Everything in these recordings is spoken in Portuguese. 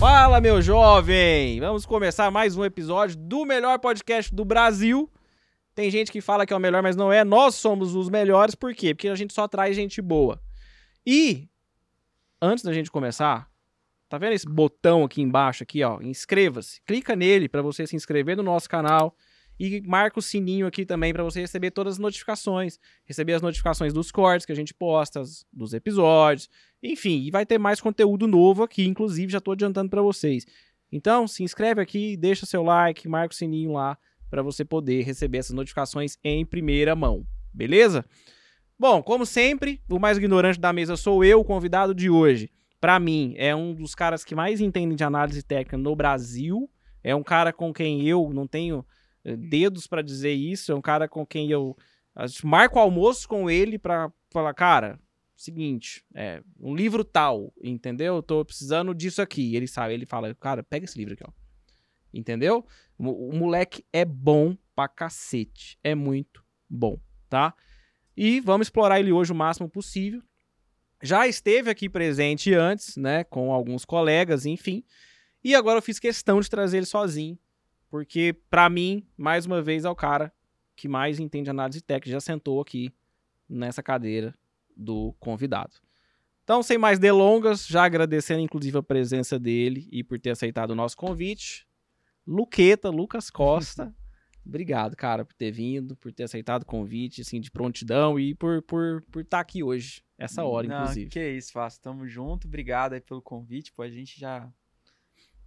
Fala, meu jovem! Vamos começar mais um episódio do melhor podcast do Brasil. Tem gente que fala que é o melhor, mas não é. Nós somos os melhores, por quê? Porque a gente só traz gente boa. E, antes da gente começar, tá vendo esse botão aqui embaixo, aqui, ó? Inscreva-se. Clica nele para você se inscrever no nosso canal. E marca o sininho aqui também para você receber todas as notificações. Receber as notificações dos cortes que a gente posta, dos episódios. Enfim, e vai ter mais conteúdo novo aqui, inclusive já estou adiantando para vocês. Então, se inscreve aqui, deixa seu like, marca o sininho lá para você poder receber essas notificações em primeira mão. Beleza? Bom, como sempre, o mais ignorante da mesa sou eu, o convidado de hoje. Para mim, é um dos caras que mais entendem de análise técnica no Brasil. É um cara com quem eu não tenho dedos para dizer isso. É um cara com quem eu marco almoço com ele para falar, cara, seguinte, é um livro tal, entendeu? Eu tô precisando disso aqui. Ele sabe, ele fala, cara, pega esse livro aqui, ó. Entendeu? O, o moleque é bom pra cacete. É muito bom, tá? E vamos explorar ele hoje o máximo possível. Já esteve aqui presente antes, né, com alguns colegas, enfim. E agora eu fiz questão de trazer ele sozinho porque, para mim, mais uma vez, é o cara que mais entende análise técnica, já sentou aqui nessa cadeira do convidado. Então, sem mais delongas, já agradecendo inclusive a presença dele e por ter aceitado o nosso convite, Luqueta, Lucas Costa. Obrigado, cara, por ter vindo, por ter aceitado o convite, assim, de prontidão e por por por estar tá aqui hoje, essa hora, Não, inclusive. Que isso, Fácil. Tamo junto. Obrigado aí pelo convite. Pô, a gente já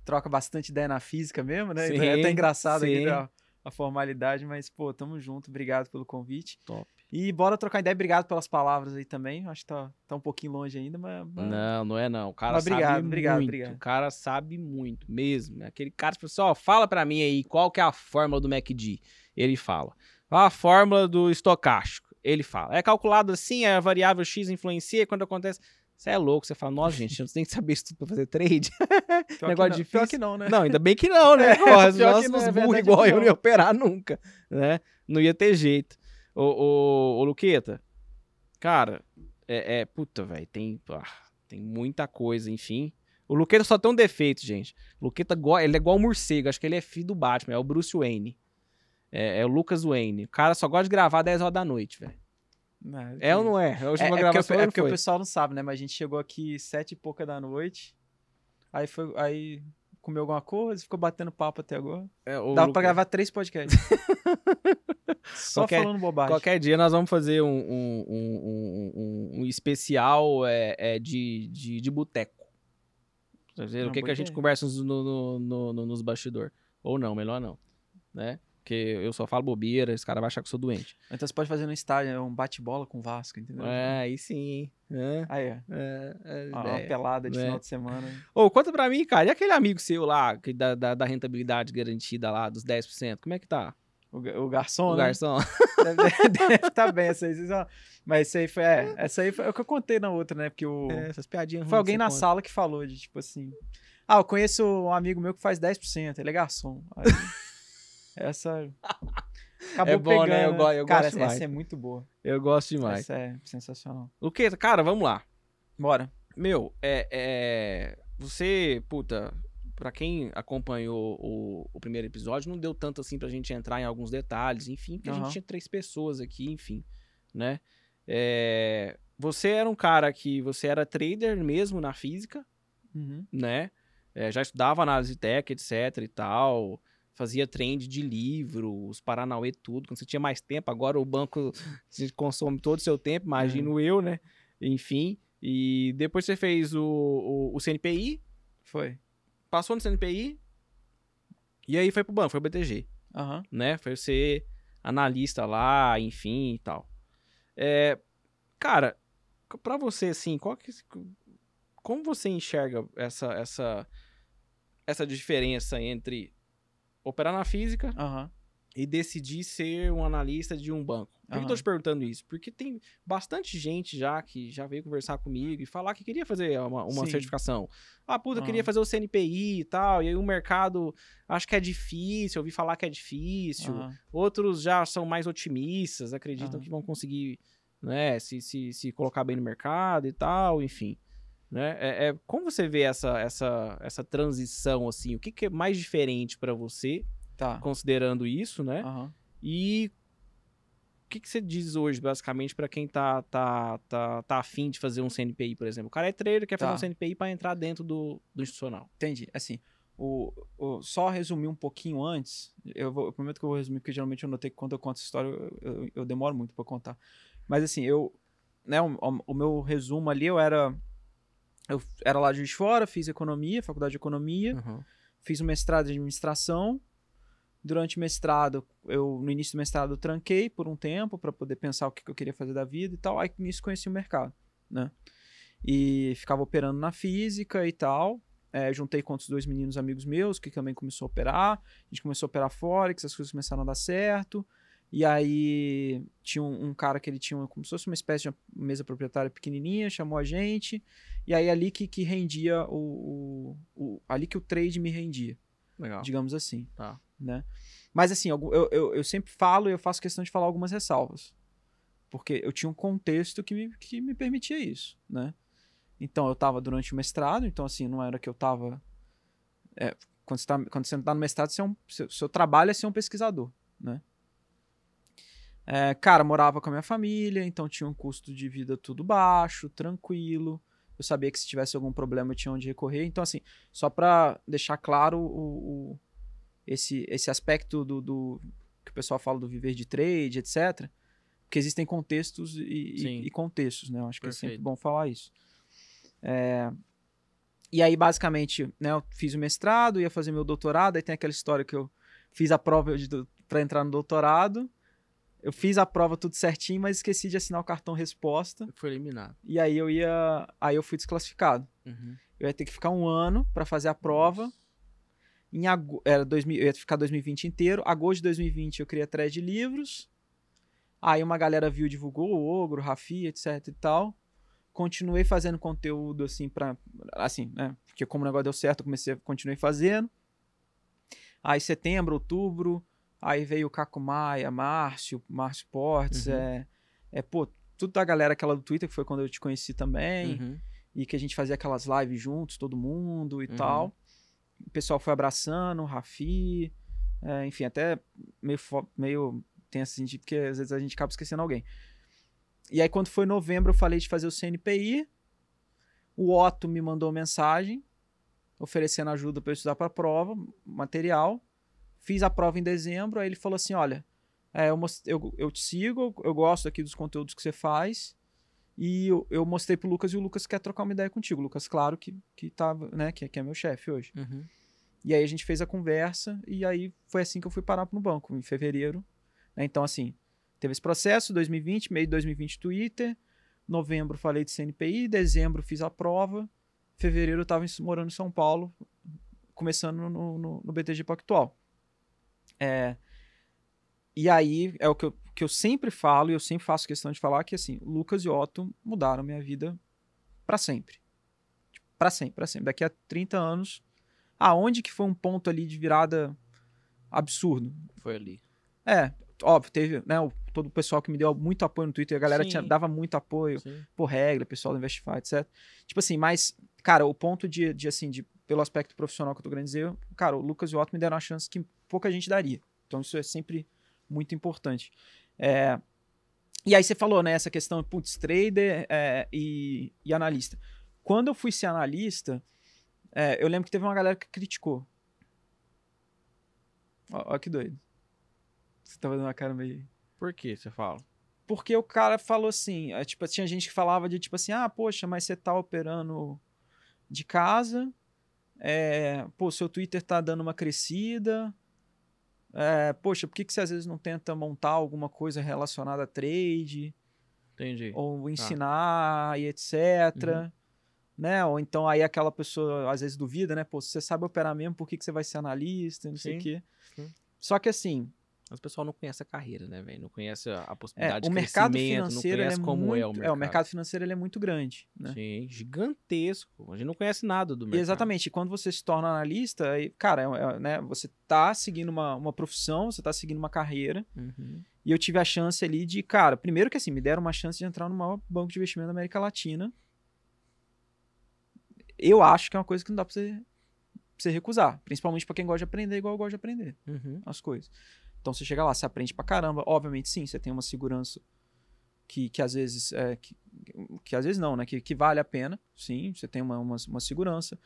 troca bastante ideia na física mesmo, né? Sim, é até engraçado sim. aqui a, a, formalidade, mas, pô, tamo junto, obrigado pelo convite. Top. E bora trocar ideia, obrigado pelas palavras aí também. Acho que tá, tá um pouquinho longe ainda, mas. mas... Não, não é não. O cara mas obrigado, sabe obrigado, muito. Obrigado. O cara sabe muito mesmo. Aquele cara, pessoal, fala para mim aí qual que é a fórmula do MACD. Ele fala. A fórmula do estocástico? Ele fala. É calculado assim, a variável X influencia quando acontece. Você é louco, você fala, nossa, gente, eu tenho que saber isso tudo pra fazer trade. Pior Negócio não, difícil. Pior que não, né? Não, ainda bem que não, né? É, pior nós que não, é burros igual que eu, não ia operar nunca, né? Não ia ter jeito. Ô, ô, ô Luqueta, cara, é, é puta, velho, tem, ah, tem muita coisa, enfim. O Luqueta só tem um defeito, gente. O Luqueta, ele é igual o morcego, acho que ele é filho do Batman, é o Bruce Wayne. É, é o Lucas Wayne. O cara só gosta de gravar 10 horas da noite, velho. Não, É ou não é? A É, última é porque, gravação é não porque o pessoal não sabe, né? Mas a gente chegou aqui sete e pouca da noite. Aí foi. Aí comeu alguma coisa, ficou batendo papo até agora. É, Dá Luque- pra gravar três podcasts. Só Qualquer- falando bobagem. Qualquer dia nós vamos fazer um, um, um, um- especial é, é, de, de, de boteco. O que, que a gente ideia. conversa no, no- no- nos bastidores. Ou não, melhor não. Né? Porque eu só falo bobeira, esse cara vai achar que eu sou doente. Então você pode fazer no estádio um bate-bola com o Vasco, entendeu? É, aí sim. É, Aí, ó. é, é Uma, pelada de É. final de semana. Ô, conta pra mim, cara. E aquele amigo seu lá, que da, da, da rentabilidade garantida lá, dos 10%? Como é que tá? O, o garçom, o né? garçom? Deve, deve tá bem essa aí. Mas isso aí foi. É, essa aí foi o que eu contei na outra, né? Porque o. É, essas piadinhas Foi alguém na conta. sala que falou de tipo assim. Ah, eu conheço um amigo meu que faz 10%, ele é garçom. Aí, essa. Acabou É bom, né? pegando. Eu go- eu Cara, gosto essa, demais. essa é muito boa. Eu gosto demais. Essa é sensacional. O que? Cara, vamos lá. Bora. Meu, é, é. Você, puta, pra quem acompanhou o, o primeiro episódio, não deu tanto assim pra gente entrar em alguns detalhes, enfim, porque a Aham. gente tinha três pessoas aqui, enfim, né? É, você era um cara que você era trader mesmo na física, Uhum. né? É, já estudava análise técnica, etc e tal. Fazia trend de livro, os Paranauê, tudo. Quando você tinha mais tempo, agora o banco se consome todo o seu tempo, imagino eu, né? Enfim. E depois você fez o, o, o CNPI, Foi. passou no CNPI, e aí foi pro banco, foi pro BTG, Aham. né? Foi ser analista lá, enfim e tal. É, cara, pra você, assim, qual que, como você enxerga essa, essa, essa diferença entre operar na física Aham. e decidir ser um analista de um banco? Por que eu tô te perguntando isso? Porque tem bastante gente já que já veio conversar comigo e falar que queria fazer uma, uma certificação. Ah, puta, eu queria fazer o CNPI e tal, e aí o mercado acho que é difícil, ouvi falar que é difícil. Outros já são mais otimistas, acreditam que vão conseguir né, se, se, se colocar bem no mercado e tal, enfim. Né? É, é- como você vê essa, essa, essa transição, assim? O que, que é mais diferente pra você, Tá. considerando isso, né? Aham. E o que, que você diz hoje, basicamente, pra quem tá, tá, tá, tá afim de fazer um CNPI, por exemplo? O cara é trader, quer fazer Tá. um CNPI pra entrar dentro do, do institucional. Entendi. Assim, o, o- só resumir um pouquinho antes. Eu, vou, eu prometo que eu vou resumir, porque geralmente eu notei que quando eu conto essa história, eu, eu- eu demoro muito pra contar. Mas assim, eu. Né, o, o- o meu resumo ali, eu era. Eu era lá de Juiz de Fora, fiz economia, faculdade de economia, Uhum. fiz um mestrado em administração. Durante o mestrado, eu no início do mestrado eu tranquei por um tempo para poder pensar o que, que eu queria fazer da vida e tal. Aí nisso conheci o mercado, né? E ficava operando na física e tal. É, juntei com outros dois meninos amigos meus que também começou a operar. A gente começou a operar Forex, as coisas começaram a dar certo. E aí tinha um, um cara que ele tinha uma- como se fosse uma espécie de uma mesa proprietária pequenininha, chamou a gente. E aí ali que, que rendia o, o, o- ali que o trade me rendia, Legal. digamos assim Tá. né? Mas assim, eu, eu, eu sempre falo e eu faço questão de falar algumas ressalvas. Porque eu tinha um contexto que me, que me permitia isso, né? Então, eu estava durante o mestrado, então assim, não era que eu estava... quando, você tá, quando você tá no mestrado, você é um, seu, seu trabalho é ser um pesquisador, né? É, cara, morava com a minha família, então tinha um custo de vida tudo baixo, tranquilo. Eu sabia que se tivesse algum problema eu tinha onde recorrer. Então, assim, só para deixar claro o, o- esse, esse aspecto do, do- que o pessoal fala do viver de trade, etc. Porque existem contextos e, e- e contextos, né? Eu acho que é sempre Perfeito. bom falar isso. É, e aí, basicamente, né, eu fiz o mestrado, ia fazer meu doutorado, aí tem aquela história que eu fiz a prova para entrar no doutorado. Eu fiz a prova tudo certinho, mas esqueci de assinar o cartão resposta. Foi eliminado. E aí eu ia. Aí eu fui desclassificado. Uhum. Eu ia ter que ficar um ano para fazer a prova. Em ago... Era 2000... Eu ia ficar 2020 inteiro. Agosto de 2020 eu criei a thread de livros. Aí uma galera viu, divulgou o Ogro, Rafi, etc e tal. Continuei fazendo conteúdo assim para assim, né? Porque como o negócio deu certo, eu comecei, continuei fazendo. Aí setembro, outubro, aí veio o Caco Maia, Márcio, Márcio Portes, Uhum. é, é pô, tudo da galera aquela do Twitter que foi quando eu te conheci também Uhum. e que a gente fazia aquelas lives juntos, todo mundo e Uhum. tal. O pessoal foi abraçando, o Rafi, é, enfim, até meio, meio tenso assim, porque às vezes a gente acaba esquecendo alguém. E aí, quando foi novembro, eu falei de fazer o CNPI. O Otto me mandou mensagem oferecendo ajuda para eu estudar para a prova, material. Fiz a prova em dezembro, aí ele falou assim: Olha, é, eu, eu, eu te sigo, eu gosto aqui dos conteúdos que você faz. E eu, eu mostrei pro Lucas e o Lucas quer trocar uma ideia contigo. O Lucas, claro, que, que, tava, né, que, que é meu chefe hoje. Uhum. E aí a gente fez a conversa e aí foi assim que eu fui parar no banco, em fevereiro. né? Então, assim, teve esse processo, 2020, meio de 2020 Twitter, novembro falei de CNPI, dezembro fiz a prova, fevereiro eu tava em- morando em São Paulo, começando no, no, no BTG Pactual. É, e aí é o que eu, que eu sempre falo e eu sempre faço questão de falar que, assim, Lucas e Otto mudaram minha vida para sempre. Para sempre, para sempre. Daqui a 30 anos, aonde que foi um ponto ali de virada absurdo? Foi ali. É, óbvio, teve, né, o, todo o pessoal que me deu muito apoio no Twitter, a galera tinha, dava muito apoio, Sim. por regra, pessoal do Investify, etc. Tipo assim, mas, cara, o ponto de, de assim, de, pelo aspecto profissional que eu tô querendo dizer, cara, o Lucas e o Otto me deram uma chance que pouca gente daria. Então isso é sempre muito importante. É, e aí você falou, né, essa questão, putz, trader é, e, e analista. Quando eu fui ser analista, é, eu lembro que teve uma galera que criticou. Ó, ó que doido. Você tava dando uma cara meio... Por que você fala? Porque o cara falou assim, é, tipo, tinha gente que falava de tipo assim, ah, poxa, mas você tá operando de casa, é, pô, seu Twitter tá dando uma crescida, é, poxa, por que, que você às vezes não tenta montar alguma coisa relacionada a trade, Entendi. ou Ah. ensinar e etc, Uhum. né? Ou então aí aquela pessoa às vezes duvida, né? Pô, se você sabe operar mesmo, por que, que você vai ser analista, e não sei o Sim, quê. sim. Só que assim, Mas o pessoal não conhece a carreira, né, velho? Não conhece a, é, possibilidade o de mercado crescimento, não conhece é como muito, é o mercado. o mercado financeiro é muito grande, né? Sim, gigantesco. A gente não conhece nada do mercado. Exatamente. E quando você se torna analista, cara, é- é, né, você tá seguindo uma, uma profissão, você tá seguindo uma carreira. Uhum. E eu tive a chance ali de, cara, primeiro que assim, me deram uma chance de entrar no maior banco de investimento da América Latina. eu acho que é uma coisa que não dá pra você, pra você recusar. Principalmente pra quem gosta de aprender, igual eu gosto de aprender Uhum. as coisas. Então você chega lá, você aprende pra caramba. Obviamente, sim, você tem uma segurança que, que às vezes. É, que, que às vezes não, né? Que, que vale a pena. Sim, você tem uma, uma, uma segurança.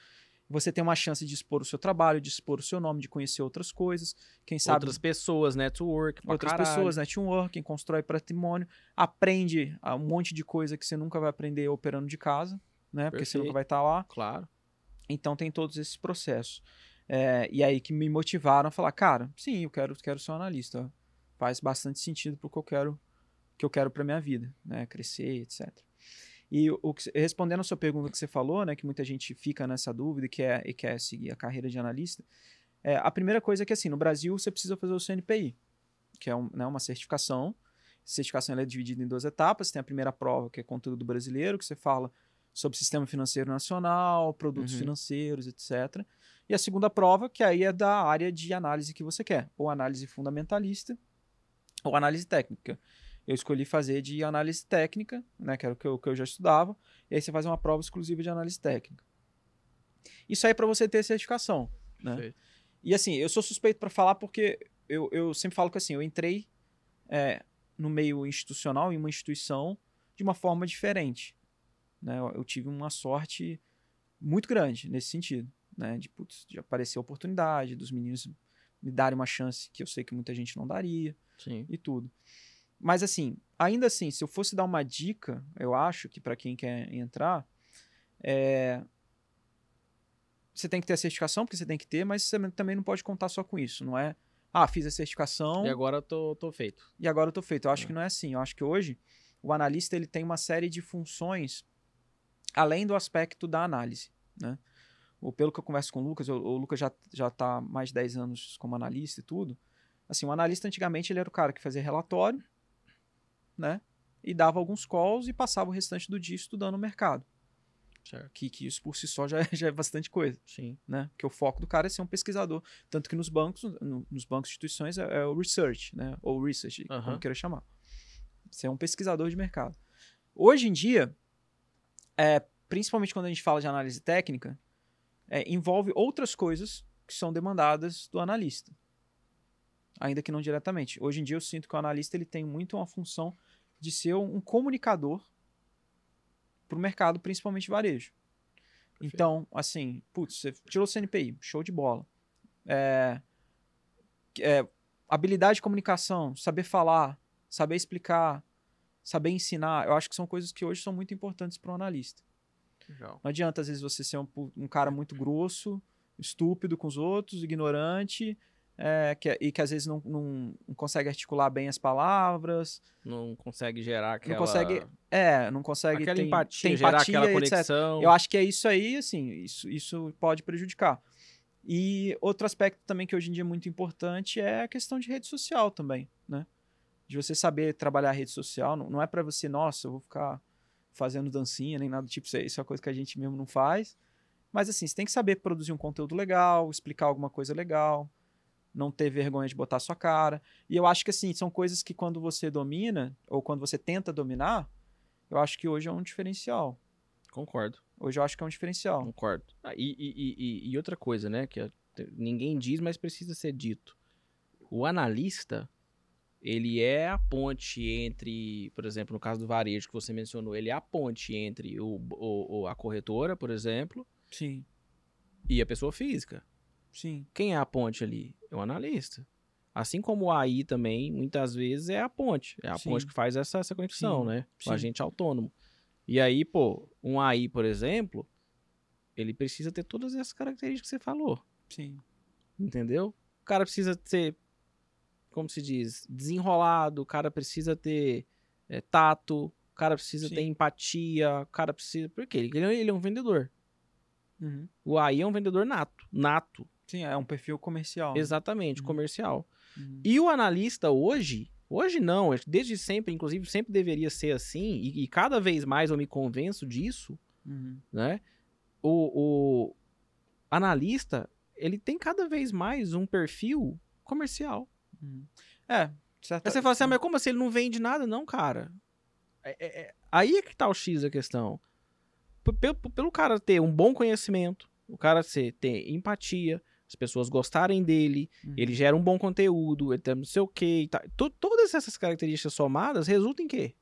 Você tem uma chance de expor o seu trabalho, de expor o seu nome, de conhecer outras coisas. Quem sabe Outras pessoas, network, outras caralho. pessoas, networking, constrói patrimônio, aprende ah, um monte de coisa que você nunca vai aprender operando de casa, né? Porque você Perfeito. nunca vai estar lá. Claro. Então tem todos esses processos. É, e aí que me motivaram a falar, cara, sim, eu quero, quero ser um analista. Faz bastante sentido pro que eu quero que eu quero para minha vida, né? Crescer, etc. E o respondendo a sua pergunta que você falou, né, que muita gente fica nessa dúvida e quer, e quer seguir a carreira de analista, é, a primeira coisa é que assim, no Brasil você precisa fazer o CNPI, que é um, né, uma certificação. A certificação é dividida em duas etapas. Tem a primeira prova, que é conteúdo brasileiro, que você fala sobre sistema financeiro nacional, produtos Uhum. financeiros, etc. E a segunda prova, que aí é da área de análise que você quer, ou análise fundamentalista, ou análise técnica. Eu escolhi fazer de análise técnica, né, que era o que eu, que eu já estudava, e aí você faz uma prova exclusiva de análise técnica. Isso aí para você ter certificação. Né? E assim, eu sou suspeito para falar porque eu, eu sempre falo que assim, eu entrei é, no meio institucional, em uma instituição, de uma forma diferente. Né? Eu, eu tive uma sorte muito grande nesse sentido. Né? De, putz, de aparecer a oportunidade, dos meninos me darem uma chance que eu sei que muita gente não daria Sim. e tudo. Mas assim, ainda assim, se eu fosse dar uma dica, eu acho que para quem quer entrar, é... você tem que ter a certificação, porque você tem que ter, mas você também não pode contar só com isso, não é? Ah, fiz a certificação E agora eu tô, tô feito. e agora eu tô feito. Eu acho É. que não é assim. Eu acho que hoje o analista ele tem uma série de funções além do aspecto da análise, né? Ou pelo que eu converso com o Lucas, o, o Lucas já, já tá há mais de 10 anos como analista e tudo. Assim, o analista antigamente ele era o cara que fazia relatório, né? E dava alguns calls e passava o restante do dia estudando o mercado. Certo. Que, que isso por si só já, é- já é bastante coisa Sim. né? Porque o foco do cara é ser um pesquisador. Tanto que nos bancos, no- nos bancos e instituições, é, é o research, né? Ou research, Aham. como queira chamar. Ser um pesquisador de mercado. Hoje em dia, é, principalmente quando a gente fala de análise técnica, é, envolve outras coisas que são demandadas do analista. Ainda que não diretamente. Hoje em dia eu sinto que o analista ele tem muito uma função de ser um, comunicador para o mercado, principalmente varejo. Então, assim, putz, você tirou o CNPI, show de bola. É, é, habilidade de comunicação, saber falar, saber explicar, saber ensinar, eu acho que são coisas que hoje são muito importantes para um analista. Legal. Não adianta, às vezes, você ser um, um cara muito grosso, estúpido com os outros, ignorante, é, que- e que às vezes não, não- não consegue articular bem as palavras, Não consegue gerar aquela... consegue é, não consegue Aquela tem- empatia, tem gerar aquela etc. conexão. Eu acho que é isso aí, assim, isso, isso pode prejudicar. E outro aspecto também que hoje em dia é muito importante é a questão de rede social também, né? De você saber trabalhar a rede social, não, não é para você, nossa, eu vou ficar fazendo dancinha, nem nada do tipo, isso é- isso é uma coisa que a gente mesmo não faz. Mas assim, você tem que saber produzir um conteúdo legal, explicar alguma coisa legal, não ter vergonha de botar a sua cara. E eu acho que assim, são coisas que quando você domina, ou quando você tenta dominar, eu acho que hoje é um diferencial. Concordo. Hoje eu acho que é um diferencial. Concordo. Ah, e, e- e- e outra coisa, né? Que é- ninguém diz, mas precisa ser dito. O analista, ele é a ponte entre, por exemplo, no caso do varejo que você mencionou, ele é a ponte entre o, o- o- a corretora, por exemplo, Sim, e a pessoa física. sim, Quem é a ponte ali? É o analista. Assim como o AI também, muitas vezes, é a ponte. É a Sim. ponte que faz essa, essa conexão, Sim, né? O agente autônomo. E aí, pô, um AI, por exemplo, ele precisa ter todas essas características que você falou. sim, Entendeu? O cara precisa ser, como se diz, desenrolado, o cara precisa ter é, tato, o cara precisa Sim. ter empatia, o cara precisa. Por quê? Ele, ele é um vendedor. Uhum. O AI é um vendedor nato. Nato. Sim, é um perfil comercial. né? Exatamente, Uhum. comercial. Uhum. E o analista hoje, hoje não, desde sempre, inclusive sempre deveria ser assim, e, e cada vez mais eu me convenço disso, Uhum. né? O, o analista, ele tem cada vez mais um perfil comercial. Uhum. É, certa... Aí você fala assim, ah, mas como assim ele não vende nada? Não, cara. É- é- é- aí é que tá o X da questão. pelo, pelo cara ter um bom conhecimento, o cara ser, ter empatia, as pessoas gostarem dele, Uhum. ele gera um bom conteúdo, ele tem não sei o quê. e tal. To- todas essas características somadas resultam em quê?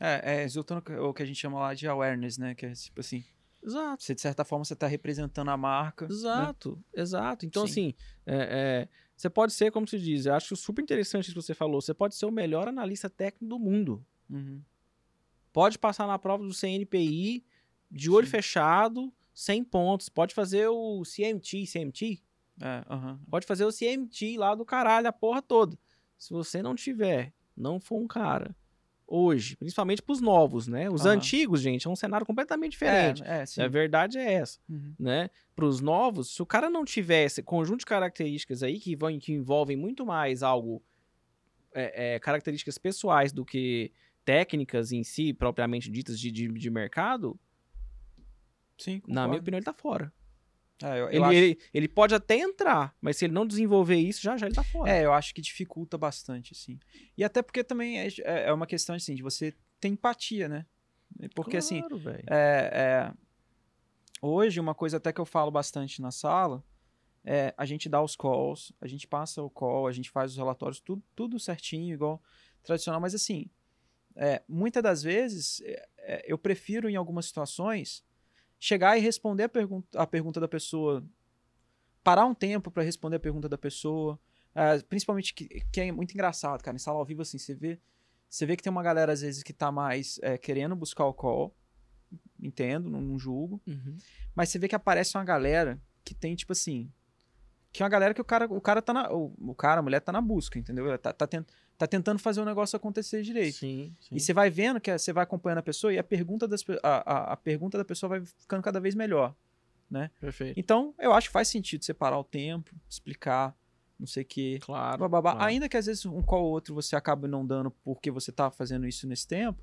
É, é resultando o que a gente chama lá de awareness, né? Que é tipo assim, Exato. você de certa forma você tá representando a marca. né? Exato, exato. Então, Sim. assim, é, é, você pode ser, como se diz, eu acho super interessante isso que você falou, você pode ser o melhor analista técnico do mundo. Uhum. Pode passar na prova do CNPI de olho Sim. fechado, 100 pontos. Pode fazer o CMT, CMT? É, aham. Pode fazer o CMT lá do caralho, a porra toda. Se você não tiver, não for um cara, hoje, principalmente pros novos, né? Os Aham. antigos, gente, é um cenário completamente diferente. É, é. A verdade é essa, Uhum. né? Pros novos, se o cara não tiver esse conjunto de características aí que, vão, que envolvem muito mais algo, é, é, características pessoais do que técnicas em si, propriamente ditas de, de, de mercado, Sim, na minha concordo. opinião, ele tá fora. É, eu, eu Ele, acho... ele, ele pode até entrar, mas se ele não desenvolver isso, já já ele tá fora. É, eu acho que dificulta bastante, assim. E até porque também é, é uma questão, assim, de você ter empatia, né? Porque, assim, Claro, velho. é, é, hoje, uma coisa até que eu falo bastante na sala, é a gente dá os calls, a gente passa o call, a gente faz os relatórios, tudo, tudo certinho, igual tradicional, mas assim, é, muitas das vezes, é, é, eu prefiro, em algumas situações, chegar e responder a, pergunta a pergunta da pessoa, parar um tempo para responder a pergunta da pessoa, é, principalmente que, que é muito engraçado, cara, em sala ao vivo, assim, você vê, você vê que tem uma galera, às vezes, que tá mais é, querendo buscar o call, entendo, não, não julgo, Uhum. mas você vê que aparece uma galera que tem, tipo assim. Que é uma galera que o cara, o cara tá na. O, o cara, a mulher tá na busca, entendeu? Ela Tá, tá, tent- tá tentando fazer o negócio acontecer direito. Sim, sim. E você vai vendo que você vai acompanhando a pessoa e a pergunta, das, a, a, a pergunta da pessoa vai ficando cada vez melhor. Perfeito. Então, eu acho que faz sentido separar o tempo, explicar, não sei o quê. Claro. bababá. claro. Ainda que às vezes um qual ou outro você acaba não dando porque você tá fazendo isso nesse tempo.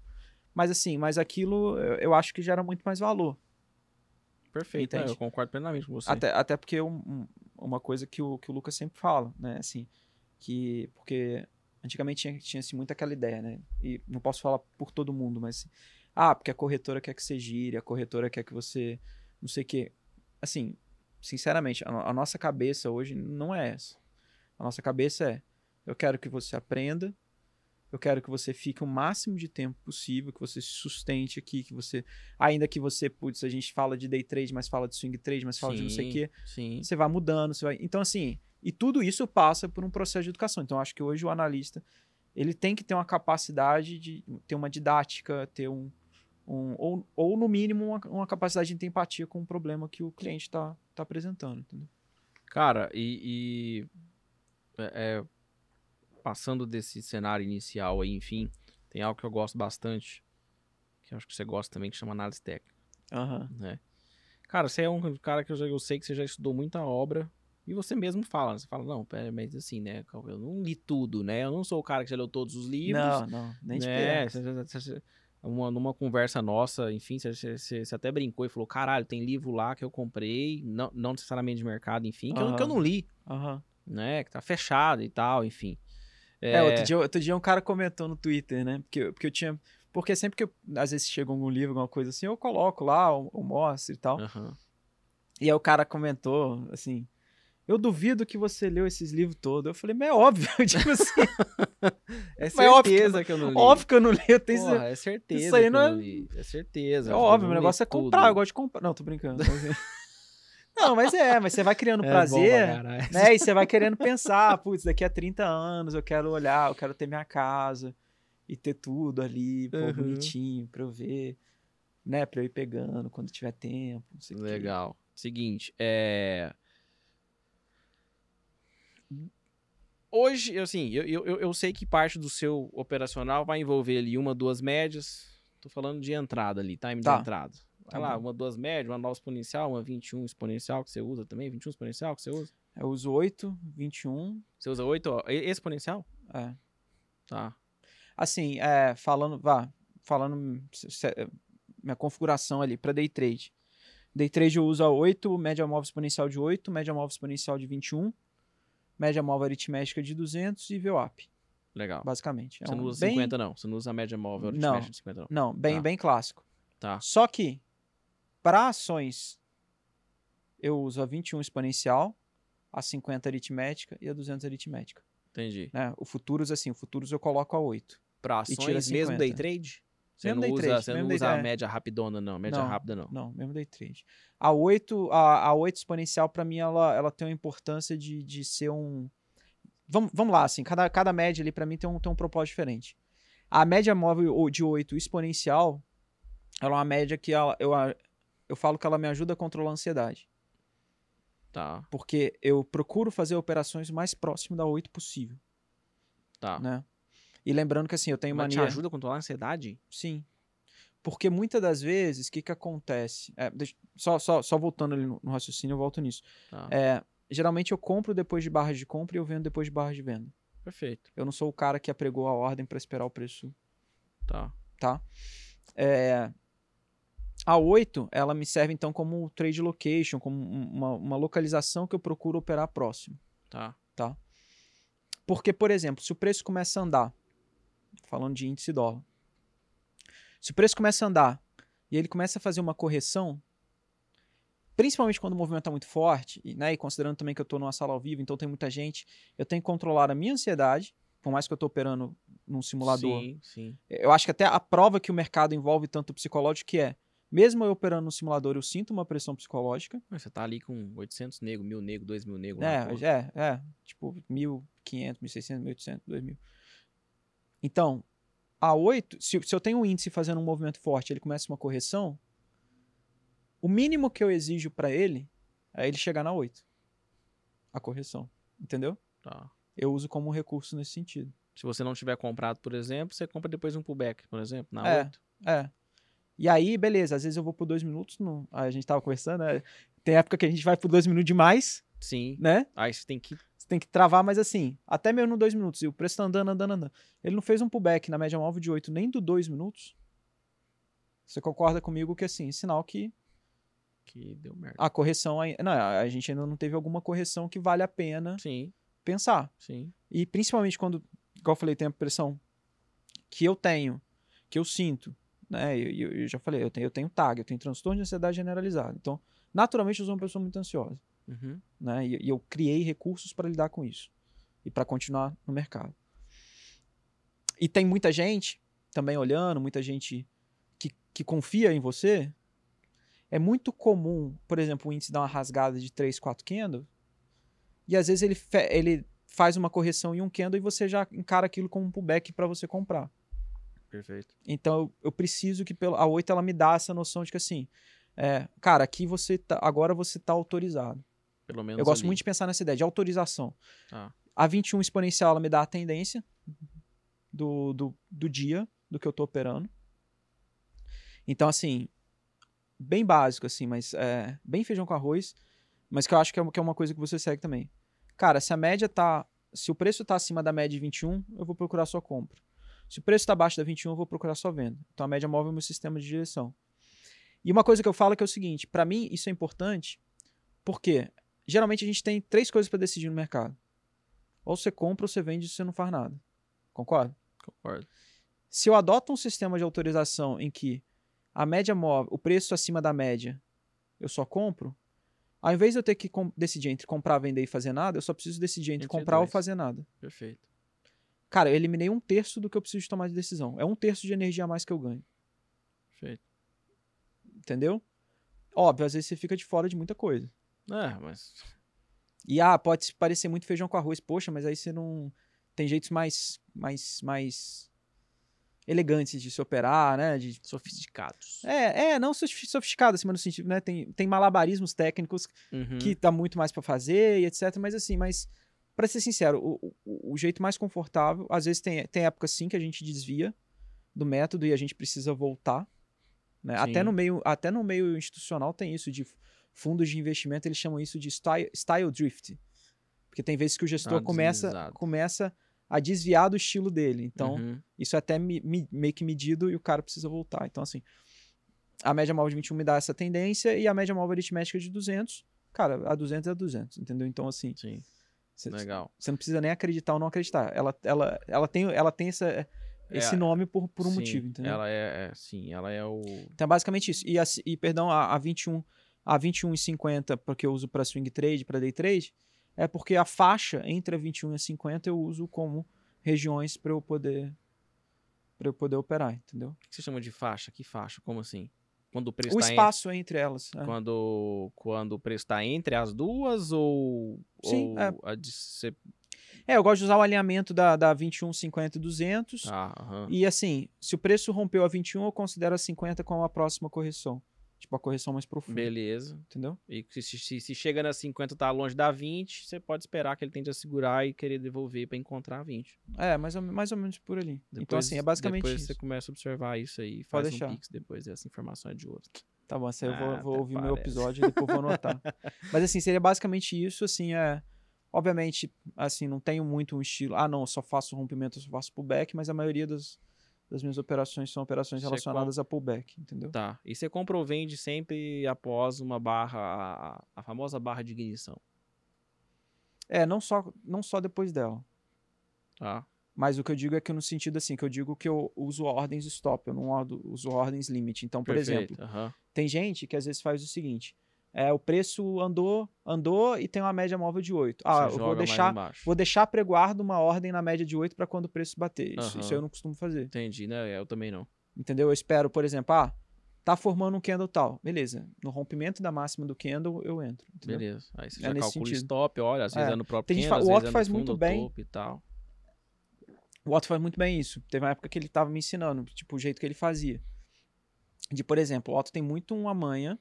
Mas assim, mas aquilo eu, eu acho que gera muito mais valor. Perfeito. é, eu concordo plenamente com você. Até, até porque um- um- uma coisa que o, que o Lucas sempre fala, né? Assim, que. Porque antigamente tinha, tinha assim, muito aquela ideia, né? E não posso falar por todo mundo, mas. ah, porque a corretora quer que você gire, a corretora quer que você. Não sei o quê. Assim, sinceramente, a, a nossa cabeça hoje não é essa. A nossa cabeça é: eu quero que você aprenda, eu quero que você fique o máximo de tempo possível, que você se sustente aqui, que você. Ainda que você, putz, a gente fala de day trade, mas fala de swing trade, mas fala de não sei o Sim, quê. Sim. Você vai mudando, você vai. Então, assim, e tudo isso passa por um processo de educação. Então, acho que hoje o analista ele tem que ter uma capacidade de ter uma didática, ter um. um ou, ou, no mínimo, uma, uma capacidade de empatia com o problema que o cliente está tá apresentando. Entendeu? Cara, e. e, é, é, passando desse cenário inicial aí, enfim, tem algo que eu gosto bastante, que eu acho que você gosta também, que chama análise técnica, Aham. né? Cara, você é um cara que eu, já, eu sei que você já estudou muita obra, e você mesmo fala, você fala, não, pera, mas assim, né, eu não li tudo, né? Eu não sou o cara que já leu todos os livros, Não, não, nem de né? cê- uma, numa conversa nossa, enfim, você até brincou e falou: caralho, tem livro lá que eu comprei, não, não necessariamente de mercado, enfim, que, eu, que eu não li, Aham. né? Que tá fechado e tal, enfim. É, outro, dia, outro dia um cara comentou no Twitter, né? Porque, eu- porque eu tinha. Porque sempre que eu, às vezes chega algum livro, alguma coisa assim, eu coloco lá, eu, eu mostro e tal. aham. E aí o cara comentou assim. Eu duvido que você leu esses livros todos. Eu falei, mas é óbvio, tipo assim, É Mas óbvio que- certeza que, eu não li. óbvio que eu não li, eu tenho Porra, é certeza isso aí que não é- não li. É certeza. É óbvio, o negócio é tudo. comprar, eu gosto de comprar. Não, tô brincando. Não, mas é, mas você vai criando É bom prazer, pra caralho. né? E você vai querendo pensar, putz, daqui a 30 anos eu quero olhar, eu quero ter minha casa e ter tudo ali, pô, Uhum. bonitinho, pra eu ver, né? Pra eu ir pegando quando tiver tempo. Legal. Seguinte, é. Hoje, assim, eu, eu, eu- sei que parte do seu operacional vai envolver ali uma, duas médias. Tô falando de entrada ali, time Tá. de entrada. Vai Tá lá, bom. uma, duas médias, uma nova exponencial, uma 21 exponencial que você usa também. 21 exponencial que você usa? Eu uso 8, 21, Você usa 8 ó, exponencial? é. Tá. Assim, é, falando, vá, falando se- minha configuração ali para day trade. Day trade eu uso a 8, média móvel exponencial de 8, média móvel exponencial de 21, média móvel aritmética de 200 e VWAP, Legal. basicamente. É Você não um usa bem, 50, não. Você não usa a média móvel Não. aritmética de 50, não. Não, bem, Tá. bem clássico. Tá. Só que Para ações, eu uso a 21 exponencial, a 50 aritmética e a 200 aritmética. Entendi. Né? O futuros, assim, o futuros eu coloco a 8. Pra E tira ações mesmo 50. day trade? Você Mesmo não usa, trade, você não usa a trade. média rapidona, não. Média Não. rápida, não. Não, mesmo day trade. A 8, a, a 8 exponencial, para mim, ela, ela tem uma importância de, de ser um. Vamos, vamos lá, assim, cada, cada média ali, para mim, tem um, tem um propósito diferente. A média móvel de 8 exponencial, ela é uma média que ela, eu, eu falo que ela me ajuda a controlar a ansiedade. Tá, Porque eu procuro fazer operações o mais próximo da 8 possível, tá. né? E lembrando que, assim, eu tenho Mas te mania... ajuda a controlar a ansiedade? Sim. Porque muitas das vezes, o que que acontece? É, deixa- só, só, só voltando ali no, no raciocínio, eu volto nisso. Tá, É, geralmente eu compro depois de barras de compra e eu vendo depois de barras de venda. perfeito. Eu não sou o cara que apregou a ordem para esperar o preço, Tá, tá? É, a 8, ela me serve então como trade location, como um- uma, uma localização que eu procuro operar próximo. tá. Porque, por exemplo, se o preço começa a andar, falando de índice dólar, se o preço começa a andar e ele começa a fazer uma correção, principalmente quando o movimento está muito forte, e, né, e considerando também que eu estou numa sala ao vivo, então tem muita gente, eu tenho que controlar a minha ansiedade, por mais que eu estou operando num simulador. Sim, sim. Eu acho que até a prova que o mercado envolve tanto o psicológico que é, mesmo eu operando no simulador, eu sinto uma pressão psicológica, Mas Você tá ali com 800 nego, 1000 nego, 2000 nego. É, é, é. Tipo, 1.500, 1.600, 1.800, 2.000. Então, a 8, se, se eu tenho um índice fazendo um movimento forte ele começa uma correção, o mínimo que eu exijo para ele é ele chegar na 8. A correção. Entendeu? Tá. Eu uso como recurso nesse sentido. Se você não tiver comprado, por exemplo, você compra depois um pullback, por exemplo, na É. 8. É. E aí, beleza, às vezes eu vou por dois minutos, a gente tava conversando, né? Tem época que a gente vai por dois minutos demais, Sim. né? Aí você tem que. Tem que travar, mas assim, até mesmo no 2 minutos. E o preço tá andando, andando, andando. Ele não fez um pullback na média móvel de 8 nem do 2 minutos. Você concorda comigo que assim, sinal que Que deu merda. a correção aí. Não, a gente ainda não teve alguma correção que vale a pena Sim, pensar. sim. E principalmente quando, igual eu falei, tem a pressão que eu tenho, que eu sinto, né? Eu, eu- eu já falei, eu tenho, eu tenho TAG, eu tenho transtorno de ansiedade generalizado. Então, naturalmente, eu sou uma pessoa muito ansiosa. Uhum. né? E, e eu criei recursos para lidar com isso e para continuar no mercado. E tem muita gente também olhando, muita gente que, que confia em você. É muito comum, por exemplo, o índice dar uma rasgada de 3, 4 candles e às vezes ele, ele faz uma correção em um candle e você já encara aquilo como um pullback para você comprar. Perfeito. Então eu, eu preciso que pelo, a 8 ela me dá essa noção de que assim, é, cara, aqui você tá, agora você tá autorizado. Pelo menos. Eu gosto ali. muito de pensar nessa ideia de autorização. Tá. A 21 exponencial ela me dá a tendência do, do, do dia, do que eu tô operando. Então, assim, bem básico, assim, mas é, bem feijão com arroz, mas que eu acho que é, uma- que é uma coisa que você segue também. Cara, se a média tá. Se o preço tá acima da média de 21, eu vou procurar só compra. Se o preço tá abaixo da 21, eu vou procurar só venda. Então a média móvel é o meu sistema de direção. E uma coisa que eu falo que é o seguinte: para mim isso é importante, porque geralmente a gente tem três coisas para decidir no mercado. Ou você compra ou você vende e você não faz nada. Concorda? Concordo. Se eu adoto um sistema de autorização em que a média móvel, o preço acima da média, eu só compro, ao invés de eu ter que decidir entre comprar, vender e fazer nada, eu só preciso decidir entre Entre comprar ou dois. fazer nada. Perfeito. Cara, eu eliminei um terço do que eu preciso tomar de decisão. É um terço de energia a mais que eu ganho. Perfeito. Entendeu? Óbvio, às vezes você fica de fora de muita coisa. É, mas. E ah, pode parecer muito feijão com arroz, poxa, mas aí você não tem jeitos mais mais mais elegantes de se operar, né? De... Sofisticados. É, é, não sofi- sofisticado assim, mas no sentido, né, tem tem malabarismos técnicos Uhum. que dá muito mais pra fazer e etc, mas assim, mas para ser sincero, o, o, o jeito mais confortável, às vezes tem tem épocas sim que a gente desvia do método e a gente precisa voltar, né? Até no meio até no meio institucional tem isso de fundos de investimento, eles chamam isso de style, style drift. Porque tem vezes que o gestor Ah, começa, deslizado. começa a desviar do estilo dele. Então, Uhum. isso é até mi- mi- meio que medido e o cara precisa voltar. Então, assim, a média móvel de 21 me dá essa tendência e a média móvel aritmética de 200, cara, a 200 é 200, entendeu? Então, assim, Sim. você Legal. não precisa nem acreditar ou não acreditar. Ela, ela, ela, tem, ela tem essa. esse É, nome por, por um sim, motivo, entendeu? Ela é, é, sim, ela é o. Então é basicamente isso. E, a, e perdão, a, a 21, a 21,50, porque eu uso para swing trade, para day trade, é porque a faixa entre a 21 e a 50 eu uso como regiões para eu poder para eu poder operar, entendeu? O que você chama de faixa? Que faixa? Como assim? Quando o preço O tá espaço entre elas. é. Quando, quando o preço tá entre as duas ou. Sim, ou é. a de ser- É, eu gosto de usar o alinhamento da, da 21, 50 e 200. Tá, aham. E assim, se o preço rompeu a 21, eu considero a 50 como a próxima correção. Tipo, a correção mais profunda. Beleza. Entendeu? E se, se, se chega na 50 tá longe da 20, você pode esperar que ele tende a segurar e querer devolver pra encontrar a 20. É, mais ou, mais ou menos por ali. então, Depois- assim, é basicamente Depois isso. você começa a observar isso aí, Pode faz um deixar. pix depois, essa informação é de outro. Tá bom, essa aí eu vou, Ah, vou ouvir o meu parece. episódio e depois vou anotar. Mas assim, seria basicamente isso, assim, é... Obviamente, assim, não tenho muito um estilo... Ah, não, eu só faço rompimento, eu só faço pullback, mas a maioria das, das minhas operações são operações Você relacionadas a pullback, entendeu? Tá. E você compra ou vende sempre após uma barra, a, a famosa barra de ignição. É, não só, não só depois dela. Tá? Mas o que eu digo é que no sentido assim, que eu digo que eu uso ordens stop, eu não uso ordens limit. Então, por Perfeito. exemplo, aham. tem gente que às vezes faz o seguinte: é, o preço andou, andou e tem uma média móvel de 8. Ah, Você eu vou deixar, vou deixar preguardo uma ordem na média de 8 para quando o preço bater. Isso, isso Aham. eu não costumo fazer. Entendi, né? Eu também não. Entendeu? Eu espero, por exemplo, ah, tá formando um candle tal. Beleza. No rompimento da máxima do candle, eu entro. Entendeu? Beleza. Aí você É já calcula sentido. stop, olha, às vezes É. é no próprio Tem candle, às o Otto é faz muito bem. e tal. O Otto faz muito bem isso. Teve uma época que ele tava me ensinando, tipo, o jeito que ele fazia. De, por exemplo, o Otto tem muito uma manha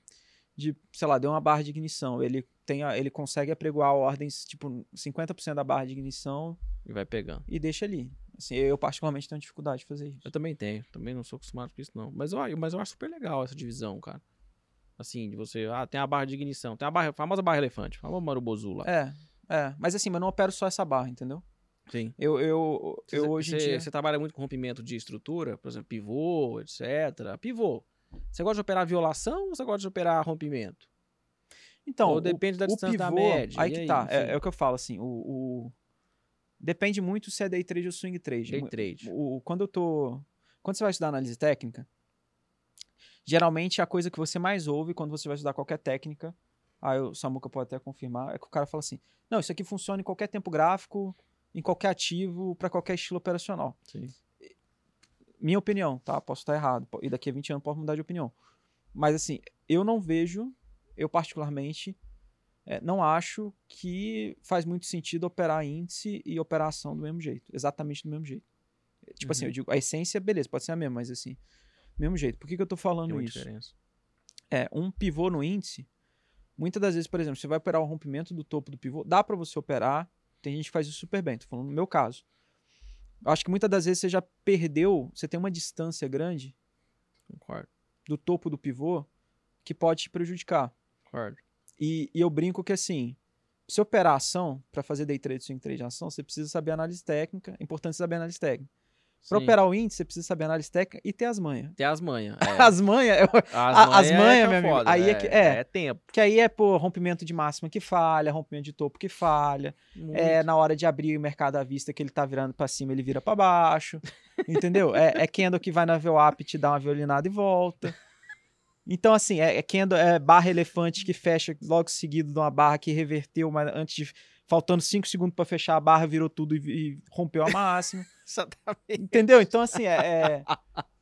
de, sei lá, deu uma barra de ignição. Ele, tem a- ele consegue apregoar ordens, tipo, 50% da barra de ignição E vai pegando. e deixa ali. Assim, eu particularmente tenho dificuldade de fazer isso. Eu também tenho. Também não sou acostumado com isso, não. Mas eu, mas eu acho super legal essa divisão, cara. Assim, de você. Ah, tem a barra de ignição. Tem a, barra, a famosa barra elefante. A famosa marubozu lá. É, é. Mas assim, mas não opero só essa barra, entendeu? Sim. Eu, eu, eu Você- hoje em dia... você trabalha muito com rompimento de estrutura, por exemplo, pivô, etc. Pivô. Você gosta de operar violação ou você gosta de operar rompimento? Então, ou o- depende da o distância da pivô, média. Aí que tá. enfim? É, é o que eu falo, assim, o, o- Depende muito se é day trade ou swing trade. Day trade. O, quando eu tô... Quando você vai estudar análise técnica, geralmente a coisa que você mais ouve quando você vai estudar qualquer técnica, aí o Samuca pode até confirmar, é que o cara fala assim, não, isso aqui funciona em qualquer tempo gráfico, em qualquer ativo, para qualquer estilo operacional. Sim. Minha opinião, tá? Posso estar errado. E daqui a 20 anos posso mudar de opinião. Mas assim, eu não vejo, eu particularmente, eh, não acho que faz muito sentido operar índice e operação do mesmo jeito. Exatamente do mesmo jeito. Tipo assim, Uhum. eu digo, a essência, beleza, pode ser a mesma, mas assim, do mesmo jeito. Por que, que eu tô falando isso? diferença. É, um pivô no índice, muitas das vezes, por exemplo, você vai operar o rompimento do topo do pivô, dá para você operar, tem gente que faz isso super bem, tô falando no meu caso. Acho que muitas das vezes você já perdeu, você tem uma distância grande Concordo. do topo do pivô que pode te prejudicar. Concordo. E, e eu brinco que assim, se operar ação, para fazer day trade, swing trade ação, você precisa saber análise técnica, é importante saber análise técnica. Para operar o índice, você precisa saber análise técnica e ter as manhas. Tem as manhas. É. As manhas, eu- As manhas manhas, que meu amigo, foda, aí é que- é. É tempo. que aí é, pô, rompimento de máxima que falha, rompimento de topo que falha. É Muito. na hora de abrir o mercado à vista que ele tá virando para cima, ele vira para baixo. Entendeu? É, é candle que vai na VWAP e te dá uma violinada e volta. Então, assim, é, é candle, é barra elefante que fecha logo seguido de uma barra que reverteu, mas antes de. Faltando 5 segundos para fechar a barra, virou tudo e, e rompeu a máxima. Exatamente. Entendeu? Então, assim, é. É,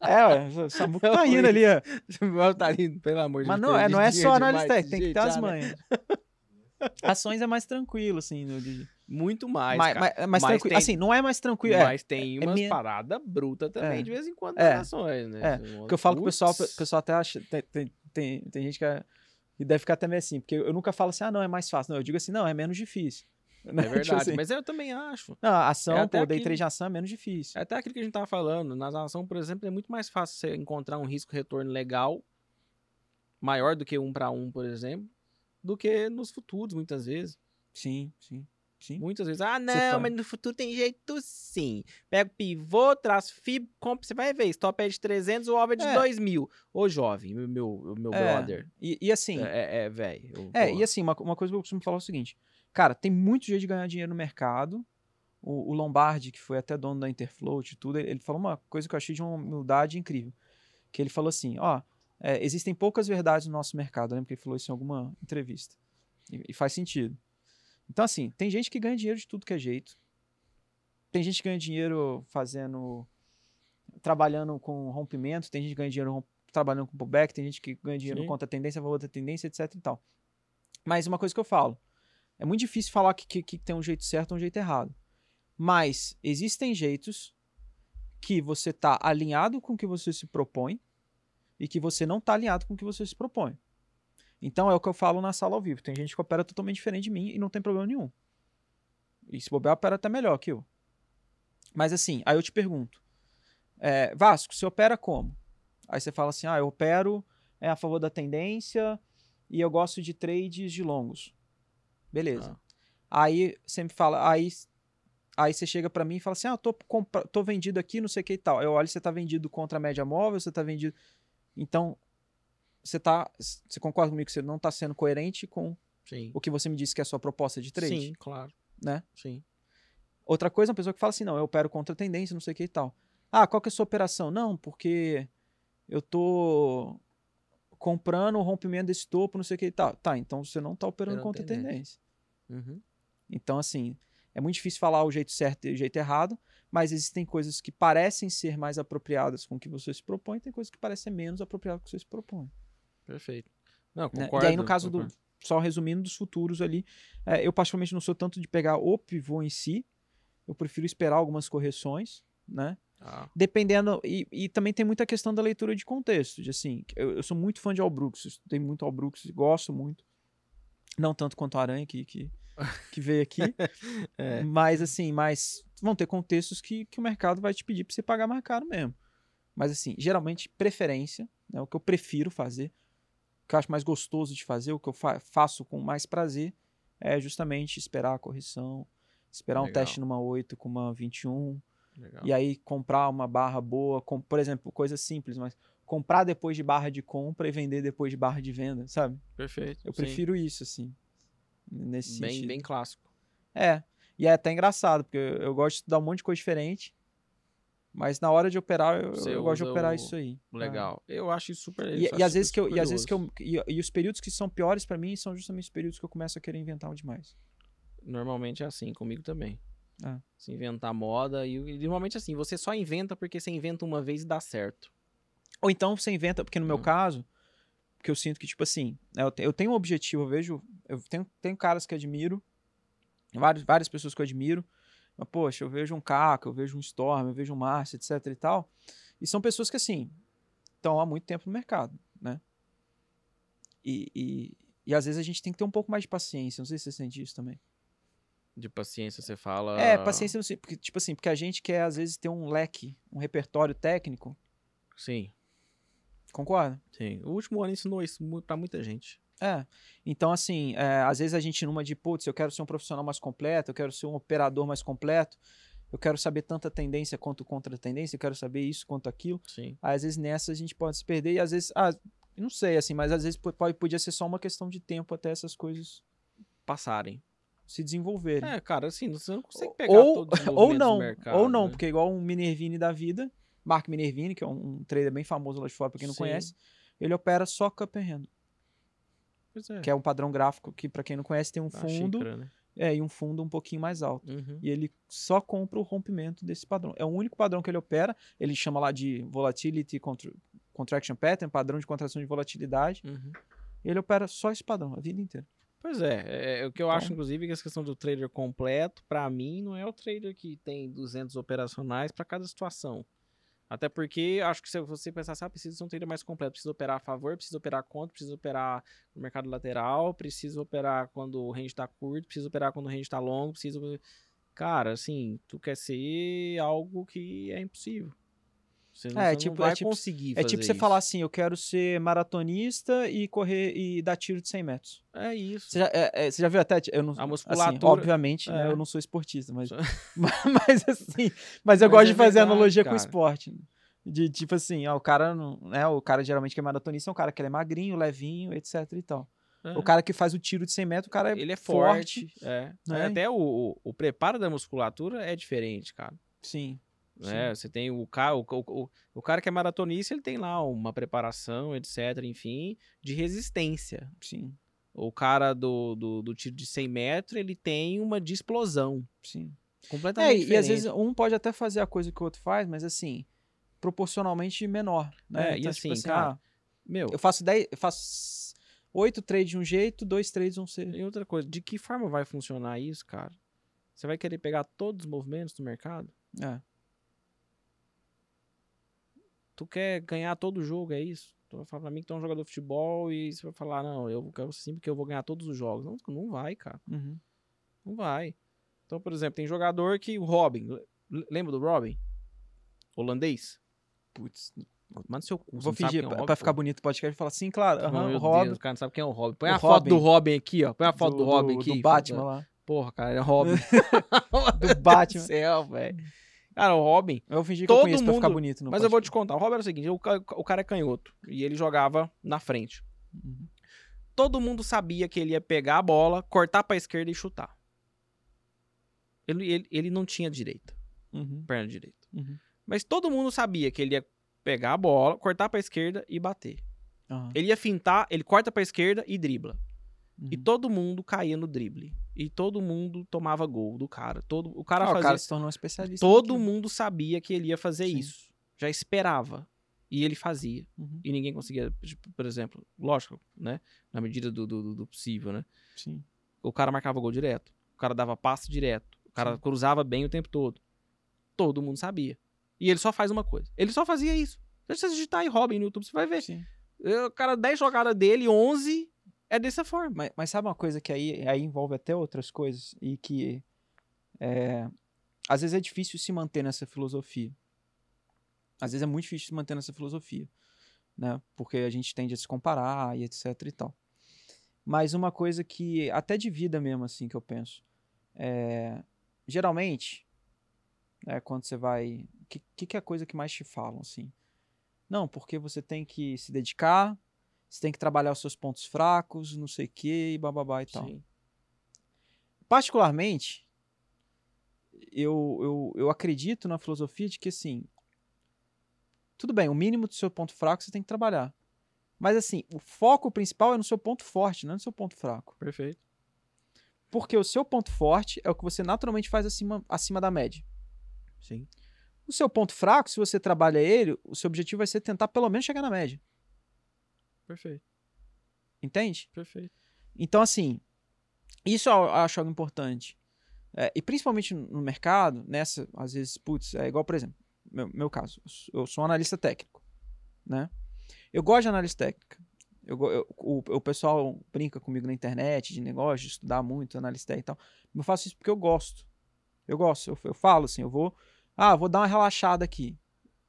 é ué, o Samuca tá rindo ali, ó. Meu tá lindo, pelo amor de Mas Deus. não, é, não é de só análise técnica, tem que ter as né? manhas. Ações é mais tranquilo, assim. no dia- Muito mais, mais, cara. mais Mas tranquilo. tem- Assim, não é mais tranquilo. É, Mas tem é umas minha- paradas brutas também, É. de vez em quando, É. nas ações, né? É, Porque eu falo pro pessoal, o pessoal até acha. Tem, tem, tem, tem gente que, é- que deve ficar até meio assim, porque eu nunca falo assim, ah, não, é mais fácil. Não, eu digo assim, não, é menos difícil. Né? É Tipo verdade, assim, mas eu também acho. Não, a ação, é pô, day trade de ação é menos difícil. É até aquilo que a gente tava falando. Nas ações, por exemplo, é muito mais fácil você encontrar um risco-retorno legal, maior do que um para um, por exemplo, do que nos futuros, muitas vezes. Sim, sim, sim. Muitas vezes. Ah, não, mas no futuro tem jeito sim. Pega o pivô, traz FIB, compra, você vai ver. Stop é de 300, o OVA é de É. 2 mil. Ô, jovem, meu, meu, meu É, brother. E, e assim, É, é, velho. É, e assim, uma, uma coisa que eu costumo falar é o seguinte: cara, tem muito jeito de ganhar dinheiro no mercado. o, o Lombardi, que foi até dono da Interfloat e tudo, ele, ele falou uma coisa que eu achei de uma humildade incrível. Que ele falou assim, ó, é, existem poucas verdades no nosso mercado. Eu lembro que ele falou isso em alguma entrevista. E, e faz sentido. Então, assim, tem gente que ganha dinheiro de tudo que é jeito. Tem gente que ganha dinheiro fazendo. trabalhando com rompimento, tem gente que ganha dinheiro trabalhando com pullback, tem gente que ganha dinheiro Sim. contra a tendência, outra tendência, etc e tal. Mas uma coisa que eu falo, é muito difícil falar que, que, que tem um jeito certo ou um jeito errado. Mas existem jeitos que você tá alinhado com o que você se propõe e que você não tá alinhado com o que você se propõe. Então é o que eu falo na sala ao vivo. Tem gente que opera totalmente diferente de mim e não tem problema nenhum. E se bobear, opera até melhor que eu. Mas assim, aí eu te pergunto: é, Vasco, você opera como? Aí você fala assim: ah, eu opero é, a favor da tendência e eu gosto de trades de longos. Beleza. Aí você me fala, aí, aí você chega pra mim e fala assim: ah, tô, tô vendido aqui, não sei o que e tal. Eu olho, você tá vendido contra a média móvel, você tá vendido. Então, você tá. Você concorda comigo que você não tá sendo coerente com Sim. o que você me disse que é a sua proposta de trade? Sim, claro. Né? Sim. Outra coisa, uma pessoa que fala assim, não, eu opero contra a tendência, não sei o que e tal. Ah, qual que é a sua operação? Não, porque eu tô comprando o rompimento desse topo, não sei o que e tal. Tá, então você não tá operando Operando contra a tendência. tendência. Uhum. Então, assim, é muito difícil falar o jeito certo e o jeito errado, mas existem coisas que parecem ser mais apropriadas com o que você se propõe, e tem coisas que parecem ser menos apropriadas com o que você se propõe. Perfeito. Não, né? concordo. E aí, no caso concordo. do. Só resumindo dos futuros ali, é, eu particularmente não sou tanto de pegar o pivô em si. Eu prefiro esperar algumas correções, né? Ah, Dependendo. E, e também tem muita questão da leitura de contexto. De assim, eu, eu sou muito fã de All Brooks, estudei muito All Brooks, gosto muito. Não tanto quanto a Aranha que, que, que veio aqui. É. Mas assim, mas vão ter contextos que, que o mercado vai te pedir para você pagar mais caro mesmo. Mas assim, geralmente, preferência, né, o que eu prefiro fazer, o que eu acho mais gostoso de fazer, o que eu fa- faço com mais prazer, é justamente esperar a correção, esperar um Legal. teste numa 8 com uma 21, legal. e aí comprar uma barra boa, com, por exemplo, coisa simples, mas comprar depois de barra de compra e vender depois de barra de venda, sabe? Perfeito. Eu sim. prefiro isso, assim. Nesse Bem, sentido. bem clássico. É. E é até engraçado, porque eu, eu gosto de estudar um monte de coisa diferente. Mas na hora de operar, eu, eu gosto de operar o- isso aí. Legal. Eu acho isso super. E, e às vezes que eu, e às vezes que eu e, e os períodos que são piores pra mim são justamente os períodos que eu começo a querer inventar demais. Normalmente é assim, comigo também. É. Se inventar moda. E, e normalmente assim, você só inventa porque você inventa uma vez e dá certo. Ou então você inventa, porque no meu Hum. caso, porque eu sinto que, tipo assim, né, eu, te- eu tenho um objetivo, eu vejo. Eu tenho, tenho caras que admiro, vários, várias pessoas que eu admiro. Mas, poxa, eu vejo um Caco, eu vejo um Storm, eu vejo um Márcio, etc e tal. E são pessoas que, assim, estão há muito tempo no mercado, né? E, e, e às vezes a gente tem que ter um pouco mais de paciência. Não sei se você sente isso também. De paciência, você fala. É, paciência, não sei, porque, tipo assim, porque a gente quer, às vezes, ter um leque, um repertório técnico. Sim, Concorda? sim. O último ano ensinou isso pra muita gente. É. Então, assim, é, às vezes a gente numa de, putz, eu quero ser um profissional mais completo, eu quero ser um operador mais completo, eu quero saber tanta tendência quanto contra tendência, eu quero saber isso quanto aquilo. Sim. Aí, às vezes nessa a gente pode se perder e às vezes, ah, não sei, assim, mas às vezes po- pode, podia ser só uma questão de tempo até essas coisas Passarem. Se desenvolverem. É, cara, assim, você não consegue pegar ou, ou não, do mercado, ou não, né? porque igual um Minervini da vida, Mark Minervini, que é um, um trader bem famoso lá de fora, pra quem não Sim. conhece, ele opera só cup and handle, Pois é. que é um padrão gráfico que, pra quem não conhece, tem um a fundo xícara, né? É, e um fundo um pouquinho mais alto. Uhum. E ele só compra o rompimento desse padrão. É o único padrão que ele opera. Ele chama lá de Volatility Contra- Contraction Pattern, padrão de contração de volatilidade. Uhum. Ele opera só esse padrão a vida inteira. Pois é, é, é o que eu Então- acho, inclusive, que essa questão do trader completo, pra mim, não é o trader que tem 200 operacionais pra cada situação. Até porque acho que se você pensar assim, ah, preciso ser um trader mais completo, preciso operar a favor, preciso operar contra, preciso operar no mercado lateral, preciso operar quando o range tá curto, preciso operar quando o range tá longo, preciso. Cara, assim, tu quer ser algo que é impossível. Você É, você tipo- vai é tipo- conseguir É tipo você isso. falar assim: eu quero ser maratonista e correr e dar tiro de 100 metros. É isso. Você já, é- é, você já viu até? Eu não, A assim, musculatura- obviamente, né, É. eu não sou esportista, mas, mas assim, mas eu Mas gosto é de fazer verdade, analogia com cara. esporte. De tipo assim, ó, o cara, não- né, o cara geralmente que é maratonista é um cara que ele é magrinho, levinho, etc e tal. É. O cara que faz o tiro de 100 metros, o cara é Ele é forte. forte. É. né? Até o, o, o preparo da musculatura é diferente, cara. Sim. Né? Você tem o cara, o, o, o- cara que é maratonista, ele tem lá uma preparação, etc, enfim, de resistência. Sim. O cara do, do, do tiro de 100 metros, ele tem uma de explosão. Sim. Completamente É, e, e às diferente. vezes um pode até fazer a coisa que o outro faz, mas assim, proporcionalmente menor. Né? É, e tipo assim, cara, ah, Meu, eu faço 10, eu faço 8 trades de um jeito, dois trades vão ser. e outra coisa, de que forma vai funcionar isso, cara? Você vai querer pegar todos os movimentos do mercado? É. Tu quer ganhar todo jogo, é isso? Tu vai falar pra mim que tu é um jogador de futebol e você vai falar, não, eu quero sim porque eu vou ganhar todos os jogos. Não, não vai, cara. Uhum. Não vai. Então, por exemplo, tem jogador que o Robin, lembra do Robin? Holandês? Putz, Manda seu cu. vou fingir é pra, Robin, ficar bonito o podcast e falar assim, claro, aham, Meu o Robin. Deus, o cara não sabe quem é o Robin. Põe O a foto do Robin. Robin aqui, ó. Põe a foto do, Robin aqui. Do Batman lá. Porra, cara, é Robin. Do Batman. do céu, velho. Cara, o Robin. Eu vou fingir que eu Todo conheço pra ficar mundo- bonito. Mas eu vou te contar. O Robin era o seguinte: o o cara é canhoto. E ele jogava na frente. Uhum. Todo mundo sabia que ele ia pegar a bola, cortar pra esquerda e chutar. Ele, ele, ele não tinha direita, Uhum. perna direita. Uhum. Mas todo mundo sabia que ele ia pegar a bola, cortar pra esquerda e bater. Ele ia fintar, ele corta pra esquerda e dribla. E Uhum. todo mundo caía no drible. E todo mundo tomava gol do cara. Todo, o cara Ah, o fazia. cara se tornou um especialista. todo naquilo. mundo sabia que ele ia fazer Sim. isso. Já esperava. E ele fazia. Uhum. E ninguém conseguia, tipo, por exemplo, lógico, né? Na medida do, do, do possível, né? Sim. O cara marcava gol direto. O cara dava passe direto. O cara Sim. cruzava bem o tempo todo. Todo mundo sabia. E ele só faz uma coisa. Ele só fazia isso. Deixa você digitar aí Robin no YouTube, você vai ver. Sim. O cara, 10 jogadas dele, 11 é dessa forma. Mas, mas sabe uma coisa que aí, aí envolve até outras coisas e que é, às vezes é difícil se manter nessa filosofia. Às vezes é muito difícil se manter nessa filosofia, né? Porque a gente tende a se comparar e etc e tal. Mas uma coisa que até de vida mesmo assim que eu penso, é, geralmente, né, quando você vai, o que que é a coisa que mais te falam assim? Não, porque você tem que se dedicar, você tem que trabalhar os seus pontos fracos, não sei o que, e bababá e tal. Sim. Particularmente, eu, eu, eu acredito na filosofia de que, assim, tudo bem, o mínimo do seu ponto fraco você tem que trabalhar. Mas, assim, o foco principal é no seu ponto forte, não é no seu ponto fraco. Perfeito. Porque o seu ponto forte é o que você naturalmente faz acima, acima da média. Sim. O seu ponto fraco, se você trabalha ele, o seu objetivo vai ser tentar pelo menos chegar na média. Perfeito. Entende? Perfeito. Então, assim, isso eu acho algo importante. É, e principalmente no mercado, nessa, às vezes, putz, é igual, por exemplo, meu, meu caso, eu sou- um analista técnico, né? Eu gosto de análise técnica. Eu, eu- o, o pessoal brinca comigo na internet de negócio, de estudar muito, análise técnica e tal. Eu faço isso porque eu gosto. Eu gosto. Eu, eu falo assim, eu vou. Ah, vou dar uma relaxada aqui.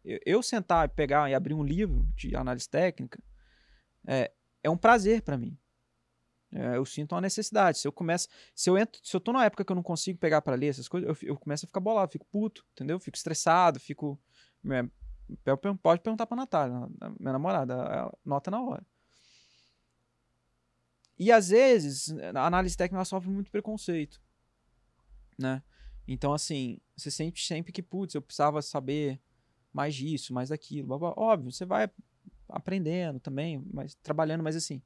Eu, eu sentar e pegar e abrir um livro de análise técnica é, é um prazer para mim. É, eu sinto uma necessidade. Se eu começo, se eu entro, se eu tô numa época que eu não consigo pegar para ler essas coisas, eu, eu começo a ficar bolado, fico puto, entendeu? Fico estressado, fico é, pode perguntar pra Natália, minha namorada, ela nota na hora. E às vezes, a análise técnica sofre muito preconceito, né? Então, assim, você sente sempre que, putz, eu precisava saber mais disso, mais daquilo. blá, blá. Óbvio, você vai aprendendo também, mas trabalhando, mas assim,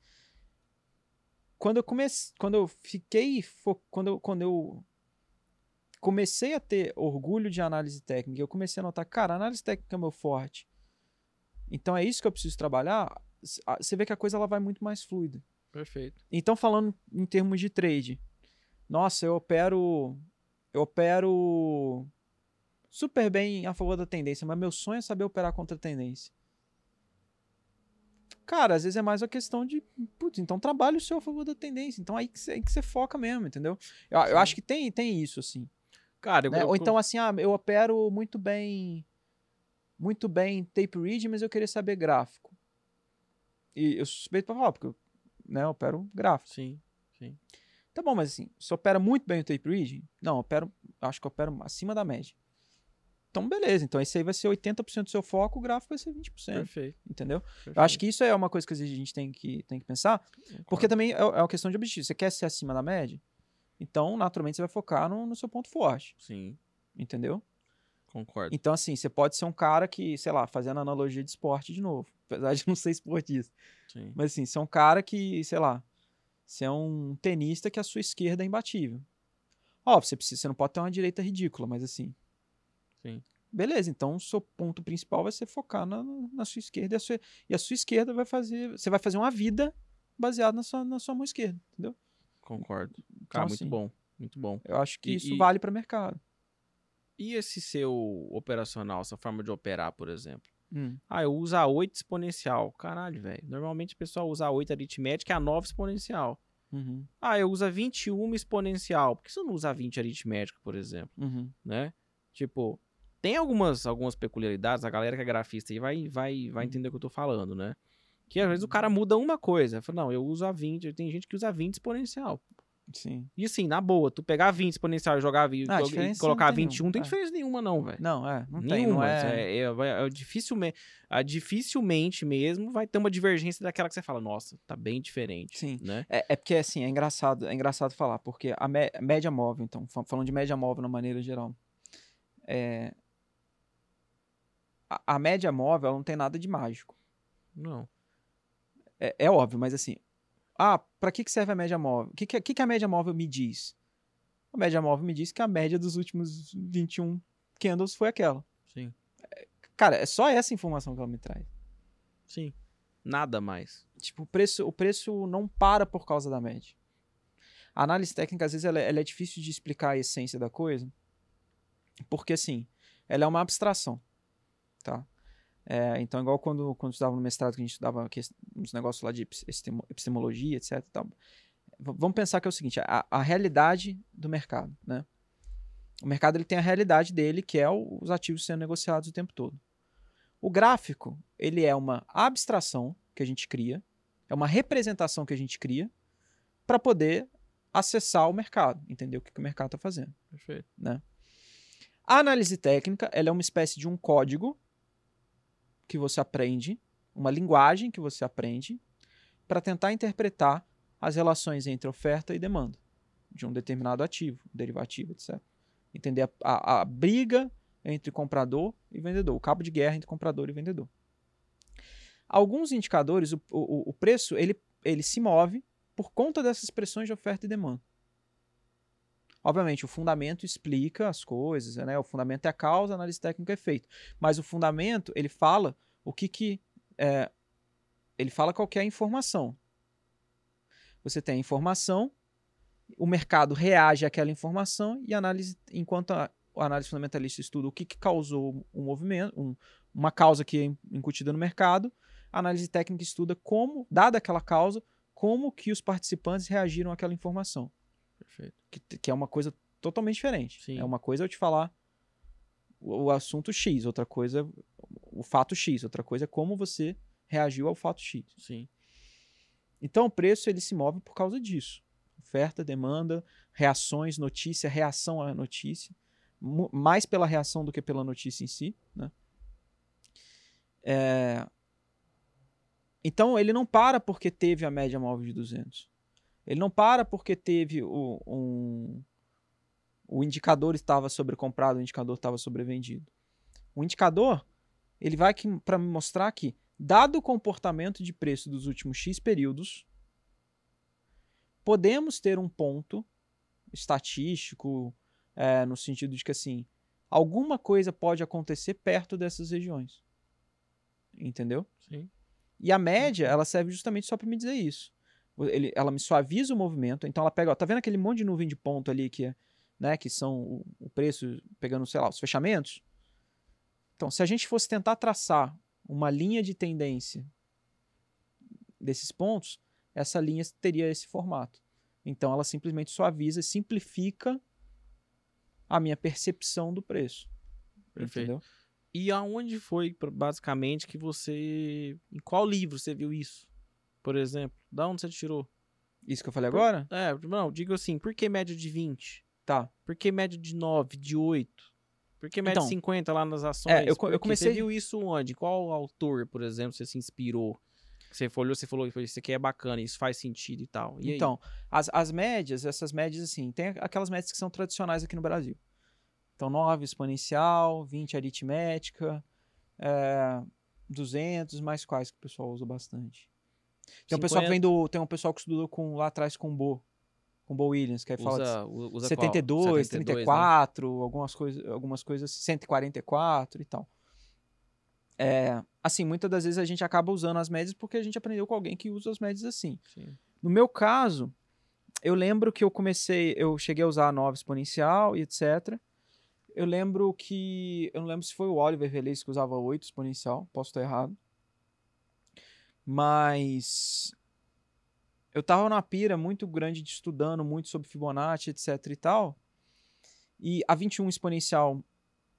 quando eu comecei, quando eu fiquei, fo- quando eu, quando eu comecei a ter orgulho de análise técnica, eu comecei a notar, cara, análise técnica é meu forte. Então é isso que eu preciso trabalhar. Você vê que a coisa ela vai muito mais fluida. Perfeito. Então falando em termos de trade, nossa, eu opero eu opero super bem a favor da tendência, mas meu sonho é saber operar contra a tendência. Cara, às vezes é mais uma questão de, putz, então trabalhe o seu a favor da tendência. Então aí que você, foca mesmo, entendeu? Eu, eu acho que tem, tem isso, assim. Cara, eu, né? eu- Ou então assim, ah, eu opero muito bem muito bem tape read, mas eu queria saber gráfico. E eu suspeito pra falar, porque eu, né, eu opero gráfico. Sim, sim. Tá bom, mas assim, você opera muito bem o tape read? Não, eu opero, acho que eu opero acima da média. Então, beleza. Então, esse aí vai ser 80% do seu foco, o gráfico vai ser 20%. Perfeito. Entendeu? Eu acho que isso é uma coisa que a gente tem que, tem que pensar. Porque também é, é uma questão de objetivo. Você quer ser acima da média? Então, naturalmente, você vai focar no, no seu ponto forte. Sim, Entendeu? concordo. Então, assim, você pode ser um cara que, sei lá, fazendo analogia de esporte de novo. Apesar de não ser esportista. Sim. Mas, assim, você é um cara que, sei lá, você é um tenista que a sua esquerda é imbatível. Óbvio, você, precisa, você não pode ter uma direita ridícula, mas assim. Sim. Beleza, então o seu ponto principal vai ser focar na, na sua esquerda e a sua, e a sua esquerda vai fazer. Você vai fazer uma vida baseada na sua, na sua mão esquerda, entendeu? Concordo. Então, Cara, muito assim, bom. Muito bom. Eu acho que E- isso e- vale para mercado. E esse seu operacional, essa forma de operar, por exemplo? Hum. Ah, eu uso a 8 exponencial. Caralho, velho. Normalmente o pessoal usa a 8 aritmética e a 9 exponencial. Uhum. Ah, eu uso a 21 exponencial. Por que você não usa a 20 aritmética, por exemplo? Uhum. Né? Tipo, tem algumas, algumas peculiaridades. A galera que é grafista aí vai, vai, vai Uhum. entender o que eu tô falando, né? Que às vezes o cara muda uma coisa. Fala, não, eu uso a 20. Tem gente que usa a 20 exponencial. Sim. E assim, na boa, tu pegar 20 exponencial e jogar Ah, e diferença colocar não tem 21, não tem é. diferença nenhuma, não, velho. Não, é. Não tem. Nenhuma. Não é... É, é, é dificilmente, a, dificilmente mesmo vai ter uma divergência daquela que você fala, nossa, tá bem diferente. Sim. Né? É, é porque, assim, é engraçado, é engraçado falar, porque a mé- média móvel, então, fa- falando de média móvel na maneira geral, é, a, a média móvel não tem nada de mágico. Não. É, é óbvio, mas assim, ah, para que, que serve a média móvel? O que, que, que a média móvel me diz? A média móvel me diz que a média dos últimos 21 candles foi aquela. Sim. Cara, é só essa informação que ela me traz. Sim. Nada mais. Tipo, o preço, o preço não para por causa da média. A análise técnica, às vezes, ela, é- ela é difícil de explicar a essência da coisa, porque, assim, ela é uma abstração, tá? É, então, igual quando, quando estudava no mestrado, que a gente estudava que- uns negócios lá de epistemologia, etc. tal. Vamos pensar que é o seguinte, a, a realidade do mercado, né? O mercado ele tem a realidade dele, que é o- os ativos sendo negociados o tempo todo. O gráfico, ele é uma abstração que a gente cria, é uma representação que a gente cria para poder acessar o mercado, entender o que, que o mercado está fazendo. Perfeito. A análise técnica ela é uma espécie de um código que você aprende, uma linguagem que você aprende para tentar interpretar as relações entre oferta e demanda de um determinado ativo, derivativo, etc. Entender a, a- a briga entre comprador e vendedor, o cabo de guerra entre comprador e vendedor. Alguns indicadores, o, o, o preço ele, ele se move por conta dessas pressões de oferta e demanda. Obviamente, o fundamento explica as coisas, né? O fundamento é a causa, a análise técnica é efeito. Mas o fundamento, ele fala o que que... é, ele fala qual que é informação. Você tem a informação, o mercado reage àquela informação e análise, enquanto a, a análise fundamentalista estuda o que, que causou um movimento, um- uma causa que é incutida no mercado, a análise técnica estuda como, dada aquela causa, como que os participantes reagiram àquela informação Perfeito. que, que é uma coisa totalmente diferente. Sim. É uma coisa eu te falar o, o assunto X, outra coisa o fato X, outra coisa é como você reagiu ao fato X. Sim. Então o preço ele se move por causa disso. Oferta, demanda, reações, notícia, reação à notícia, mais pela reação do que pela notícia em si, né? É, Então ele não para porque teve a média móvel de 200. Ele não para porque teve o, um, o indicador estava sobrecomprado, o indicador estava sobrevendido. O indicador ele vai para me mostrar que, dado o comportamento de preço dos últimos X períodos, podemos ter um ponto estatístico é, no sentido de que assim alguma coisa pode acontecer perto dessas regiões, entendeu? Sim. E a média, ela serve justamente só para me dizer isso. Ele- ela me suaviza o movimento, então ela pega, ó, tá vendo aquele monte de nuvem de ponto ali que, né, que são o, o preço pegando, sei lá, os fechamentos? Então, se a gente fosse tentar traçar uma linha de tendência desses pontos, essa linha teria esse formato. Então, ela simplesmente suaviza e simplifica a minha percepção do preço. Perfeito. Entendeu? E aonde foi, basicamente, que você. Em qual livro você viu isso? Por exemplo? Da onde você tirou? Isso que eu falei agora? É, não, digo assim, por que média de 20? Tá. Por que média de 9, de 8? Por que média Então, 50 lá nas ações? é, eu Por eu comecei- Você viu isso onde? Qual autor, por exemplo, você se inspirou? Você olhou, você falou, isso aqui é bacana, isso faz sentido e tal. E aí? Então, as, as médias, essas médias, assim, tem aquelas médias que são tradicionais aqui no Brasil. Então, 9 exponencial, 20 aritmética, é, 200, mais quais que o pessoal usa bastante. Tem um pessoal que 50, vem do. Tem um pessoal que estudou com, lá atrás com o Bo. Com o Bo Williams, que aí fala usa, u- usa 72, qual? 72, né? 34, algumas coisas, algumas coisas, 144 e tal. É, assim, muitas das vezes a gente acaba usando as médias porque a gente aprendeu com alguém que usa as médias assim. Sim. No meu caso, eu lembro que eu comecei, eu cheguei a usar a 9 exponencial e etc. Eu lembro que, eu não lembro se foi o Oliver Velez que usava 8 exponencial, posso estar errado. Mas eu tava numa pira muito grande de estudando muito sobre Fibonacci, etc e tal. E a 21 exponencial,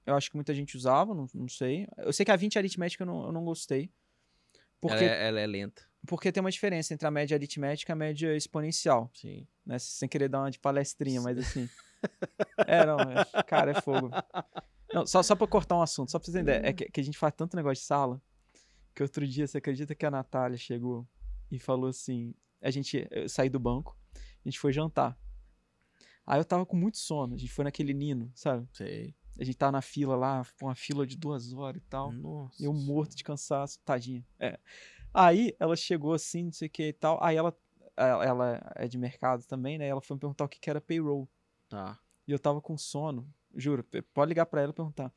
eu acho que muita gente usava, não, não sei. Eu sei que a 20 aritmética eu não, eu não gostei. Porque, Ela, é, ela é lenta, porque tem uma diferença entre a média aritmética e a média exponencial, sim. né? Sem querer dar uma de palestrinha, mas assim. é, não, é- cara, é fogo. Não, só, só pra cortar um assunto, só pra vocês ideia, é que, que a gente faz tanto negócio de sala, que outro dia, você acredita que a Natália chegou e falou assim, a gente, saí do banco, a gente foi jantar. Aí eu tava com muito sono, a gente foi naquele Nino, sabe? Sei. A gente tava na fila lá, uma fila de duas horas e tal. Nossa. E eu morto de cansaço, tadinha. É. Aí ela chegou assim, não sei o que e tal. Aí ela, ela é de mercado também, né? Ela foi me perguntar o que que era payroll. Tá. E eu tava com sono, juro. Pode ligar pra ela e perguntar.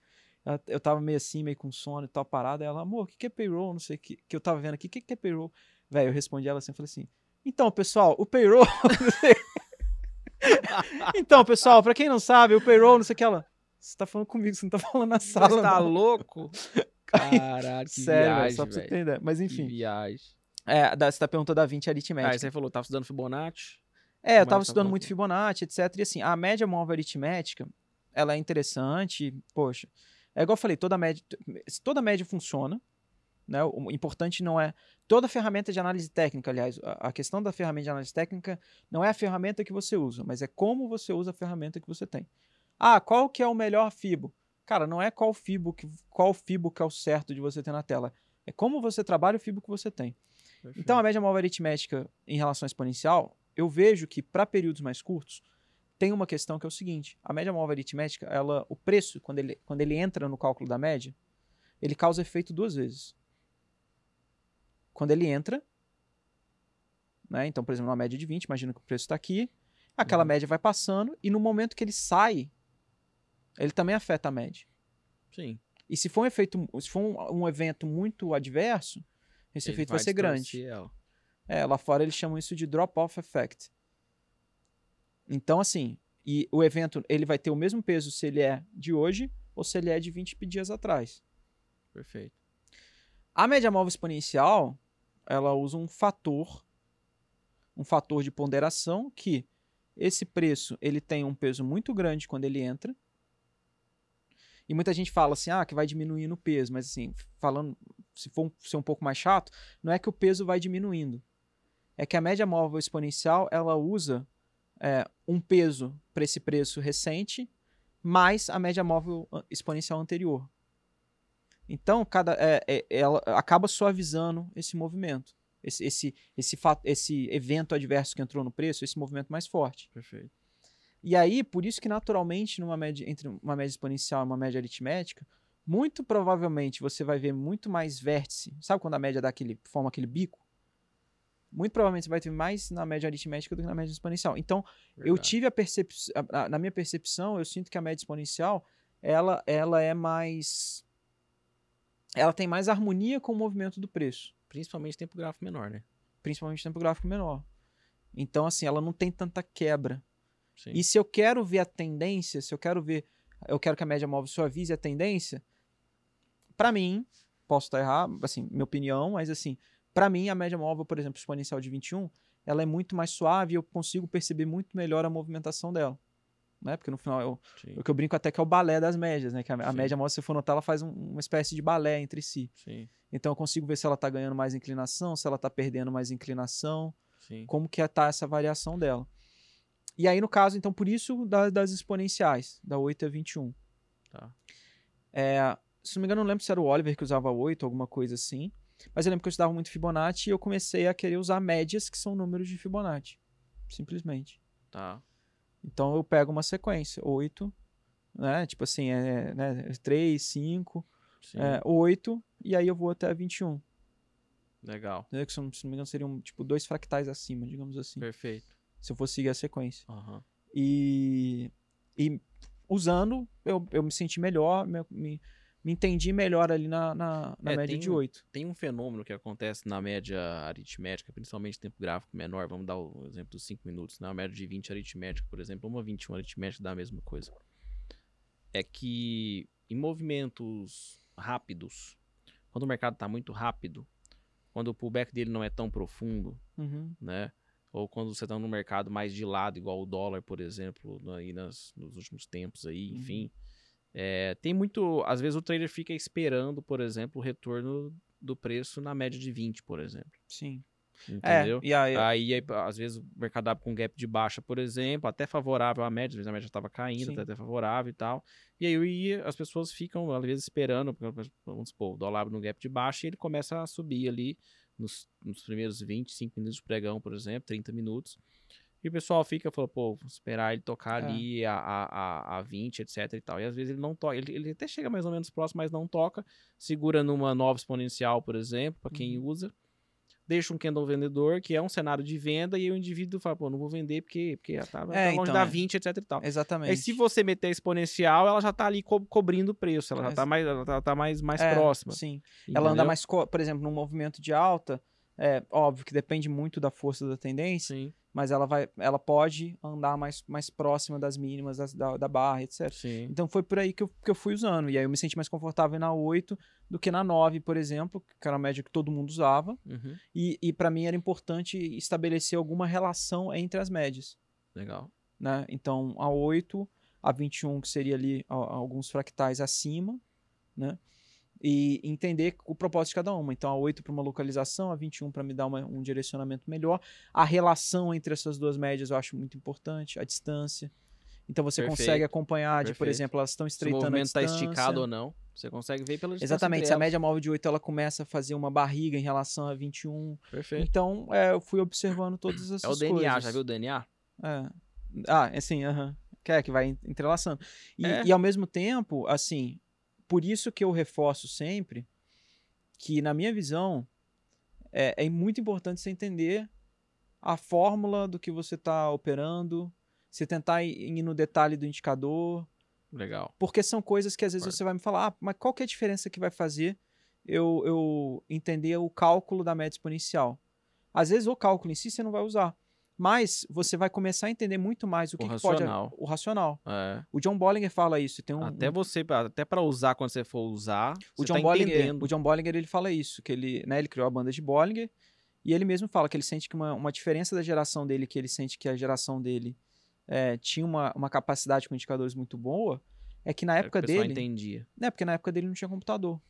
Eu tava meio assim, meio com sono e tal, parada. Aí ela, amor, o que que é payroll? Não sei o que, que eu tava vendo aqui. O que que é payroll? Velho, eu respondi ela assim, eu falei assim, então, pessoal, o payroll... então, pessoal, pra quem não sabe, o payroll, não sei o que, ela... Você tá falando comigo, você não tá falando na Você sala, tá não." louco? Caralho, que Sério, viagem, só pra você ideia. Mas Que enfim, viagem. é, da- você tá perguntando da 20 Aí aritmética. você falou, tava estudando Fibonacci. É, eu é tava que tá estudando muito Fibonacci, etc. E assim, a média móvel aritmética, ela é interessante, poxa. É igual eu falei, toda média, se toda média funciona, né? O importante não é toda ferramenta de análise técnica, aliás, a a questão da ferramenta de análise técnica não é a ferramenta que você usa, mas é como você usa a ferramenta que você tem. Ah, qual que é o melhor fibo? Cara, não é qual fibo que qual fibo que é o certo de você ter na tela, é como você trabalha o fibo que você tem. Então, a média móvel aritmética em relação à exponencial, eu vejo que para períodos mais curtos, tem uma questão que é o seguinte: a média móvel aritmética, ela, o preço, quando ele, quando ele entra no cálculo da média, ele causa efeito duas vezes. Quando ele entra, né? Então, por exemplo, numa média de 20, imagina que o preço está aqui, aquela Uhum. média vai passando, e no momento que ele sai, ele também afeta a média. Sim. E se for um efeito, se for um, um evento muito adverso, esse Ele efeito vai, ser grande. ela. É, lá fora eles chamam isso de drop-off effect. Então, assim, e o evento ele vai ter o mesmo peso se ele é de hoje ou se ele é de 20 dias atrás. Perfeito. A média móvel exponencial, ela usa um fator, um fator de ponderação que esse preço ele tem um peso muito grande quando ele entra. E muita gente fala assim, ah, que vai diminuindo o peso, mas assim, falando, se for ser um pouco mais chato, não é que o peso vai diminuindo. É que a média móvel exponencial, ela usa é, um peso para esse preço recente, mais a média móvel ah, exponencial anterior. Então, cada, é, é- ela acaba suavizando esse movimento. Esse, esse, esse, fato, esse evento adverso que entrou no preço, esse movimento mais forte. Perfeito. E aí, por isso que naturalmente, numa média, entre uma média exponencial e uma média aritmética, muito provavelmente você vai ver muito mais vértice. Sabe quando a média dá aquele, forma aquele bico? Muito provavelmente você vai ter mais na média aritmética do que na média exponencial. Então, eu Verdade. tive a percepção, na minha percepção, eu sinto que a média exponencial, ela, ela é mais, ela tem mais harmonia com o movimento do preço, Principalmente tempo gráfico menor, né? principalmente tempo gráfico menor. Então, assim, ela não tem tanta quebra. Sim. E se eu quero ver a tendência, se eu quero ver, eu quero que a média móvel suavize a tendência, pra mim, posso estar errado, assim, minha opinião, mas assim, pra mim a média móvel, por exemplo, exponencial de 21, ela é muito mais suave e eu consigo perceber muito melhor a movimentação dela. Né? Porque no final, eu, o que eu brinco até que é o balé das médias, né? Que a, a média móvel, se você for notar, ela faz um- uma espécie de balé entre si. Sim. Então eu consigo ver se ela tá ganhando mais inclinação, se ela tá perdendo mais inclinação, Sim. como que tá essa variação dela. E aí, no caso, então, por isso da- das exponenciais, da 8 a 21. Tá. É, se não me engano, não lembro se era o Oliver que usava 8, alguma coisa assim. Mas eu lembro que eu estudava muito Fibonacci e eu comecei a querer usar médias, que são números de Fibonacci. Simplesmente. Tá. Então eu pego uma sequência, 8, né? Tipo assim, é, né? 3, 5, Sim. é, 8, e aí eu vou até 21. Legal. Entendeu? Que se não me engano seriam tipo dois fractais acima, digamos assim. Perfeito. Se eu fosse seguir a sequência. Aham. E, e usando, eu, eu me senti melhor, me, me, me entendi melhor ali na, na, na É, média tem de um- 8. Tem um fenômeno que acontece na média aritmética, principalmente tempo gráfico menor. Vamos dar o exemplo dos 5 minutos, né? Média de 20 aritmética, por exemplo, uma 21 aritmética dá a mesma coisa. É que em movimentos rápidos, quando o mercado está muito rápido, quando o pullback dele não é tão profundo, Uhum. né? Ou quando você está no mercado mais de lado, igual o dólar, por exemplo, aí nas, nos últimos tempos aí, Uhum. enfim. É, tem muito. Às vezes o trader fica esperando, por exemplo, o retorno do preço na média de 20, por exemplo. Sim. Entendeu? É, e aí, Aí, aí, às vezes, o mercado abre com gap de baixa, por exemplo, até favorável à média, às vezes a média estava caindo, até, favorável e tal. E aí as pessoas ficam, às vezes, esperando, porque, vamos supor, o dólar abre no gap de baixa e ele começa a subir ali nos, nos primeiros 25 minutos de pregão, por exemplo, 30 minutos. E o pessoal fica, fala, pô, vou esperar ele tocar É. ali a, a, a, a 20, etc e tal. E às vezes ele não toca, ele, ele até chega mais ou menos próximo, mas não toca. Segura numa nova exponencial, por exemplo, para quem Uhum. usa deixa um candle vendedor, que é um cenário de venda, e o indivíduo fala, pô, não vou vender porque, porque já tá, tá É, longe então, da é. 20, etc e tal. exatamente. Aí se você meter a exponencial, ela já tá ali co- cobrindo o preço, ela já tá mais, ela tá, tá mais, mais É, próxima. Sim. Ela anda entendeu? mais, por exemplo, num movimento de alta, é óbvio que depende muito da força da tendência, Sim, mas ela vai, ela pode andar mais, mais próxima das mínimas das- da, da barra, etc. sim. Então foi por aí que eu, que eu fui usando. E aí eu me senti mais confortável na 8 do que na 9, por exemplo, que era a média que todo mundo usava. Uhum, E, e para mim era importante estabelecer alguma relação entre as médias. Legal. Né? Então a 8, a 21, que seria ali a- alguns fractais acima, né? E entender o propósito de cada uma. Então a 8 para uma localização, a 21 para me dar uma- um direcionamento melhor. A relação entre essas duas médias eu acho muito importante, a distância. Então você Perfeito, consegue acompanhar, de, por exemplo, elas estão Se o estreitando movimento tá distância. esticado ou não, você consegue ver pela distância Exatamente, se a média móvel de 8 ela começa a fazer uma barriga em relação a 21. Perfeito. Então, é, eu fui observando todas essas É o coisas. DNA, já viu o DNA? É. Ah, assim, aham. Que é, que vai entrelaçando. E, É. e ao mesmo tempo, assim, por isso que eu reforço sempre que, na minha visão, é, é muito importante você entender a fórmula do que você está operando, você tentar ir, no detalhe do indicador, Legal. porque são coisas que às vezes Concordo. você vai me falar, ah, mas qual que é a diferença que vai fazer eu, eu entender o cálculo da média exponencial? Às vezes o cálculo em si você não vai usar, mas você vai começar a entender muito mais o, O que, que racional. pode... O racional. É. O John Bollinger fala isso. Tem um, até você, até para usar quando você for usar, o John tá Bollinger, entendendo. o John Bollinger ele fala isso, que ele, né, ele criou a banda de Bollinger e ele mesmo fala que ele sente que uma, uma diferença da geração dele, que ele sente que a geração dele é, tinha uma, uma capacidade com indicadores muito boa, é que na É que época o pessoal dele, entendia. né, porque na época dele não tinha computador.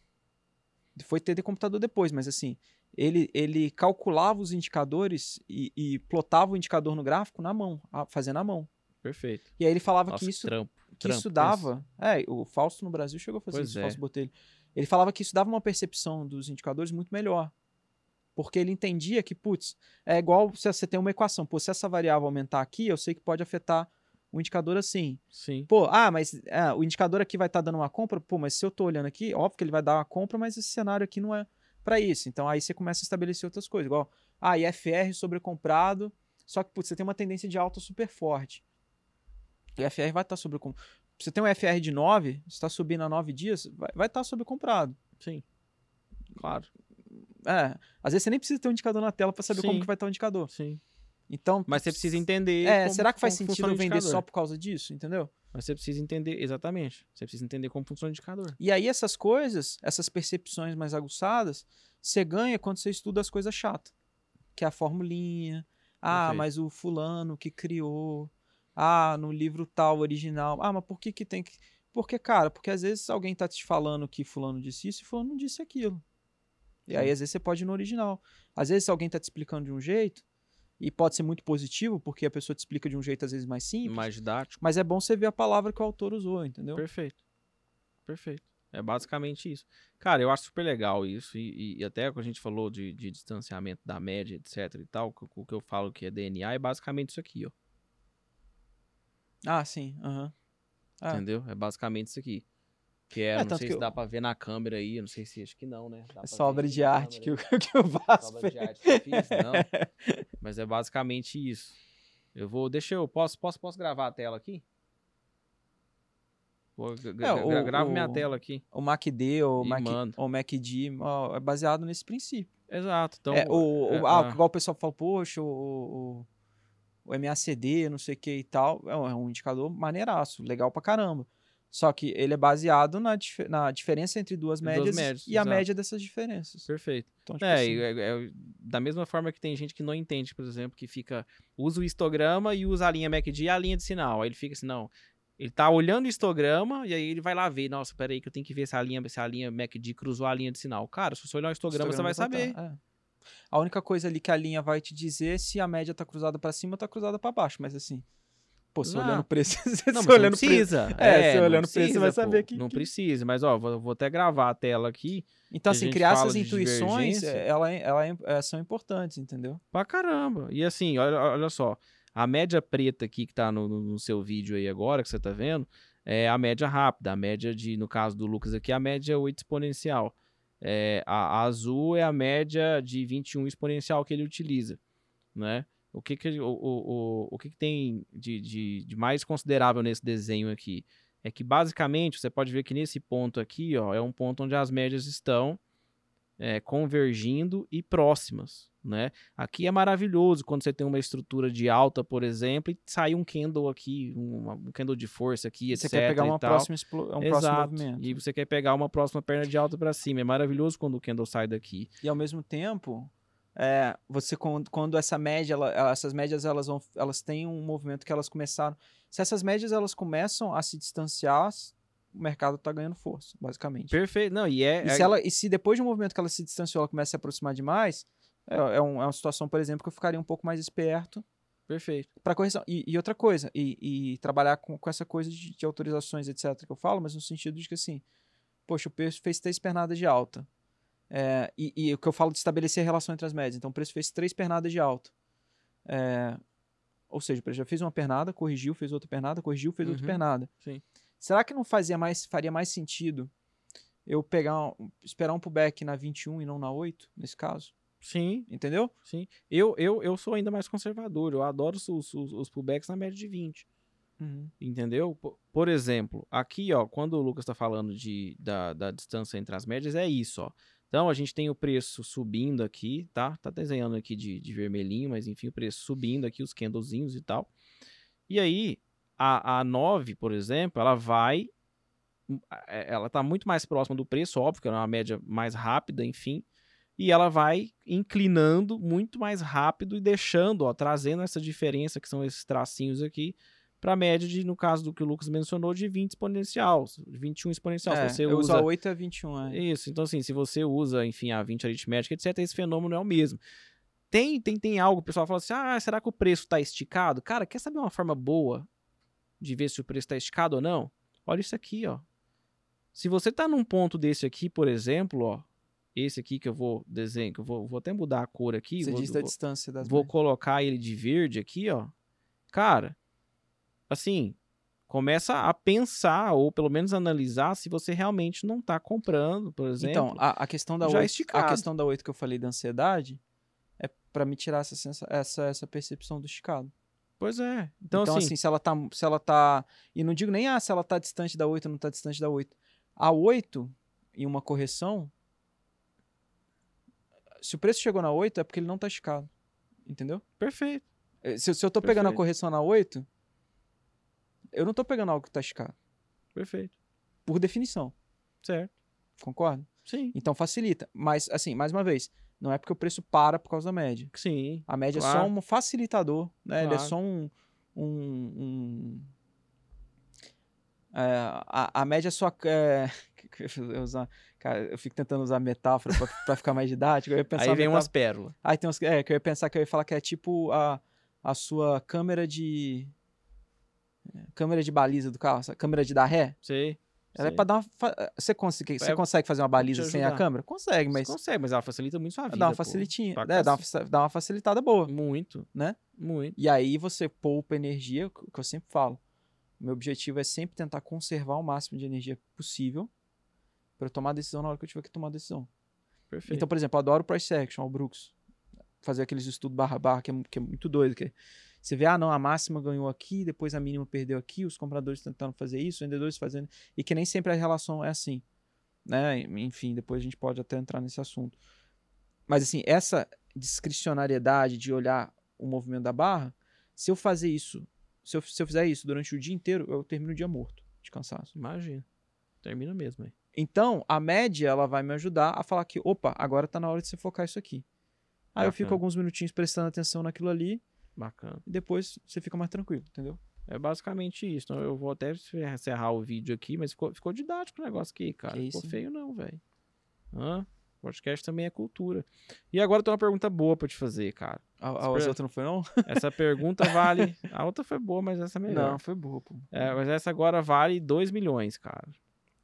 Foi ter de computador depois, mas assim, ele, ele calculava os indicadores e, e plotava o indicador no gráfico na mão, a- fazendo à mão. Perfeito. E aí ele falava Nossa, que isso trampo. que trampo, isso dava. É, o Fausto no Brasil chegou a fazer Pois isso, é. Fausto Botelho. Ele falava que isso dava uma percepção dos indicadores muito melhor. Porque ele entendia que, putz, é igual se você tem uma equação. Pô, se essa variável aumentar aqui, eu sei que pode afetar o indicador assim. Sim. Pô, ah, mas é, o indicador aqui vai estar dando uma compra. Pô, mas se eu tô olhando aqui, óbvio que ele vai dar uma compra, mas esse cenário aqui não é para isso. Então aí você começa a estabelecer outras coisas. Igual, ah, IFR sobrecomprado, só que, putz, você tem uma tendência de alta super forte. O IFR vai estar sobrecomprado. Você tem um FR de 9, você está subindo a 9 dias, vai, estar sobrecomprado. Sim. Claro. É, às vezes você nem precisa ter um indicador na tela para saber como Sim. que vai estar o indicador. Sim. Então, Mas você precisa entender. É, como- será que faz como sentido vender só por causa disso? Entendeu? Mas você precisa entender, exatamente. Você precisa entender como funciona o indicador. E aí essas coisas, essas percepções mais aguçadas, você ganha quando você estuda as coisas chatas. Que é a formulinha. Ah, Perfeito. mas o fulano que criou. Ah, no livro tal original. Ah, mas por que que tem que... Porque, cara, porque às vezes alguém tá te falando que fulano disse isso e fulano não disse aquilo. E aí às vezes você pode ir no original. Às vezes alguém tá te explicando de um jeito, e pode ser muito positivo, porque a pessoa te explica de um jeito às vezes mais simples, Mais didático. mas é bom você ver a palavra que o autor usou, entendeu? Perfeito. Perfeito. É basicamente isso. Cara, eu acho super legal isso. E, e até quando a gente falou de, de distanciamento da média, etc e tal, o que eu falo que é DNA é basicamente isso aqui, ó. Ah, sim. Aham. Ah. Entendeu? É basicamente isso aqui. Que é, É, não sei se eu- dá pra ver na câmera aí, eu não sei se acho que não, né? Dá É obra de arte que, eu- que eu faço. obra de arte que eu fiz, não. Mas é basicamente isso. Eu vou, deixa eu, posso, posso, posso gravar a tela aqui? Vou, É, o- gravo minha o- tela aqui. O MacD ou Mac, ou MacD ó, é baseado nesse princípio. Exato. Então, é, o, é, o- ah, ah, igual o pessoal fala, poxa, o, o, o MACD, não sei o que e tal, é um, é um indicador maneiraço, legal pra caramba. Só que ele é baseado na, dif- na diferença entre duas Duas médias, médias, e a exato. média dessas diferenças. perfeito. Então, tipo É, assim, é- é da mesma forma que tem gente que não entende, por exemplo, que fica usa o histograma e usa a linha MACD e a linha de sinal. Aí ele fica assim, não, ele tá olhando o histograma e aí ele vai lá ver, nossa, peraí que eu tenho que ver se a linha, se a linha MACD cruzou a linha de sinal. Cara, se você olhar o histograma, você vai saber. botar, é. A única coisa ali que a linha vai te dizer é se a média tá cruzada pra cima ou tá cruzada pra baixo, mas assim, pô, você Não. olhando o preço, você Não, olhando não o preço. precisa. É, você não olhando o preço, você vai precisa, saber pô. que- Não que- precisa, mas ó, vou, vou até gravar a tela aqui. Então, assim, criar essas intuições, é, ela, é- ela é- é- são importantes, entendeu? Pra caramba. E assim, olha, olha só. A média preta aqui que tá no, no- no seu vídeo aí agora, que você tá vendo, é a média rápida. A média de, no caso do Lucas aqui, a média é 8 exponencial. É, a, a azul é a média de 21 exponencial que ele utiliza, né? O que que, o, o, o, o que, que tem de, de, de mais considerável nesse desenho aqui? É que basicamente você pode ver que nesse ponto aqui, ó, é um ponto onde as médias estão é, convergindo e próximas, né? Aqui é maravilhoso quando você tem uma estrutura de alta, por exemplo, e sai um candle aqui, um, um candle de força aqui, Você etc. quer pegar uma próxima, um próximo Exato. movimento. E você quer pegar uma próxima perna de alta para cima. É maravilhoso quando o candle sai daqui. E ao mesmo tempo, é, você quando, quando essa média, ela- essas médias elas vão, elas têm um movimento que elas começaram. Se essas médias elas começam a se distanciar, o mercado está ganhando força, basicamente. Perfeito. Não, e é. E, é- se ela, e se depois de um movimento que ela se distanciou, ela começa a se aproximar demais, é, é, um- é uma situação, por exemplo, que eu ficaria um pouco mais esperto Perfeito. para correção. E, e outra coisa, e, e trabalhar com, com essa coisa de, de autorizações, etc., que eu falo, mas no sentido de que assim, poxa, o preço fez três pernadas de alta. É, e, e o que eu falo de estabelecer a relação entre as médias. Então, o preço fez três pernadas de alta. É, ou seja, o preço já fez uma pernada, corrigiu, fez outra pernada, corrigiu, fez outra Uhum, pernada. sim. Será que não fazia mais, faria mais sentido eu pegar, um- esperar um pullback na 21 e não na 8, nesse caso? Sim, Entendeu? sim. Eu, eu, eu sou ainda mais conservador. Eu adoro os, os, os pullbacks na média de 20. Entendeu? Po- Por exemplo, aqui, ó, quando o Lucas está falando de, da, da distância entre as médias, é isso, ó. Então, a gente tem o preço subindo aqui, tá? Tá desenhando aqui de, de vermelhinho, mas enfim, o preço subindo aqui, os candlezinhos e tal. E aí, a, a 9, por exemplo, ela vai... é, Ela tá muito mais próxima do preço, óbvio, que é uma média mais rápida, enfim. E ela vai inclinando muito mais rápido e deixando, ó, trazendo essa diferença, que são esses tracinhos aqui, para a média de, no caso do que o Lucas mencionou, de 20 exponencial, 21 exponencial. É, se você eu uso usa a 8 a 21. É. isso, então assim, se você usa, enfim, a 20 aritmética, etc, esse fenômeno é o mesmo. Tem, tem, tem algo, o pessoal fala assim, ah, será que o preço está esticado? Cara, quer saber uma forma boa de ver se o preço está esticado ou não? Olha isso aqui, ó. Se você tá num ponto desse aqui, por exemplo, ó, esse aqui que eu vou desenhar, que eu vou, vou até mudar a cor aqui, Você vou, diz da vou- distância das vou médias. colocar ele de verde aqui, ó. Cara, assim, começa a pensar, ou pelo menos analisar, se você realmente não tá comprando, por exemplo. Então, a, a questão da já 8, esticado. a questão da 8 que eu falei da ansiedade é pra me tirar essa, sensa- essa, essa percepção do esticado. Pois é. Então, Então, assim, assim, se ela tá se ela tá e não digo nem ah, se ela tá distante da 8 ou não tá distante da 8. A 8 em uma correção se o preço chegou na 8 é porque ele não tá esticado. Entendeu? perfeito. Eh, Se, se eu tô pegando a Perfeito. correção na 8, eu não tô pegando algo que tá esticado, Perfeito. por definição. Certo. Concorda? Sim. Então facilita. Mas, assim, mais uma vez, não é porque o preço para por causa da média. Sim. A média é só Claro. um facilitador, né? Ele é Claro. só um. um, um- é, a, a média é só. É, eu, usar, cara, eu fico tentando usar metáfora pra, pra ficar mais didático. Aí vem metáfora- umas pérolas. Aí tem uns. É, que eu ia pensar que eu ia falar que é tipo a, a sua câmera de. É, Câmera de baliza do carro, câmera de dar ré. Sei. Ela é Sim. pra dar uma. fa- Você, consegue, você É consegue fazer uma baliza sem a câmera? Consegue, Você mas consegue, mas ela facilita muito sua vida. dá uma facilitinha. É, dá, uma, dá uma facilitada boa. Muito. Né? Muito. E aí você poupa energia, o que eu sempre falo. Meu objetivo é sempre tentar conservar o máximo de energia possível para eu tomar a decisão na hora que eu tiver que tomar a decisão. Perfeito. Então, por exemplo, eu adoro price action, o Brooks. Fazer aqueles estudos barra barra, que é, que é muito doido. Que é- você vê, ah, não, a máxima ganhou aqui, depois a mínima perdeu aqui, os compradores tentando fazer isso, os vendedores fazendo. E que nem sempre a relação é assim. Né? Enfim, depois a gente pode até entrar nesse assunto. Mas assim, essa discricionariedade de olhar o movimento da barra, se eu fazer isso, se eu, se eu fizer isso durante o dia inteiro, eu termino o dia morto de cansaço. Imagina. Termina mesmo aí. Então, a média, ela vai me ajudar a falar que, opa, agora tá na hora de você focar isso aqui. Aí eu fico Bacana. alguns minutinhos prestando atenção naquilo ali Bacana. e depois você fica mais tranquilo, entendeu? É basicamente isso. Então, eu vou até encerrar o vídeo aqui, mas ficou, ficou didático o negócio aqui, cara. Que ficou isso, feio não, velho. Hã? Podcast também é cultura. E agora eu tenho uma pergunta boa pra te fazer, cara. A, a outra não foi, não? Essa pergunta vale. A outra foi boa, mas essa é melhor. Não, foi boa, pô. É, mas essa agora vale 2 milhões, cara.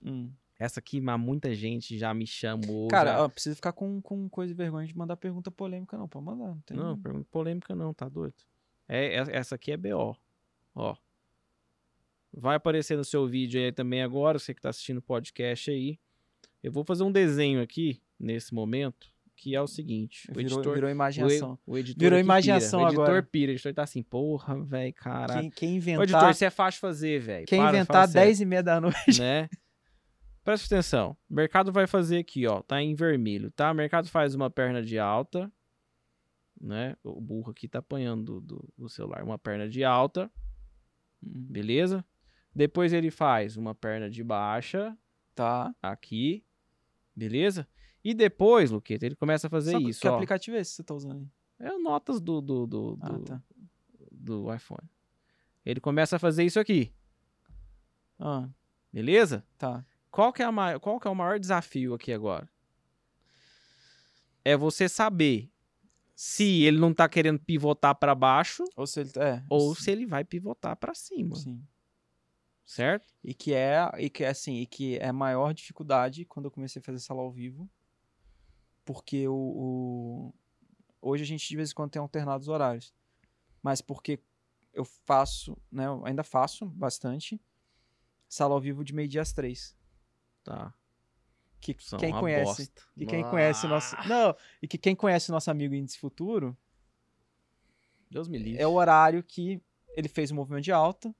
Hum. Essa aqui, mas muita gente já me chamou. Cara, já... ó, precisa ficar com, com coisa de vergonha de mandar pergunta polêmica, não. Pode mandar, não tem. Não, pergunta polêmica não, tá doido? É, é- essa aqui é BO. Ó. Vai aparecer no seu vídeo aí também agora, você que tá assistindo o podcast aí. Eu vou fazer um desenho aqui, nesse momento, que é o seguinte. O virou, editor, virou o, imaginação. o editor Virou imaginação pira. O editor agora. pira. O editor tá assim, porra, velho, caralho. Quem, quem inventar, editor, isso é fácil de fazer, velho. quem Para, inventar sério. 10 e meia da noite. né? Presta atenção. O mercado vai fazer aqui, ó. Tá em vermelho, tá? O mercado faz uma perna de alta, né? O burro aqui tá apanhando do, do- do celular. Uma perna de alta, beleza? Depois ele faz uma perna de baixa, Tá. aqui, beleza? E depois, Luqueta, ele começa a fazer Só isso, que ó. aplicativo é esse que você tá usando aí? É o notas do, do, do, Ah, do, tá. do iPhone. Ele começa a fazer isso aqui, Ah, beleza? tá. Qual que, é a mai- qual que é o maior desafio aqui agora? É você saber se ele não tá querendo pivotar para baixo Ou se ele. É. ou se ele vai pivotar para cima, Sim. certo? E que é, e que é assim, e que é a maior dificuldade quando eu comecei a fazer sala ao vivo. Porque o, o- hoje a gente de vez em quando tem alternados horários. Mas porque eu faço, né, eu ainda faço bastante sala ao vivo de meio-dia às três. Tá. Que São quem conhece, bosta. e quem conhece o nosso, Ah, não, e que quem conhece o nosso amigo Índice Futuro, Deus me livre. é o horário que ele fez o movimento de alta,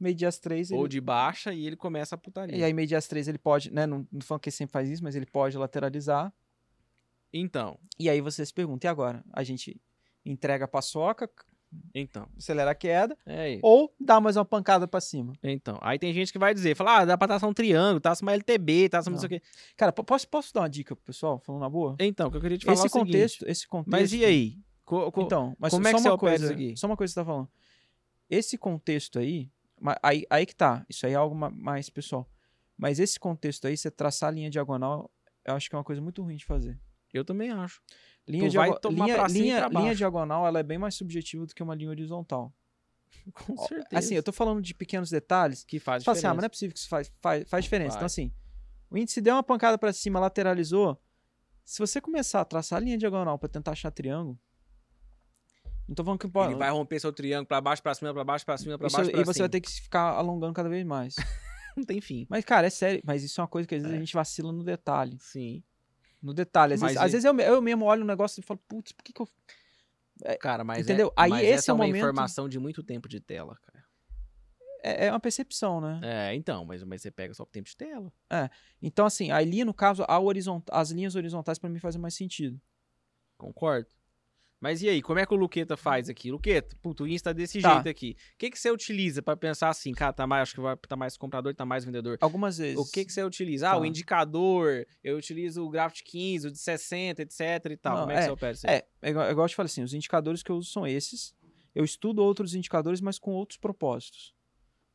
meio-dia às três ele Ou de baixa e ele começa a putaria. E aí, meio dia às três, ele pode, né? Não, não falando que ele sempre faz isso, mas ele pode lateralizar. Então, E aí você se pergunta, e agora? A gente entrega a paçoca, então. acelera a queda, É ou dá mais uma pancada pra cima? Então, aí tem gente que vai dizer, fala, ah, dá pra traçar um triângulo, traça uma LTB, traça não Não. sei o quê. Cara, po- posso, posso dar uma dica pro pessoal, falando na boa? Então, o que eu queria te falar Esse é o seguinte, contexto, esse contexto... Mas e aí? Co- co- Então, mas como é só que você uma coisa, aqui? Só uma coisa que você tá falando. Esse contexto aí, aí, aí que tá, isso aí é algo ma- mais pessoal. Mas esse contexto aí, você traçar a linha diagonal, eu acho que é uma coisa muito ruim de fazer. Eu também acho. Linha, vai diago- linha, linha, linha diagonal, ela é bem mais subjetiva do que uma linha horizontal. Com certeza. Assim, eu tô falando de pequenos detalhes. que faz Você fala assim, ah, diferença. mas não é possível que isso faz, faz, faz diferença. Então, Faz. assim, o índice deu uma pancada pra cima, lateralizou. Se você começar a traçar a linha diagonal pra tentar achar triângulo, não tô falando que pode. Ele vai romper seu triângulo pra baixo, pra cima, pra baixo, pra cima, pra isso- baixo, pra e você cima. vai ter que ficar alongando cada vez mais. Não tem fim. mas, cara, é sério. Mas isso é uma coisa que às vezes É. a gente vacila no detalhe. Sim. No detalhe. Às, Mas vezes, e- às vezes eu, eu mesmo olho um negócio e falo, putz, por que, que eu. Cara, mas Entendeu? É, Aí mas esse essa é uma momento- informação de muito tempo de tela, cara. É, é uma percepção, né? É, então, mas, mas você pega só o tempo de tela. Então, assim, a linha, no caso, a horizont... as linhas horizontais pra mim fazem mais sentido. Concordo. Mas e aí, como é que o Luqueta faz aqui? Luqueta, puto, o Insta tá desse Tá. jeito aqui. O que, que você utiliza pra pensar assim, cara, tá mais, acho que vai tá mais comprador, tá mais vendedor. Algumas vezes. O que, que você utiliza? Ah, Tá. o indicador, eu utilizo o de 15, o de 60, etc e tal. Não, como é que é, você opera isso aí? É, é igual, é igual eu te falei assim, os indicadores que eu uso são esses. Eu estudo outros indicadores, mas com outros propósitos.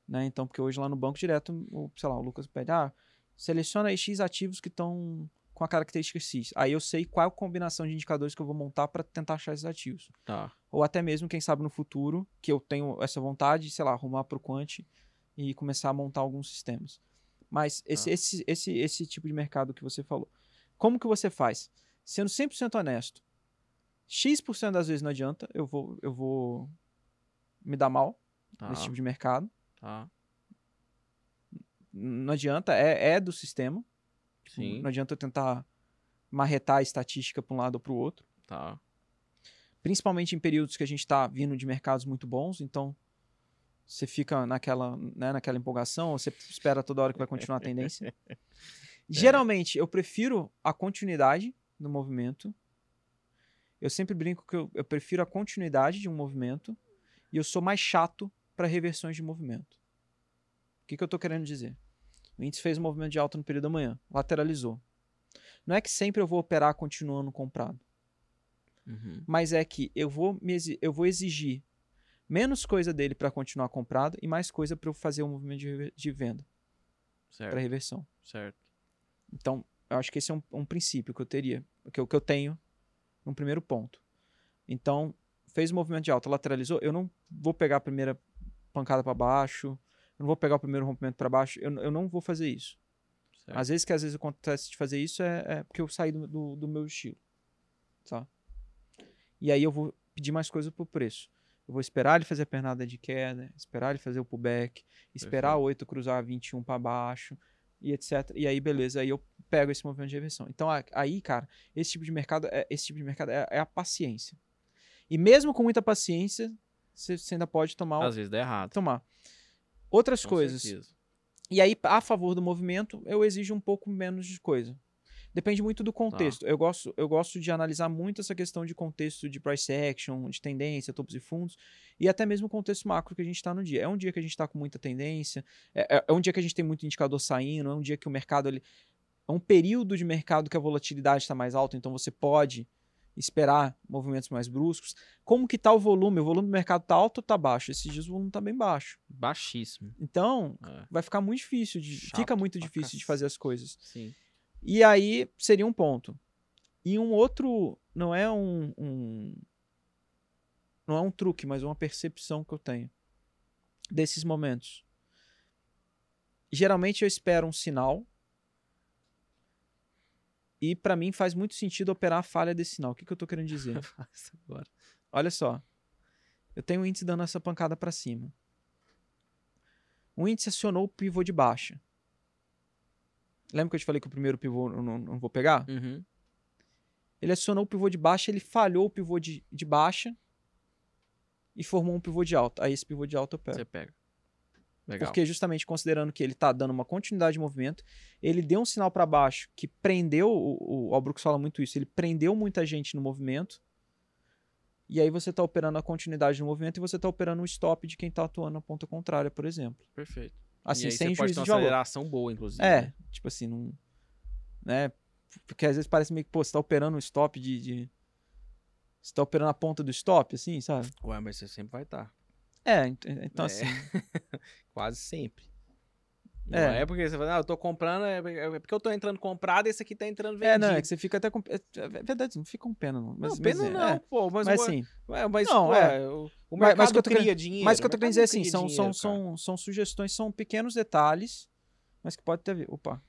Né? Então, porque hoje lá no banco direto, o, sei lá, o Lucas pede, ah, seleciona aí X ativos que estão com a característica X. Aí eu sei qual combinação de indicadores que eu vou montar para tentar achar esses ativos. Tá. Ou até mesmo, quem sabe, no futuro, que eu tenho essa vontade, sei lá, arrumar pro Quant e começar a montar alguns sistemas. Mas esse, Ah. esse, esse, esse tipo de mercado que você falou. Como que você faz? Sendo 100% honesto. X% das vezes não adianta, eu vou, eu vou me dar mal Tá, nesse tipo de mercado. tá. Não adianta, é, é do sistema. Tipo, Sim. Não adianta eu tentar marretar a estatística para um lado ou para o outro. Tá. Principalmente em períodos que a gente está vindo de mercados muito bons, então você fica naquela, né, naquela empolgação, você espera toda hora que vai continuar a tendência. Geralmente, eu prefiro a continuidade do movimento. Eu sempre brinco que eu, eu prefiro a continuidade de um movimento e eu sou mais chato para reversões de movimento. O que, que eu estou querendo dizer? O índice fez um movimento de alta no período da manhã, lateralizou. Não é que sempre eu vou operar continuando comprado Uhum. mas é que eu vou, me eu vou exigir menos coisa dele para continuar comprado e mais coisa para eu fazer um movimento de, de venda, para reversão. certo. Então, eu acho que esse é um, um princípio que eu teria, que eu, que eu tenho num primeiro ponto. Então, fez o movimento de alta, lateralizou, eu não vou pegar a primeira pancada para baixo, eu não vou pegar o primeiro rompimento para baixo, eu, eu não vou fazer isso. certo. Às vezes que às vezes acontece de fazer isso é, é porque eu saí do, do, do meu estilo. Tá? E aí eu vou pedir mais coisa pro preço. Eu vou esperar ele fazer a pernada de queda, esperar ele fazer o pullback, esperar Perfeito. o 8 cruzar 21 para baixo e etc. E aí beleza, aí eu pego esse movimento de reversão. Então aí, cara, esse tipo de mercado é esse tipo de mercado é, é a paciência. E mesmo com muita paciência, você você ainda pode tomar o- Às vezes dá errado. tomar outras com coisas. certeza. E aí, a favor do movimento, eu exijo um pouco menos de coisa. Depende muito do contexto. Eu, gosto, eu gosto de analisar muito essa questão de contexto de price action, de tendência, topos e fundos, e até mesmo o contexto macro que a gente está no dia. É um dia que a gente está com muita tendência, é, é- é um dia que a gente tem muito indicador saindo, é um dia que o mercado. Ele, é um período de mercado que a volatilidade está mais alta, então você pode esperar movimentos mais bruscos. Como que tá o volume? O volume do mercado tá alto ou tá baixo? Esses dias o volume tá bem baixo. Baixíssimo. Então, É, vai ficar muito difícil de, Chato fica muito difícil de fazer as coisas. sim. E aí seria um ponto. E um outro, não é um, um- não é um truque, mas uma percepção que eu tenho desses momentos. Geralmente eu espero um sinal e pra mim faz muito sentido operar a falha desse sinal. O que, que eu tô querendo dizer? Agora. Olha só. Eu tenho o índice dando essa pancada para cima. O índice acionou o pivô de baixa. Lembra que eu te falei que o primeiro pivô eu não, não vou pegar? Uhum. Ele acionou o pivô de baixa, ele falhou o pivô de, de baixa e formou um pivô de alta. Aí esse pivô de alta eu pego. Você pega. Legal. Porque justamente considerando que ele tá dando uma continuidade de movimento, ele deu um sinal para baixo que prendeu, o, o Albrooks fala muito isso, ele prendeu muita gente no movimento. E aí você tá operando a continuidade do movimento e você tá operando o stop de quem tá atuando na ponta contrária, por exemplo. Perfeito. Assim, e aí sem você pode ter uma de valor. aceleração boa, inclusive. É, né? tipo assim, não. Né? Porque às vezes parece meio que, pô, você tá operando um stop de. de... Você tá operando a ponta do stop, assim, sabe? Ué, mas você sempre vai estar. É, ent- então É. assim. Quase sempre. É. Não é porque você fala, ah, eu tô comprando, é é porque eu tô entrando comprado e esse aqui tá entrando vendido. É, não, é que você fica até com. É, é verdade, não fica com pena, não. Mas, não, pena mas é, não, é. pô. Mas, Mas Ué, mas, Não, pô, é. o, o Mas- mas mercado cria dinheiro. mas o que eu tô mercado querendo dizer assim, são, dinheiro, são, são, são sugestões, são pequenos detalhes, mas que pode ter a ver. Opa,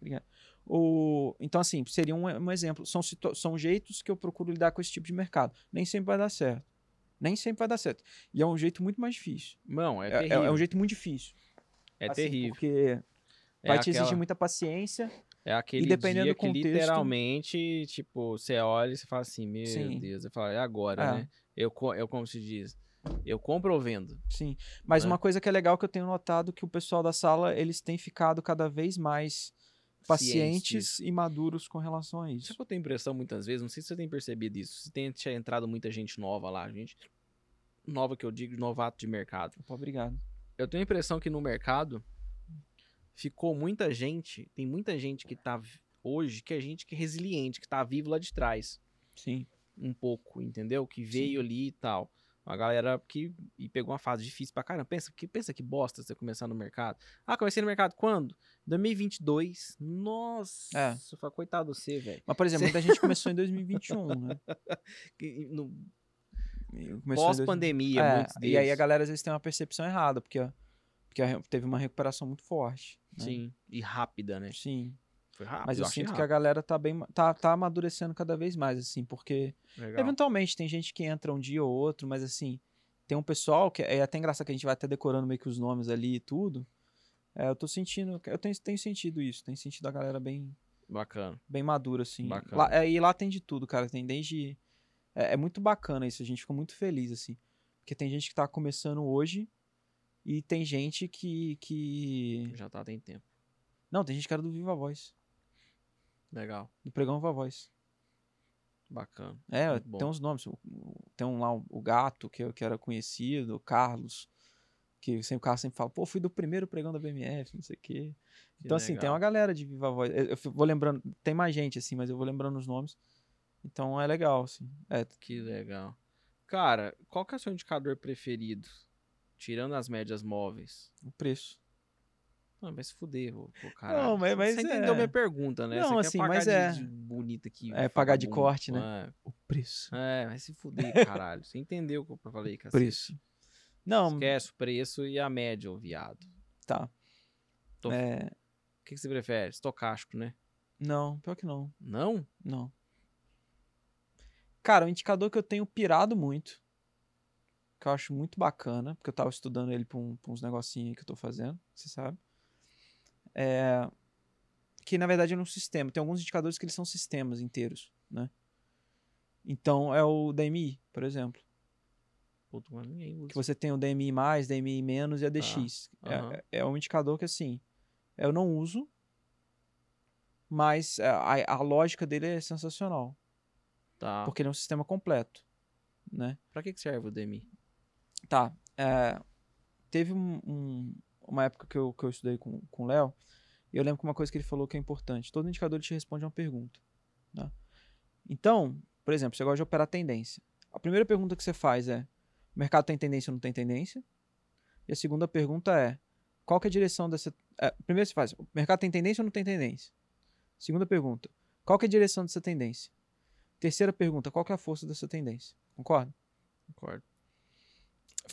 obrigado. O, então, assim, seria um, um exemplo. São, são jeitos que eu procuro lidar com esse tipo de mercado. Nem sempre vai dar certo. Nem sempre vai dar certo. E é um jeito muito mais difícil. Não, é, É, é- é um jeito muito difícil. É assim, terrível. Porque É vai te aquela- exigir muita paciência. É aquele dependendo dia do que contexto- literalmente, tipo, você olha e você fala assim, meu Sim. Deus, você fala, é agora, É. né? Eu, eu, como se diz, eu compro ou vendo? Sim. Mas Né? uma coisa que é legal que eu tenho notado que o pessoal da sala, eles têm ficado cada vez mais pacientes Cientes e maduros com relação a isso. que eu tenho impressão muitas vezes, não sei se você tem percebido isso, se tem tinha entrado muita gente nova lá, gente nova que eu digo, novato de mercado. Opa, Obrigado. Eu tenho a impressão que no mercado ficou muita gente, tem muita gente que tá hoje, que é gente que é resiliente, que tá vivo lá de trás, Sim. um pouco, entendeu? Que veio ali e tal. Uma galera que e pegou uma fase difícil pra caramba. Pensa que, pensa que bosta você começar no mercado. Ah, comecei no mercado quando? 2022. Nossa, É. fala, coitado de você, velho. Mas, por exemplo, muita gente começou em 2021, né? No- Pós-pandemia, É, muitos deles. e aí a galera às vezes tem uma percepção errada, porque, porque teve uma recuperação muito forte. né? Sim. E rápida, né? Sim. Foi rápido. Mas eu, achei sinto que a rápido. galera tá bem. Tá, tá amadurecendo cada vez mais, assim, porque. Legal. Eventualmente tem gente que entra um dia ou outro, mas assim, tem um pessoal que é até engraçado que a gente vai até decorando meio que os nomes ali e tudo. É, eu tô sentindo, eu tenho, tenho sentido isso, tenho sentido a galera bem, Bacana. bem madura, assim. Bacana. Lá, é, e lá tem de tudo, cara, tem desde. É, é muito bacana isso, a gente ficou muito feliz, assim. Porque tem gente que tá começando hoje e tem gente que. que... Já tá tem tempo. Não, tem gente que era do Viva Voz, Legal. do Pregão Viva Voz. Bacana. É, Muito bom. tem uns nomes. Tem um lá, o- Gato, que, eu- que era conhecido, o Carlos, que sempre, o Carlos sempre fala, pô, fui do primeiro pregão da BMF, não sei o quê. Que Então, assim, tem legal. uma galera de viva voz. Eu, eu vou lembrando, tem mais gente, assim, mas eu vou lembrando os nomes. Então é legal, assim. É, Que legal. Cara, qual que é o seu indicador preferido? Tirando as médias móveis. o preço. Não, mas se fuder, ô, caralho. Não, mas- mas Você é. entendeu minha pergunta, né? Não, Você assim, mas de, é. de bonita aqui. É, pagar de corte, né? O preço. É, é, vai se fuder, caralho. Você entendeu o que eu falei, cacete. Preço. Não, Esquece o preço e a média, ô viado. tá. Tô- É, O que, que você prefere? Estocástico, né? não, pior que não. Não? Não. Cara, o indicador que eu tenho pirado muito, que eu acho muito bacana, porque eu tava estudando ele pra, um- pra uns negocinhos aí que eu tô fazendo, você sabe. É. Que na verdade é um sistema. Tem alguns indicadores que eles são sistemas inteiros, né? Então é o DMI, por exemplo. Puta. Que você tem o DMI, DMI menos e a DX. É- aham. É, é um indicador que assim, eu não uso, mas a, a lógica dele é sensacional. Tá. Porque ele é um sistema completo, né? Pra que, que serve o DMI? Tá, é, teve um- um- uma época que eu, que eu estudei com, com o Léo, e eu lembro que uma coisa que ele falou que é importante, todo indicador te responde a uma pergunta, né? Então, por exemplo, você gosta de operar tendência. A primeira pergunta que você faz é, o mercado tem tendência ou não tem tendência? E a segunda pergunta é, qual é a direção dessa... é, primeiro você faz, o mercado tem tendência ou não tem tendência? Segunda pergunta, qual é a direção dessa tendência? Terceira pergunta, qual é a força dessa tendência? Concorda? Concordo.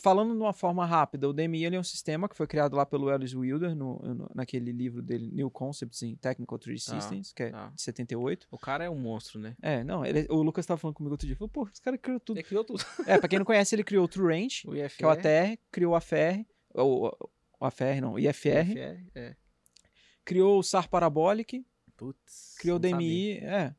Falando de uma forma rápida, o DMI é um sistema que foi criado lá pelo Alice Wilder no, no- naquele livro dele, New Concepts in Technical 3D Tá, Systems, que é tá. de 78. O cara é um monstro, né? É, não, ele- o Lucas tava falando comigo outro dia, falou, pô, esse cara criou tudo. Ele criou tudo. É, pra quem não conhece, ele criou o True Range, O IFR. que é o ATR, criou o AFR, o, o AFR não, o IFR, IFR, é. criou o SAR Parabolic, Putz. criou o não sabia. DMI, é.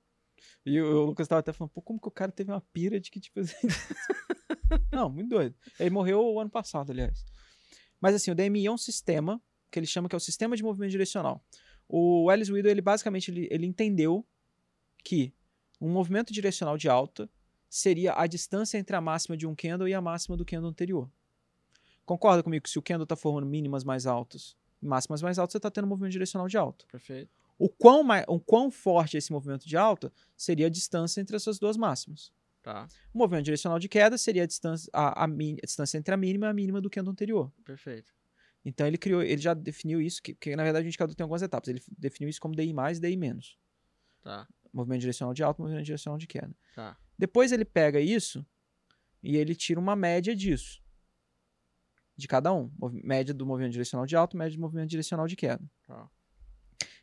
E o, o Lucas tava até falando, pô, como que o cara teve uma pira de que, tipo assim... não, muito doido. Ele morreu o ano passado, aliás. Mas assim, o DMI é um sistema que ele chama que é o sistema de movimento direcional. O Alice Widow, ele basicamente ele, ele entendeu que um movimento direcional de alta seria a distância entre a máxima de um candle e a máxima do candle anterior. Concorda comigo que se o candle está formando mínimas mais altas e máximas mais altas, você está tendo um movimento direcional de alta. Perfeito. O quão, o quão forte é esse movimento de alta seria a distância entre essas duas máximas. Tá. O movimento direcional de queda seria a distância, a, a mi- a distância entre a mínima e a mínima do candle anterior. Perfeito. Então ele criou, ele já definiu isso, que, que na verdade o indicador tem algumas etapas. Ele definiu isso como DI mais DI menos. Tá. Movimento direcional de alta, movimento direcional de queda. Tá. Depois ele pega isso e ele tira uma média disso. De cada um. Média do movimento direcional de alta, média do movimento direcional de queda. Tá.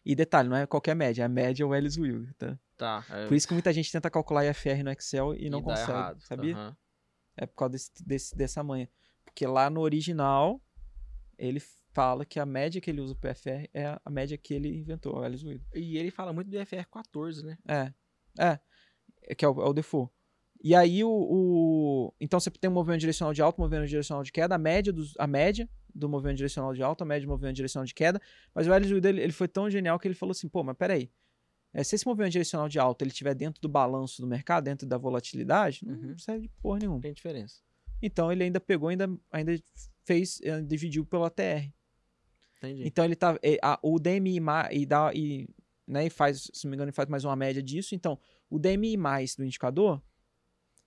E detalhe, não é qualquer média, é a média é o Ellis Wilder, tá? Tá. É, Por isso que muita gente tenta calcular IFR no Excel e não dá consegue, errado. sabia? Aham. É por causa desse, desse- dessa manha. Porque lá no original, ele fala que a média que ele usa pro IFR é a- média que ele inventou, o Ellis Wilder. E ele fala muito do IFR 14, né? É, é, é que é o, é o default. E aí o, o- Então você tem um movimento direcional de alta, um movimento direcional de queda, a média, dos, a média do movimento direcional de alta, média do movimento direcional de queda. Mas o Ellis Wilder, ele, foi tão genial que ele falou assim, pô, mas peraí. É, se esse movimento direcional de alta ele estiver dentro do balanço do mercado, dentro da volatilidade, não Uhum. serve de porra nenhuma. Tem diferença. Então ele ainda pegou, ainda, ainda fez, eh, dividiu pelo ATR. Entendi. Então ele tá. eh, a- o DMI e dá. E, né, e faz, se não me engano, ele faz mais uma média disso. Então, o DMI mais do indicador,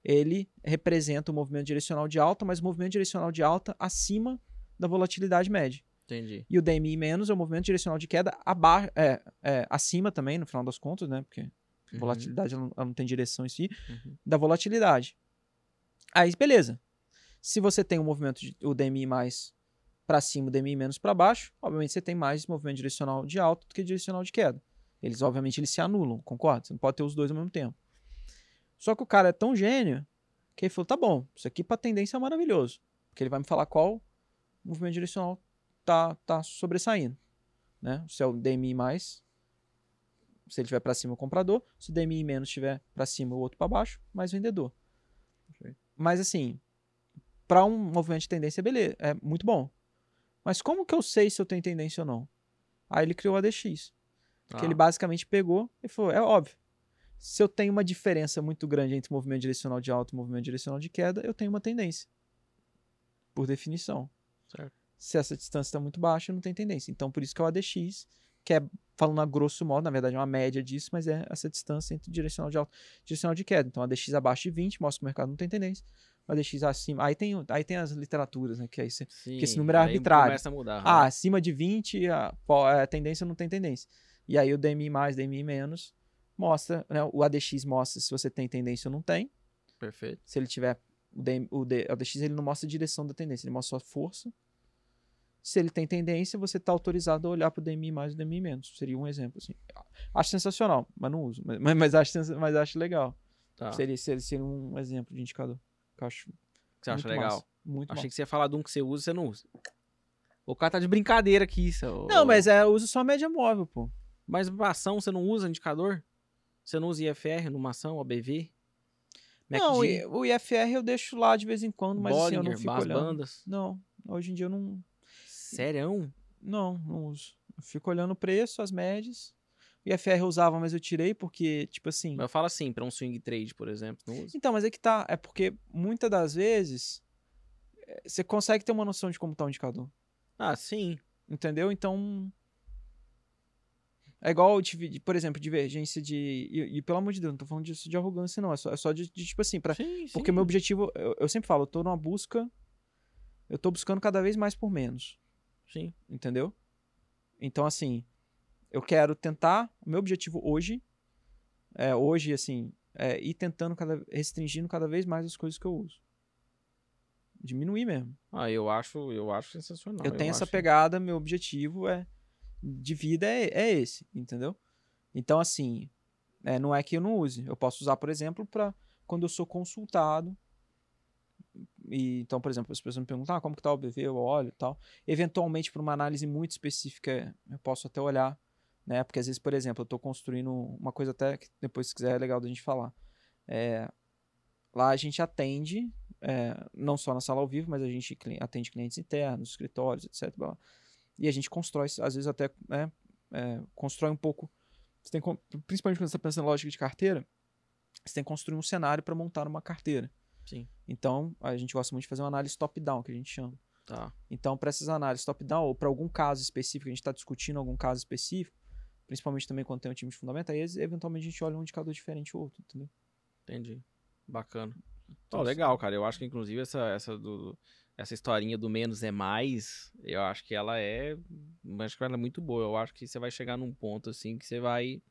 ele representa o movimento direcional de alta, mas o movimento direcional de alta acima da volatilidade média. Entendi. E o DMI menos é o movimento direcional de queda aba é, é, acima também, no final das contas, né? Porque Uhum. volatilidade ela não, ela não tem direção em si, Uhum. da volatilidade. Aí, beleza. Se você tem um movimento, de, o DMI mais para cima, o DMI menos para baixo, obviamente você tem mais movimento direcional de alta do que direcional de queda. Eles, obviamente, eles se anulam, concorda? Você não pode ter os dois ao mesmo tempo. Só que o cara é tão gênio que ele falou: tá bom, isso aqui para tendência é maravilhoso. Porque ele vai me falar qual movimento direcional tá, tá sobressaindo. Né? Se é o DMI mais, se ele estiver para cima, o comprador. Se o DMI menos estiver para cima, o outro para baixo, mais vendedor. Mas assim, para um movimento de tendência, beleza, é muito bom. Mas como que eu sei se eu tenho tendência ou não? Aí ele criou o ADX. Que ele Ah. basicamente pegou e falou: é óbvio. Se eu tenho uma diferença muito grande entre movimento direcional de alta e movimento direcional de queda, eu tenho uma tendência. Por definição. Certo. Se essa distância está muito baixa, não tem tendência. Então, por isso que é o ADX, que é, falando a grosso modo, na verdade é uma média disso, mas é essa distância entre direcional de alta e direcional de queda. Então, ADX abaixo de 20 mostra que o mercado não tem tendência. O ADX acima. Aí tem, aí tem as literaturas, né? Que aí você Sim, esse número é arbitrário. Começa a mudar. ah, né? acima de 20, a, a tendência não tem tendência. E aí o DMI mais, DMI menos, mostra, né, o ADX mostra se você tem tendência ou não tem. Perfeito. Se ele tiver, o, DM, o, D- o ADX ele não mostra a direção da tendência, ele mostra só a força. Se ele tem tendência, você está autorizado a olhar para o DMI mais e o DMI menos. Seria um exemplo, assim. Acho sensacional, mas não uso. Mas, mas, acho, mas acho legal. Tá. Seria, seria, seria um exemplo de indicador. Que acho você acha legal? massa, Muito Achei massa. que você ia falar de um que você usa e você não usa. O cara tá de brincadeira aqui, seu... Não, mas é, eu uso só a média móvel, pô. Mas ação você não usa indicador? Você não usa IFR numa ação, OBV? Não, MACD, e- o IFR eu deixo lá de vez em quando, mas assim, eu não Bollinger, fico olhando. bandas? Não, hoje em dia eu não, Sério? não, não uso. Eu fico olhando o preço, as médias. O IFR eu usava, mas eu tirei porque, tipo assim... Mas eu falo assim, pra um swing trade, por exemplo, não usa? Então, mas é que tá, é porque muitas das vezes eh, você consegue ter uma noção de como tá o indicador, Ah, sim. entendeu? Então... É igual, divi- por exemplo, divergência de... E, e, pelo amor de Deus, não tô falando disso de arrogância, não. É só, é só de, de, tipo assim, pra, sim, Porque sim. meu objetivo, eu, eu sempre falo, eu tô numa busca, eu tô buscando cada vez mais por menos, Sim. entendeu? Então, assim, eu quero tentar, o meu objetivo hoje, é, hoje, assim, é ir tentando, cada, restringindo cada vez mais as coisas que eu uso. Diminuir mesmo. Ah, eu acho, eu acho sensacional. eu tenho essa acho- pegada, meu objetivo é de vida é, é esse, entendeu? Então, assim, é, não é que eu não use. Eu posso usar, por exemplo, para quando eu sou consultado. E, então, por exemplo, as pessoas me perguntam ah, como que tá o BV, eu olho e tal. Eventualmente, para uma análise muito específica, eu posso até olhar, né? Porque às vezes, por exemplo, eu estou construindo uma coisa até que depois, se quiser, é legal da gente falar. É, lá a gente atende, é, não só na sala ao vivo, mas a gente atende clientes internos, escritórios, etc. blá, blá. E a gente constrói, às vezes até né, é, constrói um pouco. Você tem, principalmente quando você está pensando em lógica de carteira, você tem que construir um cenário para montar uma carteira. Sim. Então, a gente gosta muito de fazer uma análise top-down, que a gente chama. Tá. Então, para essas análises top-down, ou para algum caso específico, a gente está discutindo algum caso específico, principalmente também quando tem um time de fundamento, aí eventualmente a gente olha um indicador diferente ou outro, entendeu? Entendi. Bacana. Então, Ó, legal, cara. Eu acho que, inclusive, essa, essa, do, essa historinha do menos é mais, eu acho que ela é. Acho que ela é muito boa. Eu acho que você vai chegar num ponto assim que você vai.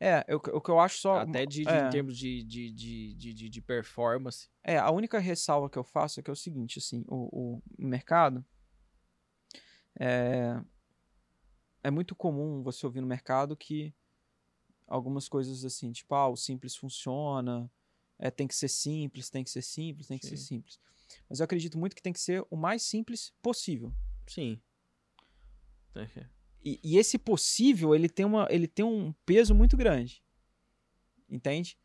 É, eu- o que eu acho só. até de, de- é. em termos de, de, de, de, de- de performance. É, a única ressalva que eu faço é que é o seguinte, assim, o, o mercado é, é muito comum você ouvir no mercado que algumas coisas assim, tipo, ah, o simples funciona, é, tem que ser simples, tem que ser simples, tem que ser Sim. simples. Mas eu acredito muito que tem que ser o mais simples possível. Sim. E, e esse possível, ele tem, uma, ele tem um peso muito grande. Entende?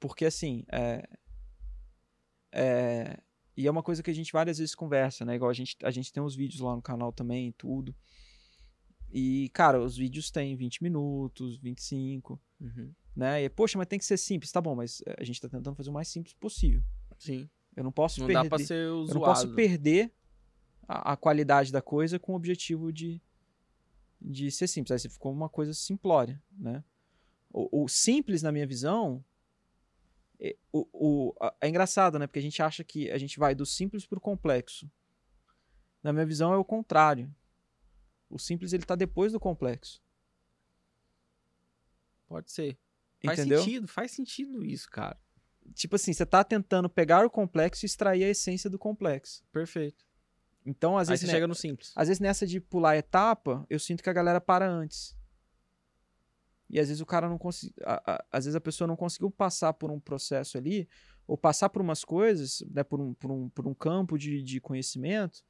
Porque, assim, é, é, e é uma coisa que a gente várias vezes conversa, né? Igual a gente, a gente tem os vídeos lá no canal também, tudo. E, cara, os vídeos têm 20 minutos, 25, Uhum. Né? E, poxa, mas tem que ser simples. Tá bom, mas eh, a gente tá tentando fazer o mais simples possível. Sim. Eu não posso Não perder... dá pra ser Eu zoado. não posso perder a, a qualidade da coisa com o objetivo de, de ser simples. Aí você ficou uma coisa simplória, né? O, o simples, na minha visão, é, o, o, é engraçado, né? Porque a gente acha que a gente vai do simples pro complexo. Na minha visão, é o contrário. O simples, ele tá depois do complexo. Pode ser. Faz Entendeu? sentido, faz sentido isso, cara. Tipo assim, você tá tentando pegar o complexo e extrair a essência do complexo. Perfeito. Então, às Aí vezes, você né, chega no simples. às vezes nessa de pular etapa, eu sinto que a galera para antes. E às vezes o cara não conseguiu. Às vezes a pessoa não conseguiu passar por um processo ali, ou passar por umas coisas, né, por, um, por, um, por um campo de, de conhecimento,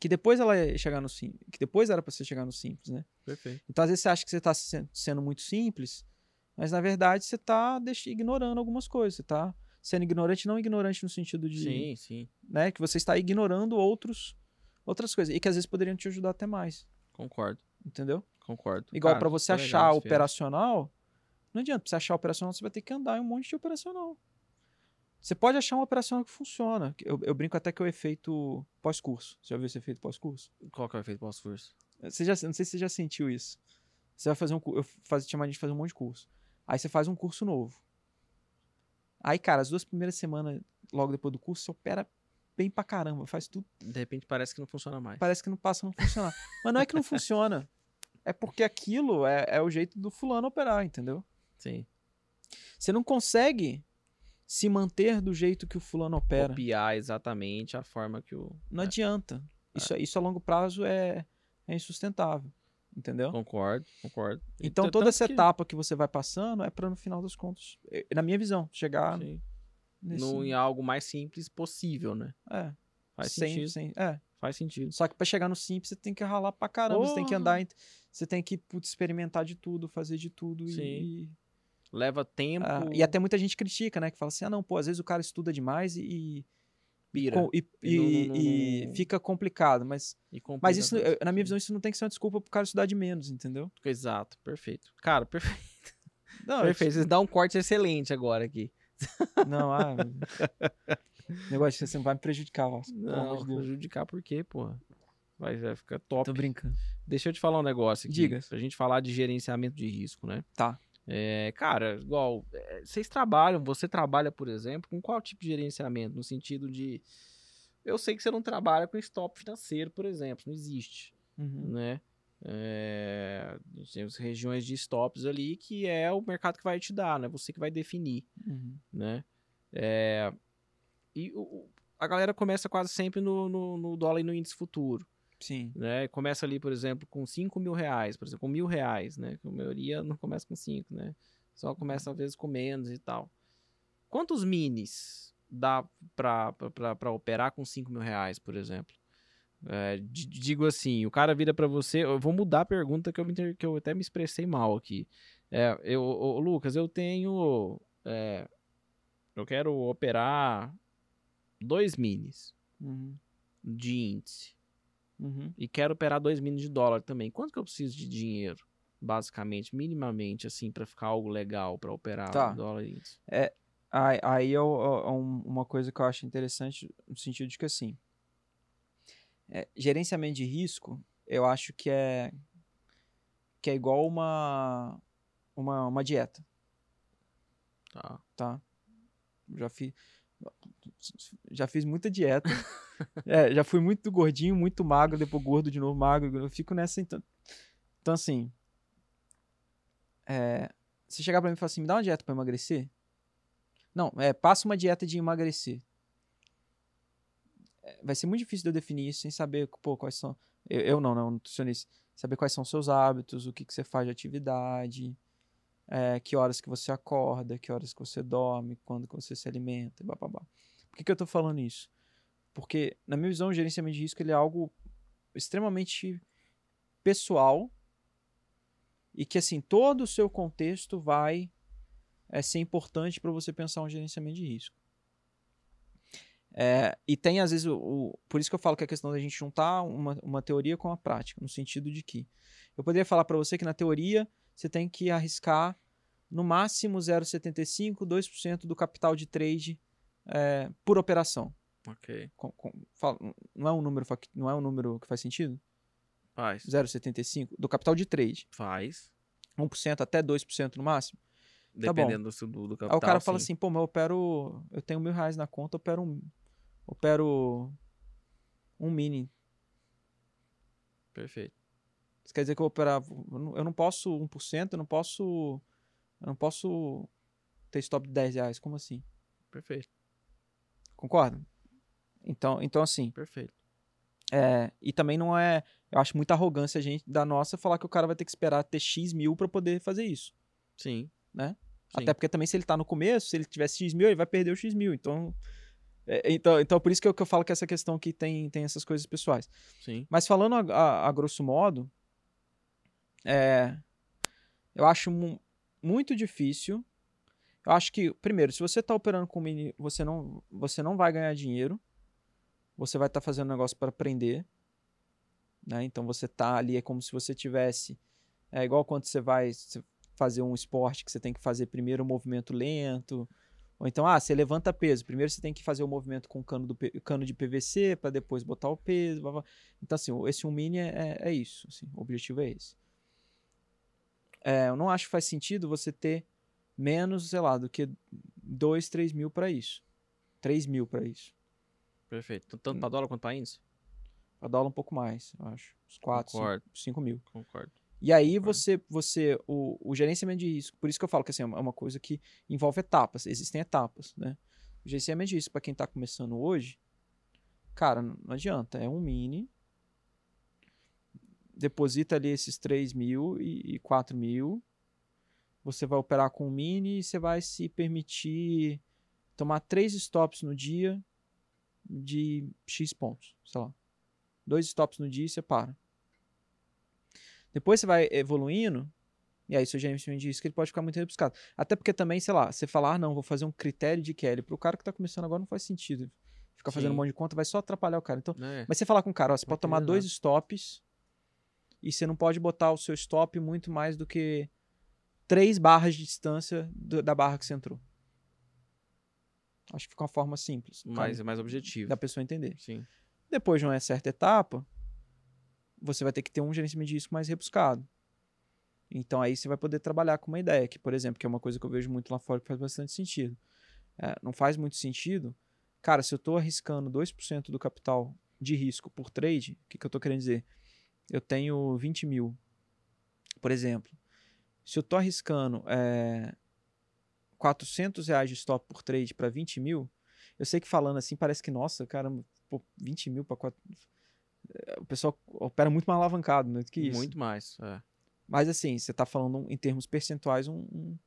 que depois ela ia chegar no simples. Que depois era para você chegar no simples, né? Perfeito. Então, às vezes, você acha que você está sendo muito simples, mas na verdade você está ignorando algumas coisas. Você está sendo ignorante, não ignorante no sentido de. Sim, sim. Né, que você está ignorando outros, outras coisas. E que às vezes poderiam te ajudar até mais. Concordo. Entendeu? Concordo. Igual Cara, para você achar operacional, não adianta. Pra você achar operacional, você vai ter que andar em um monte de operacional. Você pode achar um operacional que funciona. Eu, eu brinco até que é o efeito pós-curso. Você já viu esse efeito pós-curso? Qual que é o efeito pós-curso? Você já, não sei se você já sentiu isso. Você vai fazer um curso. Eu faz, chamar de fazer um monte de curso. Aí você faz um curso novo. Aí, cara, as duas primeiras semanas, logo depois do curso, você opera bem pra caramba. Faz tudo. De repente parece que não funciona mais. Parece que não passa a não funcionar. Mas não é que não funciona. É porque aquilo é, é o jeito do fulano operar, entendeu? Sim. Você não consegue se manter do jeito que o fulano opera. Copiar exatamente a forma que o. Não É. adianta. Isso, isso a longo prazo é, é insustentável. Entendeu? Concordo, concordo. Então toda essa que- etapa que você vai passando é para no final das contas, eh, na minha visão, chegar nesse No, em algo mais simples possível, né? é, Faz sem, sentido. sem- é. Faz sentido. Só que para chegar no simples você tem que ralar pra caramba, você tem que andar, você tem que putz, experimentar de tudo, fazer de tudo e- Sim. e Leva tempo. ah, e até muita gente critica, né, que fala assim: "Ah, não, pô, às vezes o cara estuda demais e e, pira. com- e- E não- não- e não- fica complicado, mas E mas isso na minha visão isso não tem que ser uma desculpa pro cara estudar de menos, entendeu? Exato, perfeito. Cara, perfeito. Não, perfeito. Vocês dão um corte excelente agora aqui. Não, ah, negócio você não vai me prejudicar, Vasco. Não, de prejudicar por quê, porra? Vai, vai ficar top. Tô brincando. Deixa eu te falar um negócio aqui. Diga. Pra gente falar de gerenciamento de risco, né? Tá. É, cara, igual, é, vocês trabalham, você trabalha, por exemplo, com qual tipo de gerenciamento? No sentido de. Eu sei que você não trabalha com stop financeiro, por exemplo, não existe, Uhum. né? É, a gente tem as regiões de stops ali que é o mercado que vai te dar, né? Você que vai definir, Uhum. né? É, e o- a galera começa quase sempre no, no, no dólar e no índice futuro Sim. né? Começa ali, por exemplo, com 5 mil reais, por exemplo, com mil reais, né? Que a maioria não começa com 5, né? Só começa às vezes com menos e tal. Quantos minis dá pra operar com 5 mil reais, por exemplo? É, di- digo assim, o cara vira pra você. Eu vou mudar a pergunta que eu, me que eu até me expressei mal aqui. É, eu, ô, Lucas, eu tenho. é, eu quero operar dois minis Uhum. de índice Uhum. e quero operar 2 minis de dólar também. Quanto que eu preciso de dinheiro, basicamente, minimamente, assim, pra ficar algo legal pra operar Tá. dólar e índice? Aí, aí é, é um- uma coisa que eu acho interessante no sentido de que assim, é, gerenciamento de risco, eu acho que é que é igual uma uma, uma dieta, Tá. tá? Já fiz já fiz muita dieta. É, já fui muito gordinho, muito magro, depois gordo de novo, magro. Eu fico nessa então. Então assim, é, se chegar pra mim e falar assim, me dá uma dieta pra emagrecer? Não, é, passa uma dieta de emagrecer. É, vai ser muito difícil de eu definir isso sem saber, pô, quais são. Eu, eu não, não, nutricionista. Saber quais são os seus hábitos, o que, que você faz de atividade, é, que horas que você acorda, que horas que você dorme, quando que você se alimenta, blá, blá, blá. Por que, que eu tô falando isso? Porque, na minha visão, o gerenciamento de risco ele é algo extremamente pessoal e que, assim, todo o seu contexto vai é, ser importante para você pensar um gerenciamento de risco. É, e tem, às vezes, o, o- por isso que eu falo que a questão da gente juntar uma, uma teoria com a prática, no sentido de que eu poderia falar para você que na teoria você tem que arriscar no máximo 0,75, 2% do capital de trade é, por operação. Ok. Com- com- fala- não, é um número, não é um número que faz sentido? Faz. 0,75 do capital de trade. Faz. 1% até 2% no máximo. Tá. Dependendo do, do, do capital. Aí o cara fala sim. assim, pô, mas eu opero. Eu tenho mil reais na conta, eu opero um. Opero um mini. Perfeito. Isso quer dizer que eu operar. Eu não posso 1%, eu não posso. Eu não posso ter stop de 10 reais. Como assim? Perfeito. Concorda? Então, então assim, Perfeito. É, e também não é. Eu acho muita arrogância a gente da nossa falar que o cara vai ter que esperar ter X mil para poder fazer isso. Sim. Né? Sim. Até porque também, se ele tá no começo, se ele tivesse X mil, ele vai perder o X mil. Então. é, então, então, por isso que eu, que eu falo que essa questão que tem, tem essas coisas pessoais. Sim. Mas falando a, a- a grosso modo, é, eu acho mu- muito difícil. Eu acho que, primeiro, se você está operando com mini, você não, você não vai ganhar dinheiro. Você vai estar fazendo um negócio para aprender. Né? Então você tá ali, é como se você tivesse. É igual quando você vai fazer um esporte que você tem que fazer primeiro um movimento lento. Ou então, ah, você levanta peso. Primeiro você tem que fazer o movimento com cano, do, cano de PVC para depois botar o peso. blá, blá. Então, assim, o- esse 1 mini é, é isso. assim, o objetivo é esse. É, eu não acho que faz sentido você ter menos, sei lá, do que 2, 3 mil para isso. 3 mil para isso. Perfeito. Tanto pra dólar quanto pra índice? Pra dólar um pouco mais, eu acho. Uns 4, Concordo. 5 mil. Concordo. E aí Concordo. você, você o, o gerenciamento de risco, por isso que eu falo que assim, é uma é coisa que envolve etapas, existem etapas, né? O gerenciamento de risco para quem tá começando hoje, cara, não adianta, é um mini, deposita ali esses 3 mil e, e 4 mil, você vai operar com o mini e você vai se permitir tomar três stops no dia de X pontos, sei lá. Dois stops no dia e você para. Depois você vai evoluindo, e aí seu gerenciamento de risco ele pode ficar muito rebuscado. Até porque também, sei lá, você falar, ah, não, vou fazer um critério de Kelly. Pro cara que tá começando agora não faz sentido. Ficar fazendo um monte de conta vai só atrapalhar o cara. Então, É. mas você falar com o cara, ó, você Vai pode tomar dois nada. stops e você não pode botar o seu stop muito mais do que três barras de distância do- da barra que você entrou. Acho que fica uma forma simples Mais, mais objetivo. da pessoa entender. Sim. Depois de uma certa etapa, você vai ter que ter um gerenciamento de risco mais rebuscado. Então aí você vai poder trabalhar com uma ideia, que, por exemplo, que é uma coisa que eu vejo muito lá fora que faz bastante sentido. É, não faz muito sentido. Cara, se eu estou arriscando 2% do capital de risco por trade, o que, que eu estou querendo dizer? Eu tenho 20 mil, por exemplo. Se eu estou arriscando é, 400 reais de stop por trade para 20 mil, eu sei que falando assim parece que, nossa, caramba, pô, 20 mil para 4. O pessoal opera muito mais alavancado né, do que isso. Muito mais. É. Mas assim, você está falando em termos percentuais um, um,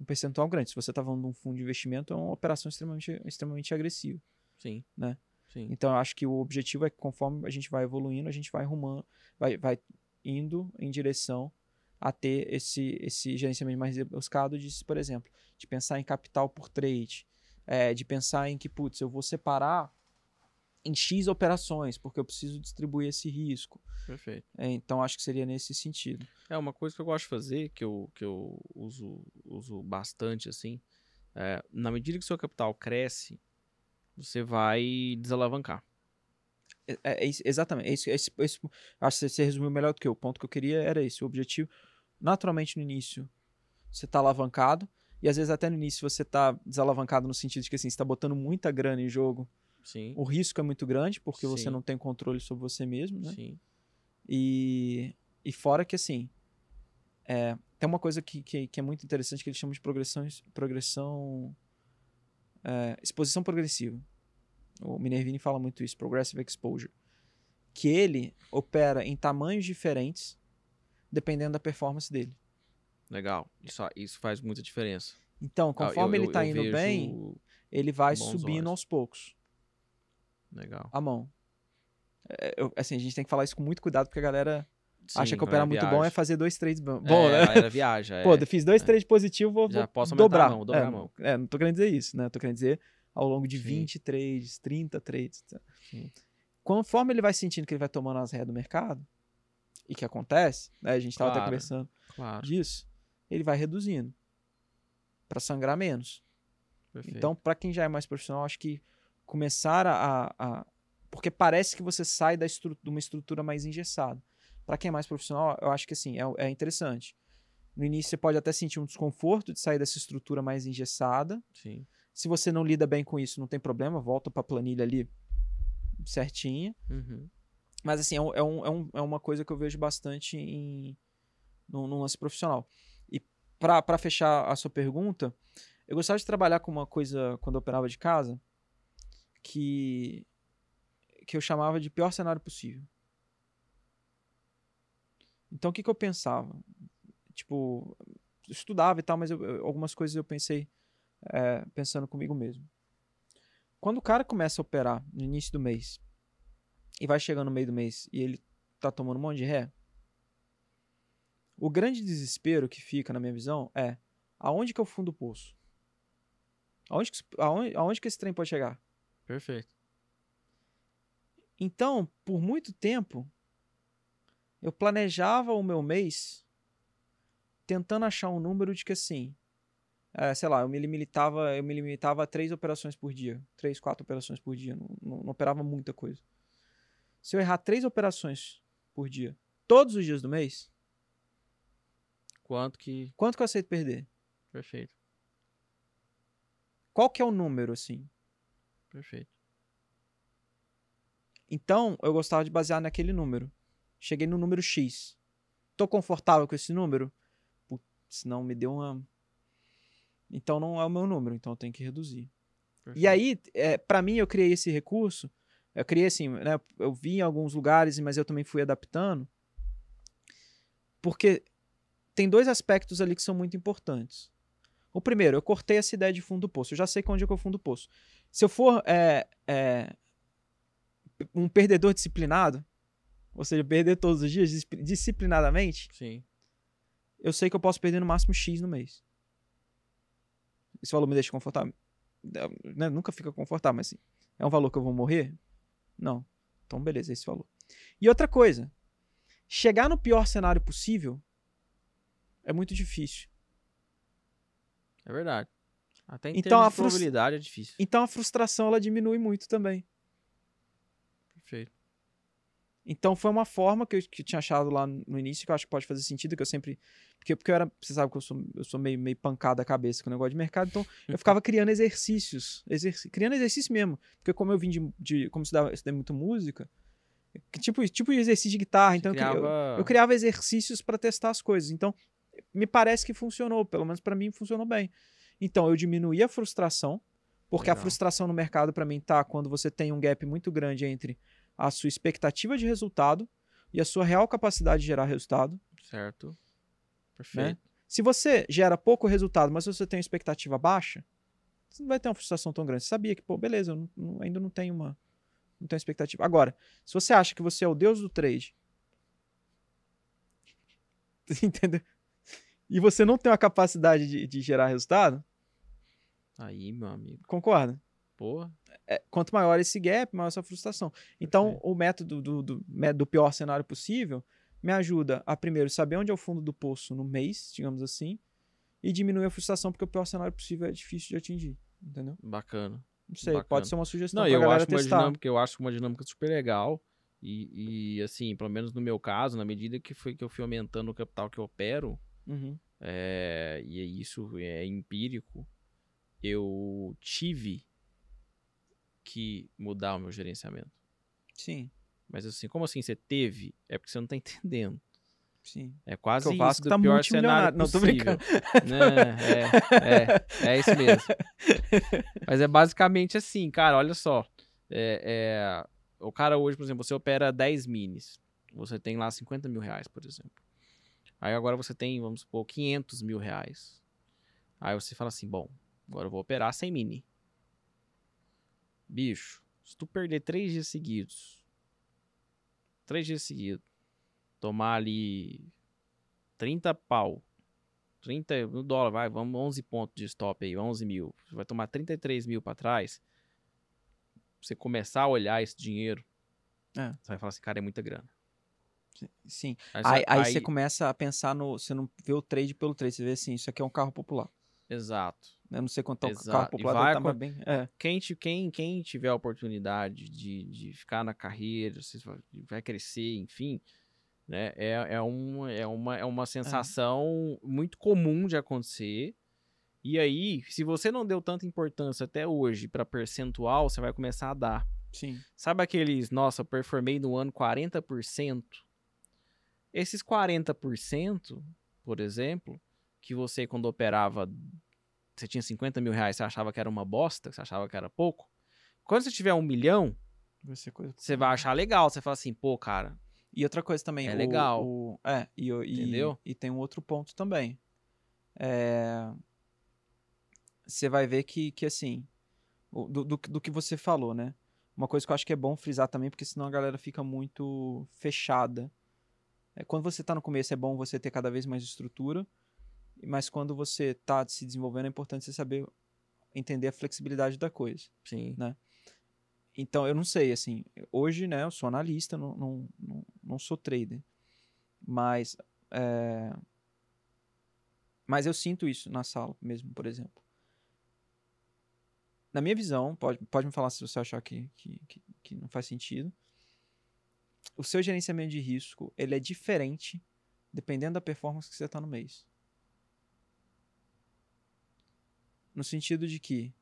um percentual grande. Se você está falando de um fundo de investimento, é uma operação extremamente, extremamente agressiva. Sim. Né? Sim. Então eu acho que o objetivo é que conforme a gente vai evoluindo, a gente vai arrumando, vai, vai indo em direção a ter esse, esse gerenciamento mais rebuscado de, por exemplo, de pensar em capital por trade, é, de pensar em que, putz, eu vou separar em X operações, porque eu preciso distribuir esse risco. Perfeito. É, então acho que seria nesse sentido. É uma coisa que eu gosto de fazer, que eu, que eu uso, uso bastante, assim. é, na medida que o seu capital cresce, você vai desalavancar. É, é exatamente. É isso, é isso- é isso- acho que você resumiu melhor do que eu. O ponto que eu queria era esse. O objetivo, naturalmente, no início, você está alavancado. E às vezes até no início você está desalavancado no sentido de que assim, você está botando muita grana em jogo. Sim. O risco é muito grande porque você Sim. não tem controle sobre você mesmo, né? Sim. E, e fora que assim, é, tem uma coisa que, que, que é muito interessante que eles chamam de progressão, progressão é, exposição progressiva. O Minervini fala muito isso, progressive exposure. Que ele opera em tamanhos diferentes dependendo da performance dele. Legal. Isso, isso faz muita diferença. Então, conforme eu- ele eu- está eu indo bem, ele vai subindo olhos. aos poucos Legal. a mão. É, eu- assim, a gente tem que falar isso com muito cuidado porque a galera acha Sim, que operar muito bom é fazer dois trades bom, É, bom né? a galera viaja. Pô, é. eu fiz dois é. trades positivos, vou, Já vou posso aumentar a dobrar. mão, dobrar é, a mão. É, não tô querendo dizer isso, né? Tô querendo dizer ao longo de Sim. 20 trades, 30 trades. tá? Sim. Conforme ele vai sentindo que ele vai tomando as rédeas do mercado, e que acontece, né? A gente tava até Claro. conversando Claro. disso, ele vai reduzindo para sangrar menos. Perfeito. Então, para quem já é mais profissional, acho que começar a, a- porque parece que você sai da estru- de uma estrutura mais engessada. Para quem é mais profissional, eu acho que assim, é, é interessante. No início você pode até sentir um desconforto de sair dessa estrutura mais engessada. Sim. Se você não lida bem com isso, não tem problema, volta para a planilha ali certinha. Uhum. Mas assim, é, é, um- é um- é uma coisa que eu vejo bastante em, no, no lance profissional. E para fechar a sua pergunta, eu gostava de trabalhar com uma coisa quando eu operava de casa que, que eu chamava de pior cenário possível. Então, o que, que eu pensava? Tipo, estudava e tal, mas eu- algumas coisas eu pensei é, pensando comigo mesmo. Quando o cara começa a operar no início do mês e vai chegando no meio do mês e ele tá tomando um monte de ré, o grande desespero que fica, na minha visão, é aonde que é o fundo do poço? Aonde que, aonde, aonde que esse trem pode chegar? Perfeito. Então, por muito tempo, eu planejava o meu mês tentando achar um número de que assim, é, sei lá, eu me limitava, eu me limitava a três operações por dia, três, quatro operações por dia, não, não- não operava muita coisa. Se eu errar três operações por dia, todos os dias do mês, Quanto que. quanto que eu aceito perder? Perfeito. Qual que é o número assim? Perfeito. Então, eu gostava de basear naquele número. Cheguei no número X. Tô confortável com esse número? Putz, não, me deu uma. Então não é o meu número, então eu tenho que reduzir. perfeito. E aí, é, para mim, eu criei esse recurso. Eu criei assim, né? Eu vi em alguns lugares, mas eu também fui adaptando. Porque tem dois aspectos ali que são muito importantes. O primeiro, eu cortei essa ideia de fundo do poço. Eu já sei onde é que é o fundo do poço. Se eu for é, é, um perdedor disciplinado, ou seja, perder todos os dias disci- disciplinadamente, Sim. eu sei que eu posso perder no máximo X no mês. Esse valor me deixa confortável? Né, Nunca fica confortável, mas assim, é um valor que eu vou morrer? Não. Então, beleza, esse valor. E outra coisa, chegar no pior cenário possível é muito difícil. É verdade. Até em Então, a probabilidade é difícil. Então a frustração ela diminui muito também. Perfeito. Então foi uma forma que eu, que eu tinha achado lá no início que eu acho que pode fazer sentido, que eu sempre. Porque, porque eu era. Você sabe que eu sou, eu sou meio, meio pancada a cabeça com o negócio de mercado, então eu ficava criando exercícios. exerci- criando exercício mesmo. Porque como eu vim de. de como eu estudava, eu estudei muito música, que tipo, tipo de exercício de guitarra, então eu cri- eu, Criava... eu criava exercícios para testar as coisas. Então, me parece que funcionou, pelo menos para mim funcionou bem. Então, eu diminuí a frustração, porque a Legal. frustração no mercado para mim tá quando você tem um gap muito grande entre a sua expectativa de resultado e a sua real capacidade de gerar resultado. Certo. Perfeito. Se você gera pouco resultado, mas você tem uma expectativa baixa, você não vai ter uma frustração tão grande. Você sabia que, pô, beleza, eu não- não- ainda não tenho uma não tenho expectativa. Agora, se você acha que você é o deus do trade, entendeu? E você não tem uma capacidade de, de gerar resultado, Aí, meu amigo. concorda? Porra. É, quanto maior esse gap, maior essa frustração. Então, Perfeito. o método do, do, do pior cenário possível me ajuda a, primeiro, saber onde é o fundo do poço no mês, digamos assim, e diminuir a frustração, porque o pior cenário possível é difícil de atingir. Entendeu? Bacana. Não sei, Bacana. pode ser uma sugestão Não, pra eu acho, uma testar. dinâmica, eu acho uma dinâmica super legal. E, e, assim, pelo menos no meu caso, na medida que, foi, que eu fui aumentando o capital que eu opero, Uhum. é, e isso é empírico, eu tive que mudar o meu gerenciamento. Sim, Mas assim, como assim você teve? É porque você não tá entendendo. sim. É quase o isso Vasco do tá pior cenário multimilionário. Não, tô possível. brincando. Né? É, é, é isso mesmo. Mas é basicamente assim, cara, olha só. É, é, o cara hoje, por exemplo, você opera 10 minis. Você tem lá 50 mil reais, por exemplo. Aí agora você tem, vamos supor, 500 mil reais. Aí você fala assim, bom, agora eu vou operar 100 mini. Bicho, se tu perder 3 dias seguidos, 3 dias seguidos, tomar ali 30 pau, 30 no dólar, vai, vamos 11 pontos de stop aí, 11 mil. Você vai tomar 33 mil para trás. Você começar a olhar esse dinheiro, É. você vai falar assim, cara, é muita grana. Sim. Aí, Aí, aí aí- você começa a pensar no. Você não vê o trade pelo trade, você vê assim, isso aqui é um carro popular. Exato. Eu não sei quanto é Exato. carro popular, vai tá, bem. É. Quem, quem, quem tiver a oportunidade de, de ficar na carreira, você vai- crescer, enfim, né? É, é, um, é, uma, é uma sensação muito comum de acontecer. E aí, se você não deu tanta importância até hoje para percentual, você vai começar a dar. Sim. Sabe aqueles, nossa, eu performei no ano 40%? Esses 40%, por exemplo, que você quando operava, você tinha 50 mil reais, você achava que era uma bosta, você achava que era pouco. Quando você tiver um milhão, Vai. Você vai achar legal. Você fala assim, pô, cara, E outra coisa também. É o- legal. o- é, e, o- e- Entendeu? E tem um outro ponto também. É, Você vai ver que, que assim, do, do, do que você falou, né? Uma coisa que eu acho que é bom frisar também, porque senão a galera fica muito fechada. É, quando você tá no começo, é bom você ter cada vez mais estrutura, mas quando você tá se desenvolvendo, é importante você saber entender a flexibilidade da coisa. sim. Então, eu não sei, assim, hoje, né, eu sou analista, não, não, não, não sou trader. Mas, é, mas eu sinto isso na sala mesmo, por exemplo. Na minha visão, pode, pode me falar se você achar que, que, que, que não faz sentido. O seu gerenciamento de risco, ele é diferente dependendo da performance que você está no mês. No sentido de que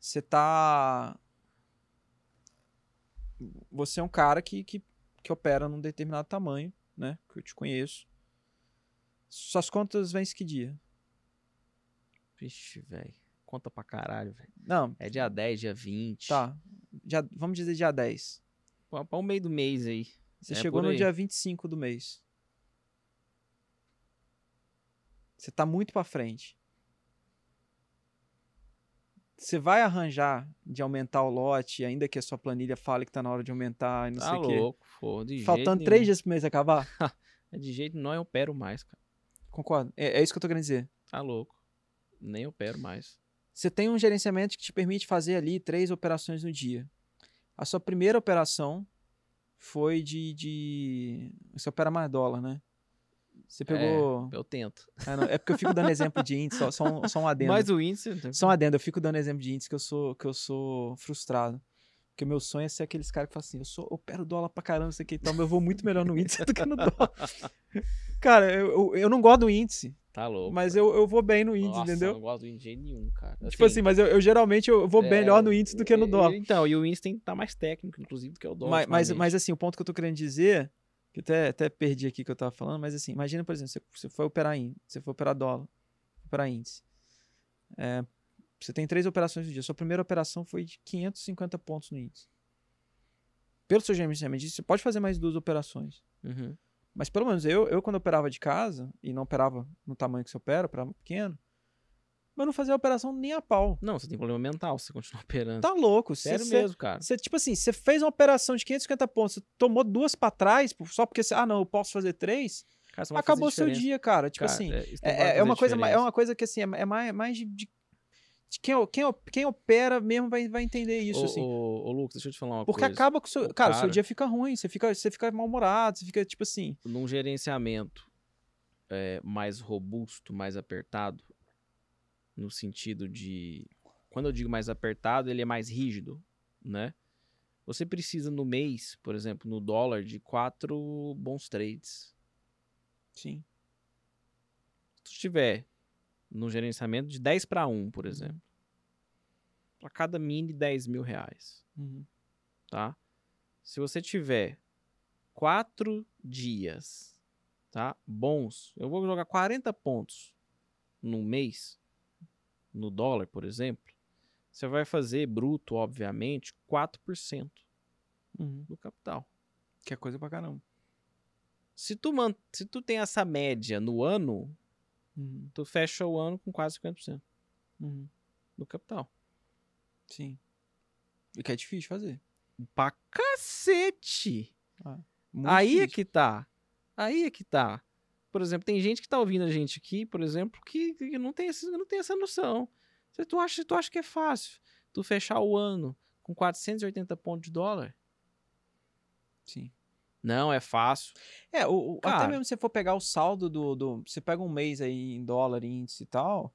você tá você é um cara que, que, que opera num determinado tamanho, né? Que eu te conheço. Suas contas vêm que dia? Vixe, velho. Conta pra caralho, velho. Não, É dia 10, dia 20. tá. Já, vamos dizer dia 10. Pra, pra o meio do mês aí. Você É, chegou no aí. dia 25 do mês. Você tá muito pra frente. Você vai arranjar de aumentar o lote, ainda que a sua planilha fale que tá na hora de aumentar e não Tá sei o quê. louco, pô. De Faltando três nenhum. dias pro mês acabar? É de jeito não eu opero mais, cara. Concordo. É, é isso que eu tô querendo dizer. Tá louco. Nem opero mais. Você tem um gerenciamento que te permite fazer ali três operações no dia. A sua primeira operação foi de. de... Você opera mais dólar, né? Você pegou. Eu tento. Ah, não, É, porque eu fico dando exemplo de índice, só, só, um, só um adendo. Mas o índice. Só um adendo, eu fico dando exemplo de índice que eu sou, que eu sou frustrado. Porque o meu sonho é ser aqueles caras que falam assim, eu sou, eu opero dólar pra caramba, isso aqui, então eu vou muito melhor no índice do que no dólar. Cara, eu, eu, eu não gosto do índice, Tá louco. mas eu, eu vou bem no índice, Nossa, entendeu? Eu não gosto do índice nenhum, cara. Tipo assim, mas eu, eu geralmente eu vou é, melhor no índice do que no e- dólar. Então, e o índice tem que estar mais técnico, inclusive, do que o dólar. Mas, mas, mas assim, o ponto que eu tô querendo dizer, que até, até perdi aqui que eu tava falando, mas assim, imagina, por exemplo, você, você foi operar índice, você foi operar dólar, operar índice. É, você tem três operações no dia. Sua primeira operação foi de 550 pontos no índice. Pelo seu gerenciamento você pode fazer mais duas operações. Uhum. Mas pelo menos eu, eu quando operava de casa, e não operava no tamanho que você opera, operava pequeno, mas não fazia a operação nem a pau. Não, você tem problema mental se você continuar operando. Tá louco. Sério você, mesmo, cara. Você, tipo assim, você fez uma operação de 550 pontos, você tomou duas pra trás, só porque você, ah, não, eu posso fazer três, Cara, acabou fazer seu dia, cara. Tipo Cara, assim, é, é, é fazer uma coisa, é uma coisa que assim, é, é mais, mais de, de- de quem, quem, quem opera mesmo vai, vai entender isso, ô, assim. ô, ô, Lucas, deixa eu te falar uma Porque coisa. acaba com o seu. o Cara, o seu dia fica ruim, você fica, você fica mal-humorado, você fica, tipo assim. Num gerenciamento é, mais robusto, mais apertado, no sentido de... Quando eu digo mais apertado, ele é mais rígido, né? Você precisa no mês, por exemplo, no dólar, de quatro bons trades. Sim. Se tu estiver no gerenciamento de 10 para 1, por exemplo, para cada mini 10 mil reais, Uhum. tá? Se você tiver quatro dias, tá? Bons, eu vou jogar 40 pontos no mês, no dólar, por exemplo, você vai fazer bruto, obviamente, 4% Uhum. do capital. Que é coisa pra caramba. Se tu, man... Se tu tem essa média no ano, Uhum. tu fecha o ano com quase 50% Uhum. do capital. Sim. E que é difícil fazer. Pra cacete! Muito Aí é difícil. que tá. Aí é que tá. Por exemplo, tem gente que tá ouvindo a gente aqui, por exemplo, que, que não, tem esse, não tem essa noção. Se tu acha, tu acha que é fácil tu fechar o ano com 480 pontos de dólar? Sim. Não, é fácil. É, o, o- até Cara. mesmo se você for pegar o saldo do, do. Você pega um mês aí em dólar, índice e tal.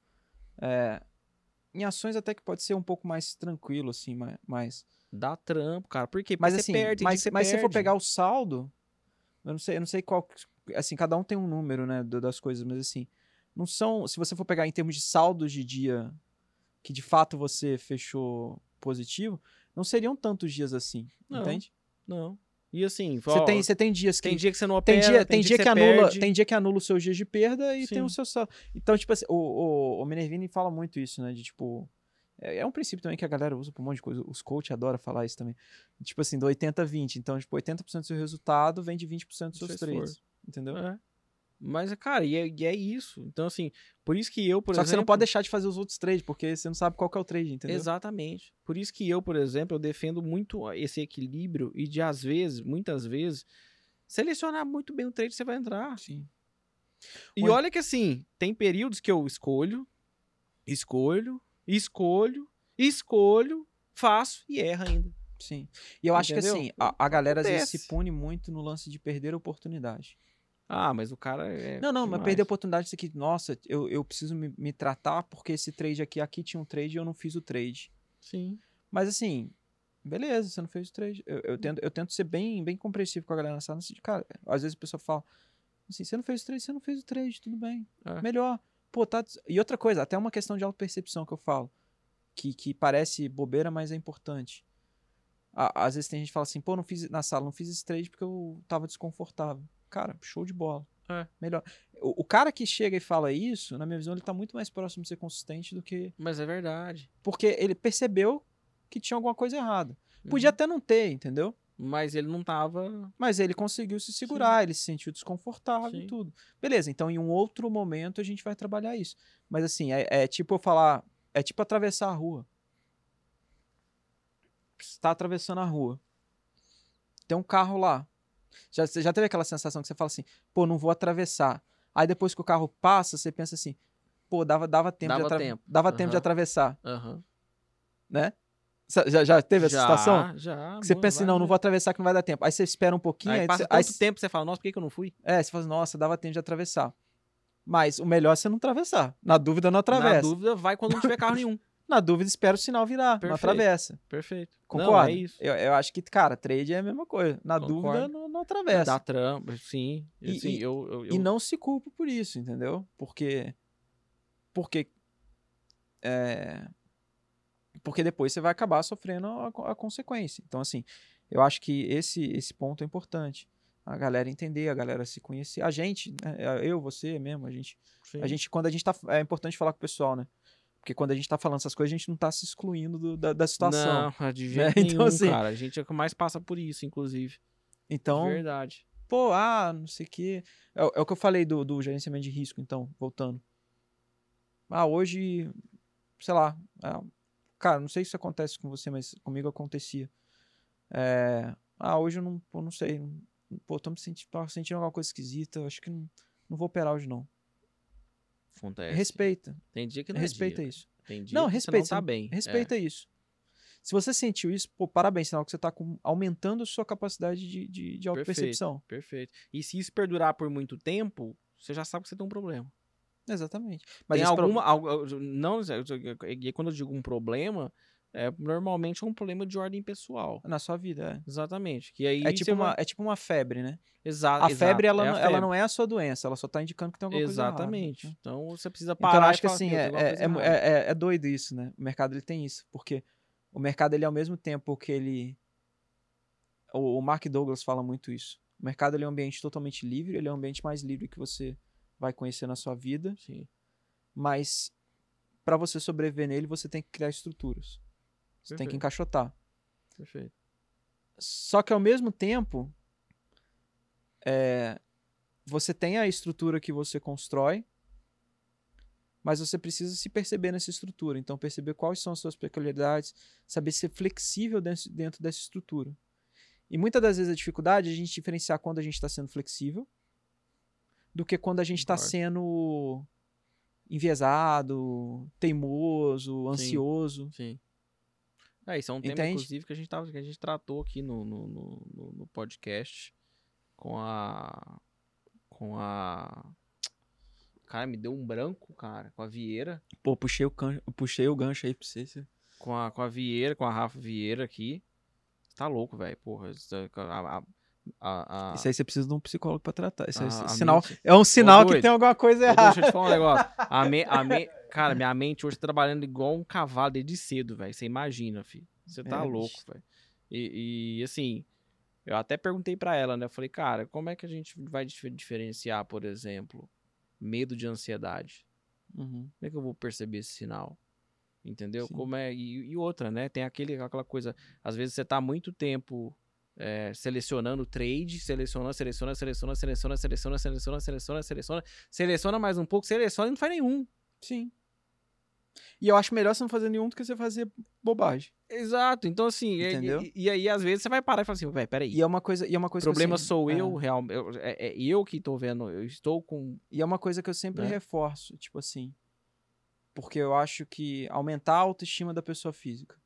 é, em ações até que pode ser um pouco mais tranquilo, assim, mas. Dá trampo, cara. Por quê? Porque mas você assim, perde, mas, mas se você for pegar o saldo, eu não sei, eu não sei qual. Assim, cada um tem um número, né, das coisas, mas assim. Não são. Se você for pegar em termos de saldos de dia que de fato você fechou positivo, não seriam tantos dias assim. Não, entende? Não. E assim, Você ó, tem, você tem dias que. tem dia que você não Tem opera, dia, tem dia, que, você anula, perde. tem dia que anula os seus dias de perda e tem Sim. o seu saldo. Então, tipo assim, o, o, o Minervini fala muito isso, né? De tipo. É, é um princípio também que a galera usa pra um monte de coisa. Os coaches adoram falar isso também. Tipo assim, do 80-20. Então, tipo, 80% do seu resultado vem de 20% dos Do seus seu trades. Entendeu? É. Mas, cara, e é, e é isso. Então, assim, por isso que eu, por Só exemplo. que você não pode deixar de fazer os outros trades, porque você não sabe qual que é o trade, entendeu? Exatamente. Por isso que eu, por exemplo, eu defendo muito esse equilíbrio e de, às vezes, muitas vezes, selecionar muito bem o trade que você vai entrar. Sim. E Olha- olha que assim, tem períodos que eu escolho, escolho, escolho, escolho, faço e erro ainda. Sim. E eu acho que Entendeu? assim, a, a galera às vezes se pune muito no lance de perder a oportunidade. Ah, mas o cara é. não, não, mas demais. perder a oportunidade disso aqui, nossa, eu, eu preciso me, me tratar porque esse trade aqui, aqui tinha um trade e eu não fiz o trade. Sim. Mas assim, beleza, você não fez o trade. Eu, eu, tento, eu tento ser bem, bem compreensivo com a galera na sala. Assim, cara, às vezes a pessoa fala assim, você não fez o trade, você não fez o trade, tudo bem. É. Melhor. Pô, tá. E outra coisa, até uma questão de autopercepção que eu falo, que, que parece bobeira, mas é importante. À- Às vezes tem gente que fala assim, pô, não fiz na sala, não fiz esse trade porque eu tava desconfortável. Cara, show de bola. É. Melhor. O, o cara que chega e fala isso, na minha visão, ele tá muito mais próximo de ser consistente do que. Mas é verdade. Porque ele percebeu que tinha alguma coisa errada. Podia Uhum. até não ter, entendeu? Mas ele não tava. Mas ele conseguiu se segurar, ele se sentiu desconfortável Sim. e tudo. Beleza, então em um outro momento a gente vai trabalhar isso. Mas assim, é, é tipo eu falar, é tipo atravessar a rua. Você tá atravessando a rua. Tem um carro lá. Já, você já teve aquela sensação que você fala assim, pô, não vou atravessar. Aí depois que o carro passa, você pensa assim, pô, dava, dava tempo de Dava atra- tempo. Dava tempo de atravessar, Aham. né? Já, já teve essa já, situação? Já. Que você pensa assim, não, não vou atravessar que não vai dar tempo. Aí você espera um pouquinho, aí, Aí passa aí tanto tempo você fala, nossa, por que, que eu não fui? é, você fala, nossa, dava tempo de atravessar. Mas o melhor é você não atravessar. Na dúvida, não Na atravessa. dúvida, vai quando não tiver carro nenhum. Na dúvida, espera o sinal virar, não Perfeito. atravessa. Perfeito. Concorda? Não, é isso. Eu, eu acho que, cara, trade é a mesma coisa. Na Concordo. dúvida, não, não atravessa. Dá trampa, sim. E- Assim, e- eu, eu, E eu- não se culpa por isso, entendeu? Porque. Porque. É, porque depois você vai acabar sofrendo a, a consequência. Então, assim, eu acho que esse, esse ponto é importante. A galera entender, a galera se conhecer. A gente, né, eu, você mesmo, a gente sim. A gente, quando a gente tá. É importante falar com o pessoal, né? Porque quando a gente tá falando essas coisas, a gente não tá se excluindo do- da, da situação. Não, de né? jeito Então, nenhum, assim- cara. A gente é o que mais passa por isso, inclusive. Então, Verdade. pô, ah, não sei o quê. É, o- é o que eu falei do, do gerenciamento de risco, então, voltando. Ah, hoje, sei lá. ah, cara, não sei se acontece com você, mas comigo acontecia. É, ah, hoje eu não, pô, não sei. Pô, tô me sentindo, tava sentindo alguma coisa esquisita. eu Acho que não, não vou operar hoje, não. Acontece. Respeita. Tem dia que não é Respeita dia, isso. Tem dia Não, que respeita, você não tá bem. É. Respeita isso. Se você sentiu isso, pô, parabéns, sinal que você tá com- aumentando a sua capacidade de, de, de autopercepção. Perfeito. E se isso perdurar por muito tempo, você já sabe que você tem um problema. Exatamente. Mas tem pro- alguma. algu- não, quando eu digo um problema, é normalmente é um problema de ordem pessoal. Na sua vida, Exatamente. Que aí é. É tipo, uma, é tipo uma febre, né? Exa- A febre, exato, ela, é a não, ela febre. não é a sua doença, ela só tá indicando que tem alguma coisa errada. Exatamente. né? Então você precisa Então, parar eu e acho que assim, "Meu, é, é, é, errada." é- é doido isso, né? O mercado ele tem isso, porque o mercado ele ao mesmo tempo que ele... O, o Mark Douglas fala muito isso. O mercado ele é um ambiente totalmente livre, ele é um ambiente mais livre que você vai conhecer na sua vida, Sim. mas para você sobreviver nele, você tem que criar estruturas. Você tem que Perfeito. encaixotar. Perfeito. Só que ao mesmo tempo, é, você tem a estrutura que você constrói, mas você precisa se perceber nessa estrutura. Então, perceber quais são as suas peculiaridades, saber ser flexível dentro, dentro dessa estrutura. E muitas das vezes a dificuldade é a gente diferenciar quando a gente está sendo flexível do que quando a gente está sendo enviesado, teimoso, ansioso. Sim. É, isso é um tema, Entende? inclusive, que a gente, tava, que a gente tratou aqui no, no, no, no- podcast com a. Com a. Cara, me deu um branco, cara, com a Vieira. Pô, puxei o, can... puxei o gancho aí pra você. você- Com a, com a Vieira, com a Rafa Vieira aqui. Tá louco, velho. Porra, isso é- a, a, a, a- Isso aí você precisa de um psicólogo pra tratar. Isso aí, a- a sinal, é um sinal que tem alguma coisa errada. Deixa eu te falar um negócio. A me, a me, cara, minha mente hoje tá trabalhando igual um cavalo desde cedo, velho. Você imagina, filho. Você tá É, louco, velho. E, e, assim, eu até perguntei pra ela, né? Eu falei, cara, como é que a gente vai dif- diferenciar, por exemplo, medo de ansiedade? Uhum. Como é que eu vou perceber esse sinal? Entendeu? Sim. Como é. E, e outra, né? Tem aquele, aquela coisa. Às vezes você tá muito tempo é, selecionando trade, seleciona, seleciona, seleciona, seleciona, seleciona, seleciona, seleciona, seleciona, seleciona mais um pouco, seleciona e não faz nenhum. Sim. E eu acho melhor você não fazer nenhum do que você fazer bobagem. Exato. Então, assim, e- Entendeu? E, e aí, às vezes, você vai parar e falar assim, velho, peraí. E é uma coisa, e é uma O coisa problema que eu, sempre- sou é. eu, real, eu- é, é eu que tô vendo, eu estou com. E é uma coisa que eu sempre Né? reforço, tipo assim. Porque eu acho que aumentar a autoestima da pessoa física.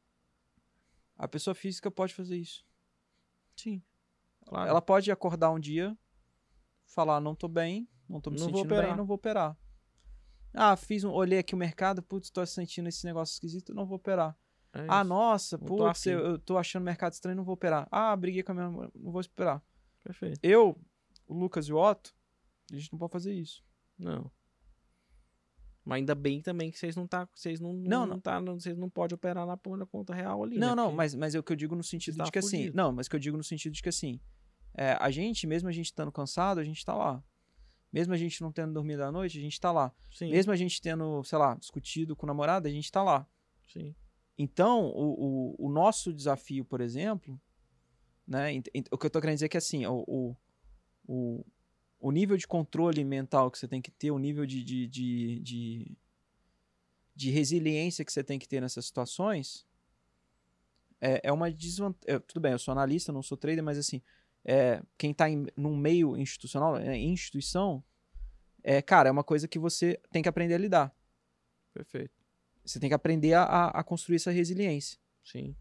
A pessoa física pode fazer isso. Sim. Claro. Ela pode acordar um dia, falar, não tô bem, não tô me Não sentindo bem, não vou operar. Ah, fiz um, olhei aqui o mercado, putz, tô sentindo esse negócio esquisito, não vou operar. É Ah, nossa, Eu tô putz, assim. eu, eu tô achando o mercado estranho, não vou operar. Ah, briguei com a minha mãe, não vou operar. Perfeito. Eu, o Lucas e o Otto, a gente não pode fazer isso. Não. Mas ainda bem também que vocês não tá, vocês não, Não, não, não. tá, não- vocês não podem operar na, na conta real ali. Não, né? não, mas, mas é o que eu digo no sentido tá de que assim. Não, mas o que eu digo no sentido de que assim. é, a gente, mesmo a gente estando cansado, a gente tá lá. Mesmo a gente não tendo dormido à noite, a gente tá lá. Sim, Mesmo a gente tendo, sei lá, discutido com o namorado, a gente tá lá. sim. Então, o, o, o nosso desafio, por exemplo, né? O que eu tô querendo dizer é que assim, o, o, o, o nível de controle mental que você tem que ter, o nível de, de, de, de, de resiliência que você tem que ter nessas situações é, é uma desvantagem. Tudo bem, eu sou analista, não sou trader, mas assim, é, quem tá em, num meio institucional, é, instituição, é, cara, é uma coisa que você tem que aprender a lidar. Perfeito. Você tem que aprender a, a- construir essa resiliência. Sim.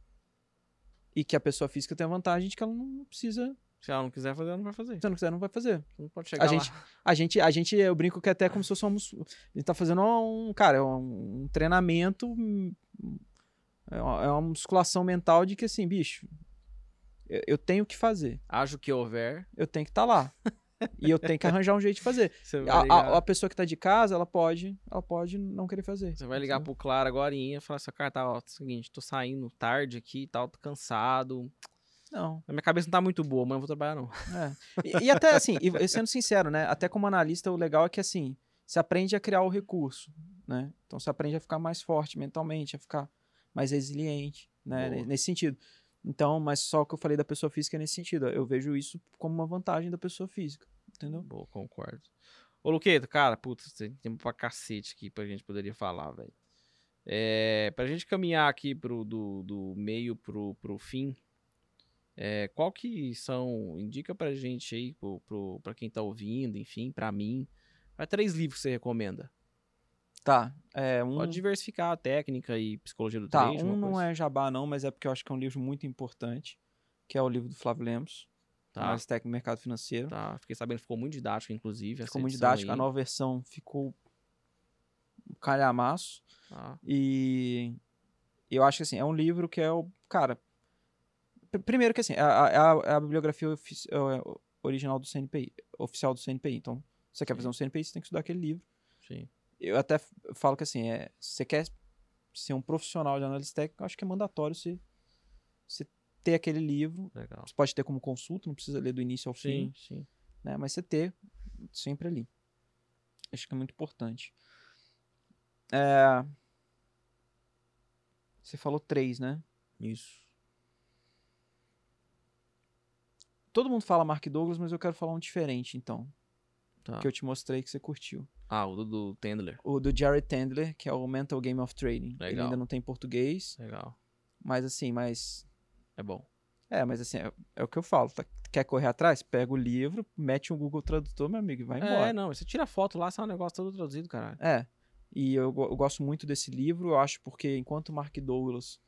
E que a pessoa física tem a vantagem de que ela não precisa. Se ela não quiser fazer, ela não vai fazer. Se ela não quiser, não vai fazer. Não pode chegar A gente, a gente, a gente, eu brinco que até como se fosse uma mus- A gente tá fazendo um, cara, um, um treinamento. É uma, é uma musculação mental de que assim, bicho, eu, eu tenho que fazer. Acho que houver. Eu tenho que estar lá. e eu tenho que arranjar um jeito de fazer. A, a, a pessoa que tá de casa, ela pode, ela pode não querer fazer. você vai ligar pro Claro agora e falar assim, cara, tá, ó, é o seguinte, tô saindo tarde aqui e tal, tô cansado. Não. A minha cabeça não tá muito boa, mas não vou trabalhar não. É. E, e até assim, e sendo sincero, né? Até como analista, o legal é que assim, você aprende a criar o recurso, né? Então você aprende a ficar mais forte mentalmente, a ficar mais resiliente, né? Boa. Nesse sentido. Então, mas só o que eu falei da pessoa física é nesse sentido. Eu vejo isso como uma vantagem da pessoa física, entendeu? Boa, concordo. Ô, Luqueta, cara, putz, tem tempo pra cacete aqui pra gente poderia falar, velho. É, pra gente caminhar aqui pro, do, do meio pro, pro fim, é, qual que são, indica pra gente aí, pro, pro, pra quem tá ouvindo, enfim, pra mim, quais três livros que você recomenda? Tá. É, um, Pode diversificar a técnica e psicologia do tá, trade, um não coisa. é jabá não, mas é porque eu acho que é um livro muito importante, que é o livro do Flávio Lemos, Tá, Análise Técnica do Mercado Financeiro. tá, fiquei sabendo ficou muito didático, inclusive, Ficou muito didático, a aí. nova versão ficou um calhamaço. Tá, E eu acho que assim, é um livro que é o. Cara. pr- Primeiro que assim, é a, é a- é a bibliografia ofici- é, original do CNPI, oficial do CNPI. Então, se você quer Sim. fazer um CNPI, você tem que estudar aquele livro. sim. Eu até falo que assim, é, se você quer ser um profissional de análise técnica, eu acho que é mandatório você, você ter aquele livro. Legal. Você pode ter como consulta, não precisa ler do início ao fim, Sim, sim. né? Mas você ter sempre ali. Acho que é muito importante. É, Você falou três, né? Isso. Todo mundo fala Mark Douglas, mas eu quero falar um diferente, então. Tá. Que eu te mostrei que você curtiu. Ah, o do, do Tendler. O do Jared Tendler, que é o Mental Game of Trading. Ele Legal. ainda não tem em português, Legal. mas assim, mas. É bom. É, mas assim, é, é o que eu falo. tá? Quer correr atrás? Pega o livro, mete um Google Tradutor, meu amigo, e vai embora. É, não, você tira a foto lá, sai um negócio todo traduzido, caralho. É. E eu, eu gosto muito desse livro, eu acho porque enquanto o Mark Douglas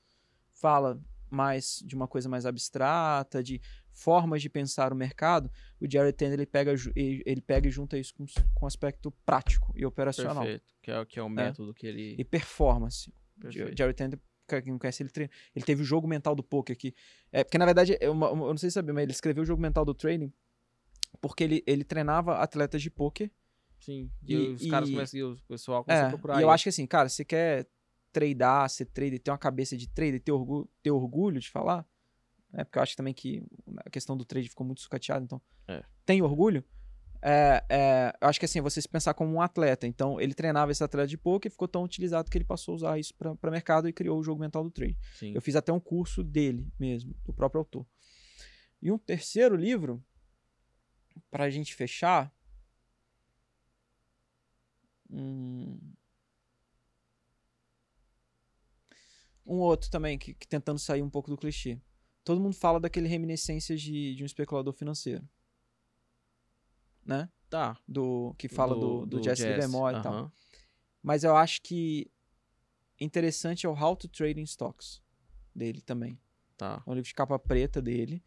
fala mais de uma coisa mais abstrata, de formas de pensar o mercado, o Jared Tender ele pega, ele pega e junta isso com, com aspecto prático e operacional. Perfeito. Que é, o- que é o método que ele. E performance. O Perfeito. Jared Tender, quem não conhece, ele, treina, ele teve o jogo mental do poker aqui. É, porque na verdade, eu, eu não sei se sabe, mas ele escreveu o jogo mental do trading porque ele, ele treinava atletas de poker Sim. E, E- os caras e- começam, e o pessoal começa a É, procurar. e eu acho que assim, cara, você quer tradar, ser trader, ter uma cabeça de trader, ter orgulho, ter orgulho de falar, né? Porque eu acho também que a questão do trade ficou muito sucateada, então É. tem orgulho, É, é, eu acho que assim, você se pensar como um atleta. Então, ele treinava esse atleta de poker e ficou tão utilizado que ele passou a usar isso para mercado e criou o jogo mental do trade. Sim. Eu fiz até um curso dele mesmo, do próprio autor. E um terceiro livro, pra gente fechar. Hum, um outro também, que, que tentando sair um pouco do clichê. Todo mundo fala daquele reminiscências de, de um especulador financeiro. Né? Tá. Do, que fala do, do, Jesse Livermore e tal. Mas eu acho que interessante é o How to Trade in Stocks dele também. Tá. É um livro de capa preta dele.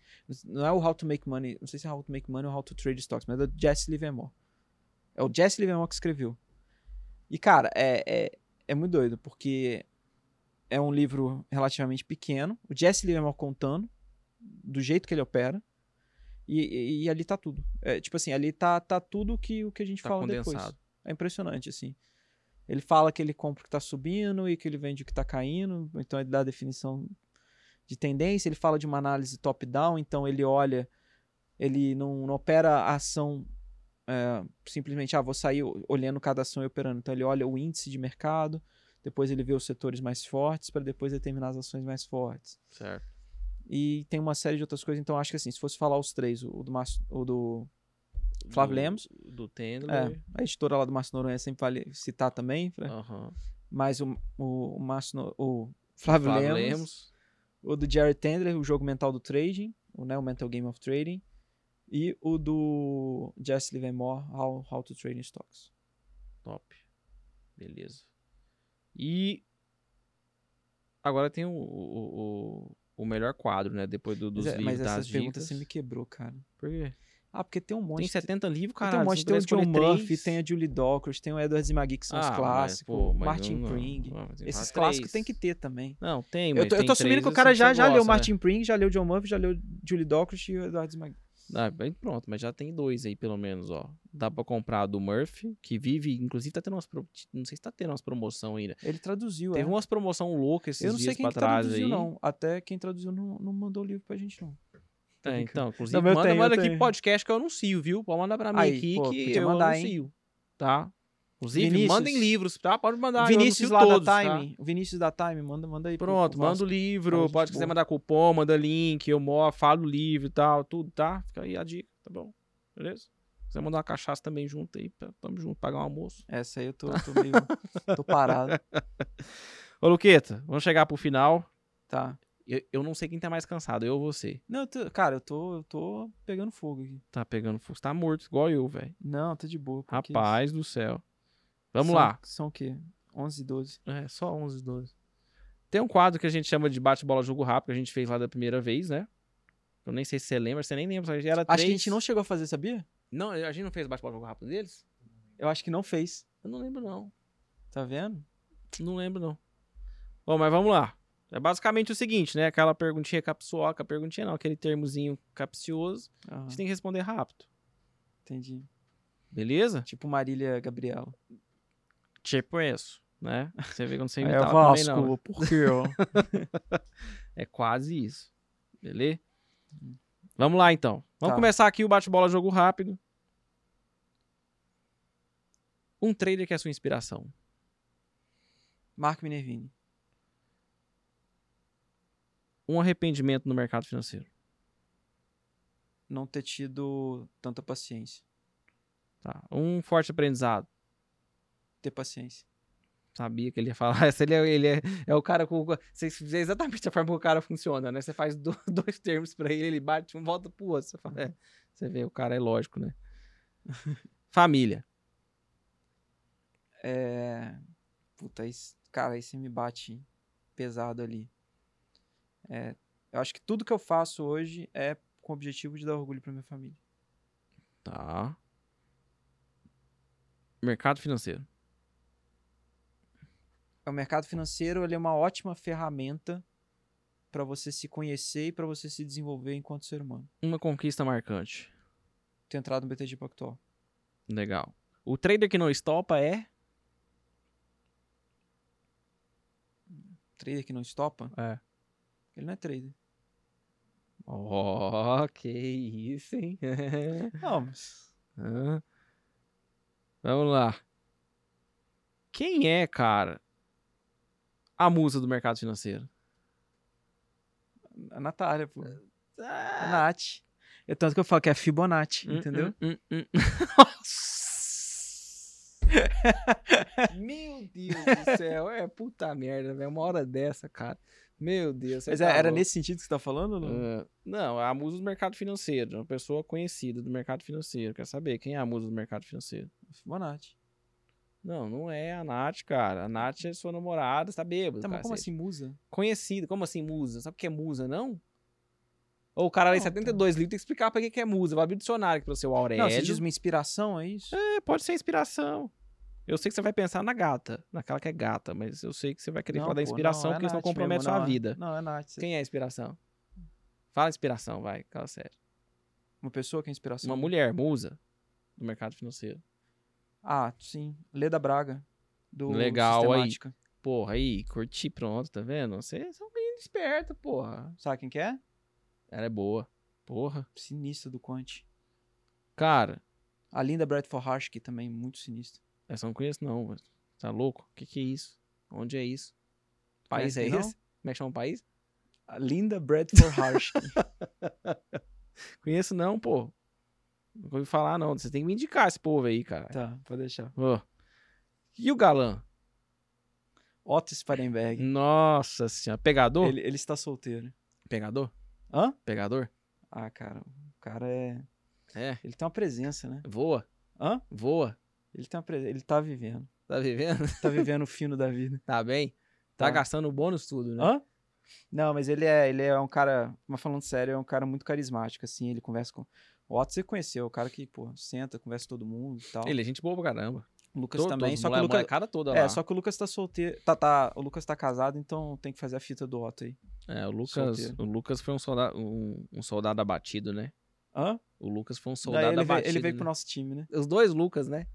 Não é o How to Make Money, não sei se é How to Make Money ou How to Trade Stocks, mas é do Jesse Livermore. É o Jesse Livermore que escreveu. E, cara, é, é, é muito doido, porque é um livro relativamente pequeno. O Jesse Livermore contando do jeito que ele opera. E, e- e ali tá tudo. É, tipo assim, ali tá, tá tudo que, o que a gente Tá fala depois. condensado. É impressionante, assim. Ele fala que ele compra o que tá subindo e que ele vende o que tá caindo, então ele dá a definição de tendência, ele fala de uma análise top-down, então ele olha, ele não, não opera a ação é, simplesmente, ah, vou sair olhando cada ação e operando. Então ele olha o índice de mercado, depois ele vê os setores mais fortes, para depois determinar as ações mais fortes. Certo. E tem uma série de outras coisas, então acho que assim, se fosse falar os três, o, do, Márcio- o do Flávio Do- Lemos. Do é, Tendler. a editora lá do Márcio Noronha sempre vale citar também? Aham. mas o, o, o, Márcio o Flávio, Flávio Lemos, Lemos. o do Jared Tendler, o jogo mental do trading, o, né, o Mental Game of Trading, e o do Jesse Livermore, How, How to Trade in Stocks. Top. Beleza. E agora tem o, o, o, melhor quadro, né? Depois do- dos mas, é- livros mas das essas perguntas dicas. você me quebrou, cara. Por quê? Ah, porque tem um monte. Tem 70 livros, tem cara. um monte, tem o John Murphy, tem a Julie Dockers, tem o Edward Zimagui, que são os clássicos, Martin Pring. Esses clássicos tem que ter também. Não, tem, Eu mas tô, eu tem tô assumindo que o assim, cara já, já leu gosta, né? Martin Pring, já leu John Murphy, já leu Julie Dockers e o Edward Zimagui. Ah, bem, pronto, mas já tem dois aí, pelo menos, ó. Dá pra comprar do Murphy, que vive, inclusive tá tendo umas. pro- Não sei se tá tendo umas promoção ainda. Ele traduziu, Teve é. umas promoção loucas esses Eu não sei dias quem pra que trás traduziu, aí. não. Até quem traduziu não, não mandou o livro pra gente, não. É, então, inclusive, Não, manda, tenho, manda aqui tenho. podcast que eu anuncio, viu? Pode mandar pra mim Aí, aqui pô, que eu mandar, hein? anuncio, tá? Inclusive, Vinícius. mandem livros, tá? Pode mandar, Vinícius lá todos, da tá? Time. O Vinícius da Time, manda, manda aí. pro- Pronto, pro manda o livro, gente pode quiser mandar cupom, manda link, eu falo o livro e tal, tudo, tá? Fica aí a dica, tá bom? Beleza? Se quiser mandar uma cachaça também junto aí, tá- tamo junto, pagar um almoço. Essa aí eu tô, tô meio. tô parado. Ô, Luqueta, vamos chegar pro final. Tá. Eu, eu não sei quem tá mais cansado, eu ou você. Não, eu tô- cara, eu tô, eu tô pegando fogo aqui. Tá pegando fogo, você tá morto, igual eu, velho. Não, tô de boa. Rapaz do céu. Vamos São- lá. São o quê? 11 e 12. É, só 11, 12. Tem um quadro que a gente chama de bate-bola jogo rápido, que a gente fez lá da primeira vez, né? Eu nem sei se você lembra, você nem lembra, era Acho que a gente não chegou a fazer, sabia? Não, a gente não fez bate-bola jogo rápido deles? Eu acho que não fez. Eu não lembro, não. Tá vendo? Não lembro, não. Bom, mas vamos lá. É basicamente o seguinte, né? Aquela perguntinha capsuoca, perguntinha não, aquele termozinho capcioso. A Aham, gente tem que responder rápido. entendi. Beleza? Tipo Marília Gabriela. Tipo isso, né? Você vê quando você É imitar também não. Vasco, por quê, ó? É quase isso. Beleza? Vamos lá, então. Vamos Tá. começar aqui o bate-bola jogo rápido. Um trader que é sua inspiração. Marco Minervini. Um arrependimento no mercado financeiro. Não ter tido tanta paciência. Tá. Um forte aprendizado. Ter paciência. Sabia que ele ia falar. Essa ele é, ele é, é o cara com. Você vê exatamente a forma que o cara funciona, né? Você faz do- dois termos pra ele, ele bate um, volta pro outro. Você, fala, é. Você vê, o cara é lógico, né? Família. É. Puta, isso, cara, aí você me bate pesado ali. É, eu acho que tudo que eu faço hoje é com o objetivo de dar orgulho pra minha família. Tá. Mercado financeiro. O mercado financeiro é uma ótima ferramenta para você se conhecer e para você se desenvolver enquanto ser humano. Uma conquista marcante. Ter entrado no BTG Pactual. Legal. O trader que não estopa é. Trader que não estopa, É. ele não é trader. Ó, que isso, hein? Hã? Vamos lá. Quem é, cara, a musa do mercado financeiro? A Natália, pô. A Ah, Nath. É tanto que eu falo que é Fibonacci, hum, entendeu? hum, hum, hum. Meu Deus do céu. É puta merda, velho. Uma hora dessa, cara. Meu Deus. Mas tá é- era louco. nesse sentido que você tá falando? Não? Ah, não, é a musa do mercado financeiro. Uma pessoa conhecida do mercado financeiro. Quer saber quem é a musa do mercado financeiro? Fibonacci. Não, não é a Nath, cara. A Nath é sua namorada, você tá bêbado. Tá, mas como assim musa? Conhecida. Como assim musa? Sabe o que é musa, não? Ou o cara Não, 72 livros, tem que explicar pra que que é musa. Vai abrir o dicionário aqui pro seu Aurélio. Não, você diz uma inspiração, é isso? É, pode ser inspiração. Eu sei que você vai pensar na gata, naquela que é gata, mas eu sei que você vai querer Não, falar da pô, inspiração, não, é porque isso não compromete mesmo, sua não, é- vida. Não, é Nath. Quem é a inspiração? Fala inspiração, vai, fala sério. Uma pessoa que é inspiração. Uma mulher, musa, do mercado financeiro. Ah, sim. Leda Braga. Do Legal, aí. Sistemática. Porra, aí, curti, pronto, tá vendo? Você é um menino esperto, porra. Sabe quem que é? Ela é boa. Porra. Sinistra do Quant. Cara, A Linda Bradford Harsky também, muito sinistra. essa não conheço não, mas tá louco? O que que é isso? Onde é isso? País é não? esse? Como é que chama o país? A Linda Bradford Harsky. Conheço não, pô. Não ouvi falar não. Você tem que me indicar esse povo aí, cara. tá, pode deixar. Ô. E o galã? Otto Sparenberg. Nossa senhora. Pegador? Ele, ele está solteiro. Pegador? Hã? Pegador? Ah, cara, o cara é... É. Ele tem uma presença, né? Voa. Hã? Voa. Ele tem uma presença. Ele tá vivendo. Tá vivendo? Tá vivendo o fino da vida. Tá bem? Tá, Tá. gastando o bônus tudo, né? Hã? Não, mas ele é, ele é um cara, mas falando sério, é um cara muito carismático, assim, ele conversa com... O Otto você conheceu, o cara que, pô, senta, conversa com todo mundo e tal. Ele é gente boa pra caramba. O Lucas Todo- também, só que o Lucas... molecada toda É, lá. só que o Lucas tá solteiro, tá, tá, o Lucas tá casado, então tem que fazer a fita do Otto aí. É, o Lucas, Solteiro. o Lucas foi um soldado, um, um soldado abatido, né? Hã? O Lucas foi um Daí soldado ele, veio, abatido. ele veio né? pro nosso time, né? Os dois Lucas, né?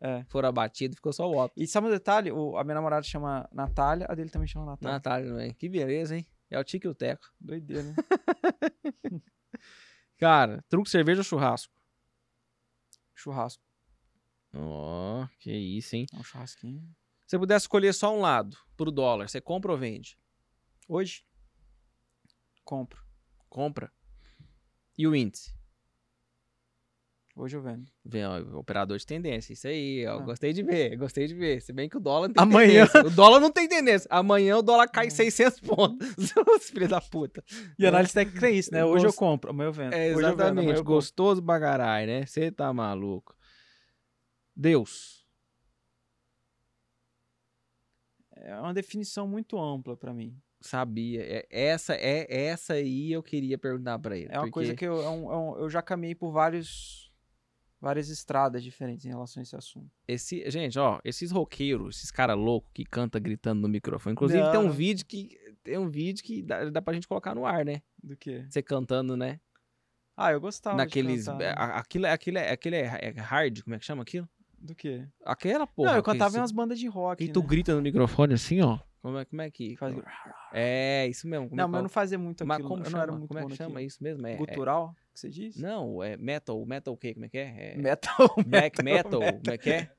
É. Foram abatidos, ficou só o Otto. E sabe um detalhe? O, a minha namorada chama Natália, a dele também chama Natália. Natália, não é? Que beleza, hein? É o Tique e o Teco. Doideira, né? Cara, truque cerveja ou churrasco? Churrasco. Ó, que isso, hein? É um churrasquinho. Se você pudesse escolher só um lado pro dólar, você compra ou vende? Hoje? Compro. Compra. E o índice? Hoje eu vendo. Vem, ó, operador de tendência. Isso aí, ó. Ah. Gostei de ver, gostei de ver. Se bem que o dólar não tem Amanhã. tendência. O dólar não tem tendência. Amanhã o dólar cai Hum. 600 pontos. Os filhos da puta. E análise técnica é isso, né? Hoje eu compro, amanhã eu vendo. É, eu vendo, exatamente. eu compro. Gostoso bagarai, né? Você tá maluco. Deus. É uma definição muito ampla pra mim. Sabia. É, essa é essa aí eu queria perguntar pra ele. É uma porque coisa que eu, é um- é eu já caminhei por vários, várias estradas diferentes em relação a esse assunto. Esse, gente, ó, esses roqueiros, esses cara louco que canta gritando no microfone. Inclusive Não, tem um vídeo que tem um vídeo que dá, dá pra gente colocar no ar, né? Do que? Você cantando, né? Ah, eu gostava Naqueles, de cantar. a- aquilo, é- aquilo, é, aquilo é, é hard, como é que chama aquilo? Do que? Aquela porra. Não, eu cantava em umas bandas de rock, tu né? grita no microfone assim, ó. Como é, como é que Faz- É, isso mesmo. é Não, que mas eu é? não fazia muito Mas aquilo. como eu chama? não era muito como é que chama isso mesmo? É, é- Gutural, que você diz? Não, é metal, metal o quê? Como é que é? é Metal. black metal, como é que é?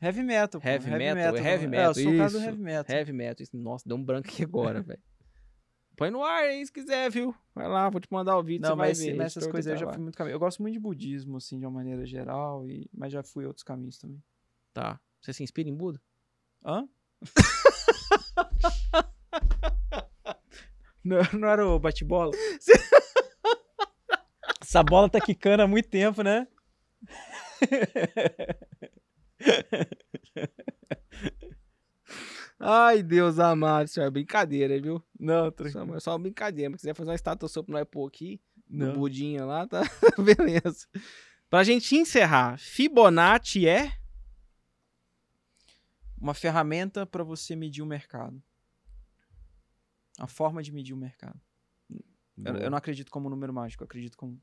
Heavy metal. pô, Heavy metal, é heavy É, metal, eu sou o cara do isso. heavy metal. Heavy metal. Isso, nossa, deu um branco aqui agora, velho. Põe no ar aí se quiser, viu? Vai lá, vou te mandar o vídeo, Não, mas, ver. mas essas coisas eu já fui muito caminho. Eu gosto muito de budismo, assim, de uma maneira geral, e... mas já fui outros caminhos também. Tá. Você se inspira em Buda? Hã? não, não era o bate-bola? Essa bola tá quicando há muito tempo, né? Ai, Deus amado, isso é brincadeira, viu? Não, Só, tranquilo. é só uma brincadeira. Se quiser fazer uma estátua pra nós pôr aqui, no. Budinha lá, tá? Beleza. Pra gente encerrar, Fibonacci é... Uma ferramenta para você medir o mercado. A forma de medir o mercado. Eu, eu não acredito como número mágico, eu acredito como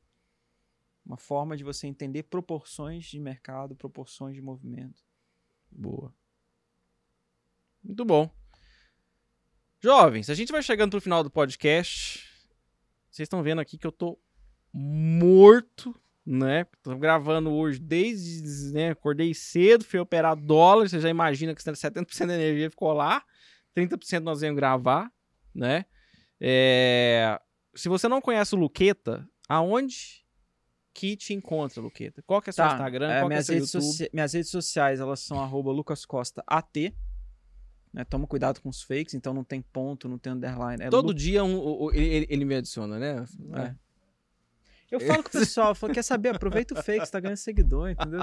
uma forma de você entender proporções de mercado, proporções de movimento. Boa. Muito bom. Jovens, a gente vai chegando pro final do podcast. Vocês estão vendo aqui que eu tô morto né? Tô gravando hoje desde, né? Acordei cedo, fui operar dólar, você já imagina que 70% da energia ficou lá, 30% nós viemos gravar, né? É... Se você não conhece o Luqueta, aonde que te encontra, Luqueta? Qual que é o seu Tá, Instagram? é, é minhas, seu redes socia- minhas redes sociais, elas são arroba lucascostaat. Né? Toma cuidado com os fakes, então não tem ponto, não tem underline. É Todo Lu- dia um, ele, ele me adiciona, né? É. Eu falo com o pessoal, falo, quer saber? Aproveita o fake, você tá ganhando seguidor, entendeu?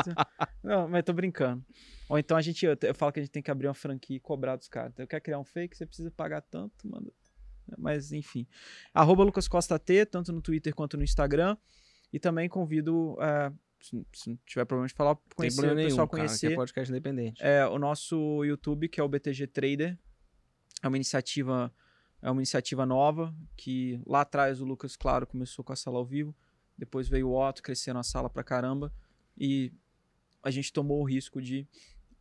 Não, mas tô brincando. Ou então a gente, eu, eu falo que a gente tem que abrir uma franquia e cobrar dos caras. Então, eu quero criar um fake, você precisa pagar tanto, manda. Mas enfim. Arroba Lucas Costa T, tanto no Twitter quanto no Instagram. E também convido, é, se, se não tiver problema de falar, Tem conhecer, problema o nenhum, pessoal cara, que conhecer é podcast independente. é, o nosso YouTube, que é o BTG Trader. É uma iniciativa, é uma iniciativa nova, que lá atrás o Lucas, claro, começou com a sala ao vivo, depois veio o Otto, crescendo a sala pra caramba, e a gente tomou o risco de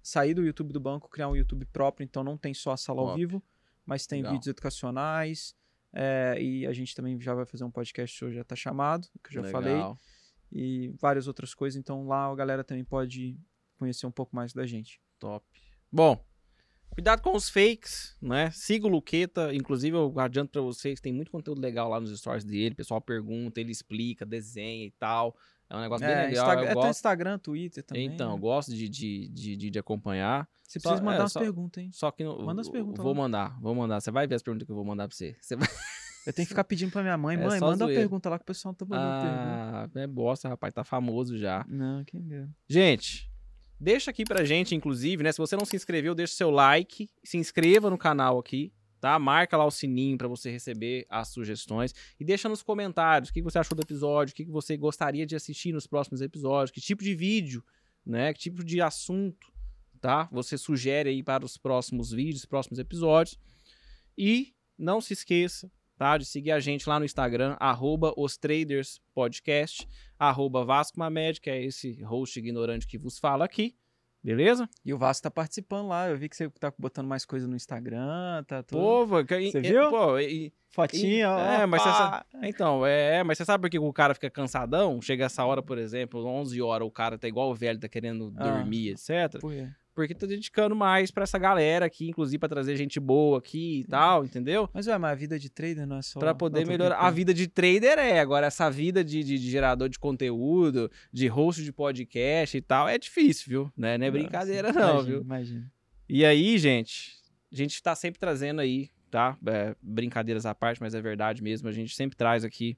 sair do YouTube do banco, criar um YouTube próprio, então não tem só a sala ao Top. vivo, mas tem Legal. vídeos educacionais, é, e a gente também já vai fazer um podcast hoje, já tá chamado, que eu já falei, Legal. e várias outras coisas, então lá a galera também pode conhecer um pouco mais da gente. Top. Bom, cuidado com os fakes, né? Siga o Luqueta. Inclusive, eu adianto pra vocês, tem muito conteúdo legal lá nos stories dele. O pessoal pergunta, ele explica, desenha e tal. É um negócio bem É, legal. Instagram, é gosto. Instagram, Twitter também. Então, eu né? gosto de, de, de, de- acompanhar. Você só- precisa mandar é, umas só- perguntas, hein? Só que não, Manda as perguntas Vou lá. mandar, vou mandar. Você vai ver as perguntas que eu vou mandar pra você. Você vai... Eu tenho que ficar pedindo pra minha mãe, É mãe, só manda uma zoeira. pergunta lá que o pessoal não tá mandando pergunta. Ah, é bosta, rapaz. Tá famoso já. Não, quem dera. Gente, deixa aqui pra gente, inclusive, né? Se você não se inscreveu, deixa seu like, se inscreva no canal aqui, tá? Marca lá o sininho pra você receber as sugestões e deixa nos comentários o que você achou do episódio, o que você gostaria de assistir nos próximos episódios, que tipo de vídeo, né? Que tipo de assunto, tá? Você sugere aí para os próximos vídeos, próximos episódios. E não se esqueça, tá? De seguir a gente lá no Instagram, arroba os arroba que é esse host ignorante que vos fala aqui, beleza? E o Vasco tá participando lá. Eu vi que você tá botando mais coisa no Instagram, tá tudo. Pô, Você viu? Pô, e- Fotinha, ó. É, mas então, é, mas você sabe por que o cara fica cansadão? Chega essa hora, por exemplo, 11 horas, o cara tá igual o velho, tá querendo Ah. dormir, etc. Por quê? Porque tá dedicando mais pra essa galera aqui, inclusive pra trazer gente boa aqui e tal, entendeu? Mas, ué, mas a vida de trader não é só. Pra poder tô melhorar. A brincando. vida de trader é, agora essa vida de, de- de gerador de conteúdo, de host de podcast e tal, é difícil, viu? Né? Não é brincadeira, sim, não, imagino, viu? Imagina. E aí, gente, a gente tá sempre trazendo aí, tá? É, brincadeiras à parte, mas é verdade mesmo. A gente sempre traz aqui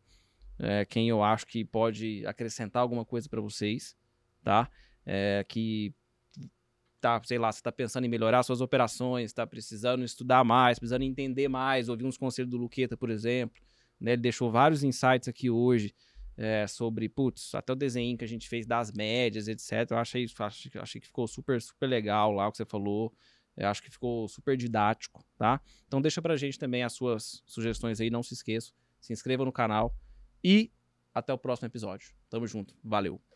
é, quem eu acho que pode acrescentar alguma coisa pra vocês, tá? É, que tá, sei lá, você tá pensando em melhorar suas operações, tá precisando estudar mais, precisando entender mais, ouvir uns conselhos do Luqueta, por exemplo. Né? Ele deixou vários insights aqui hoje é, sobre, putz, até o desenho que a gente fez das médias, etc. Eu achei, achei, achei que ficou super, super legal lá o que você falou. Eu acho que ficou super didático, tá? Então deixa pra gente também as suas sugestões aí, não se esqueça. Se inscreva no canal e até o próximo episódio. Tamo junto. Valeu.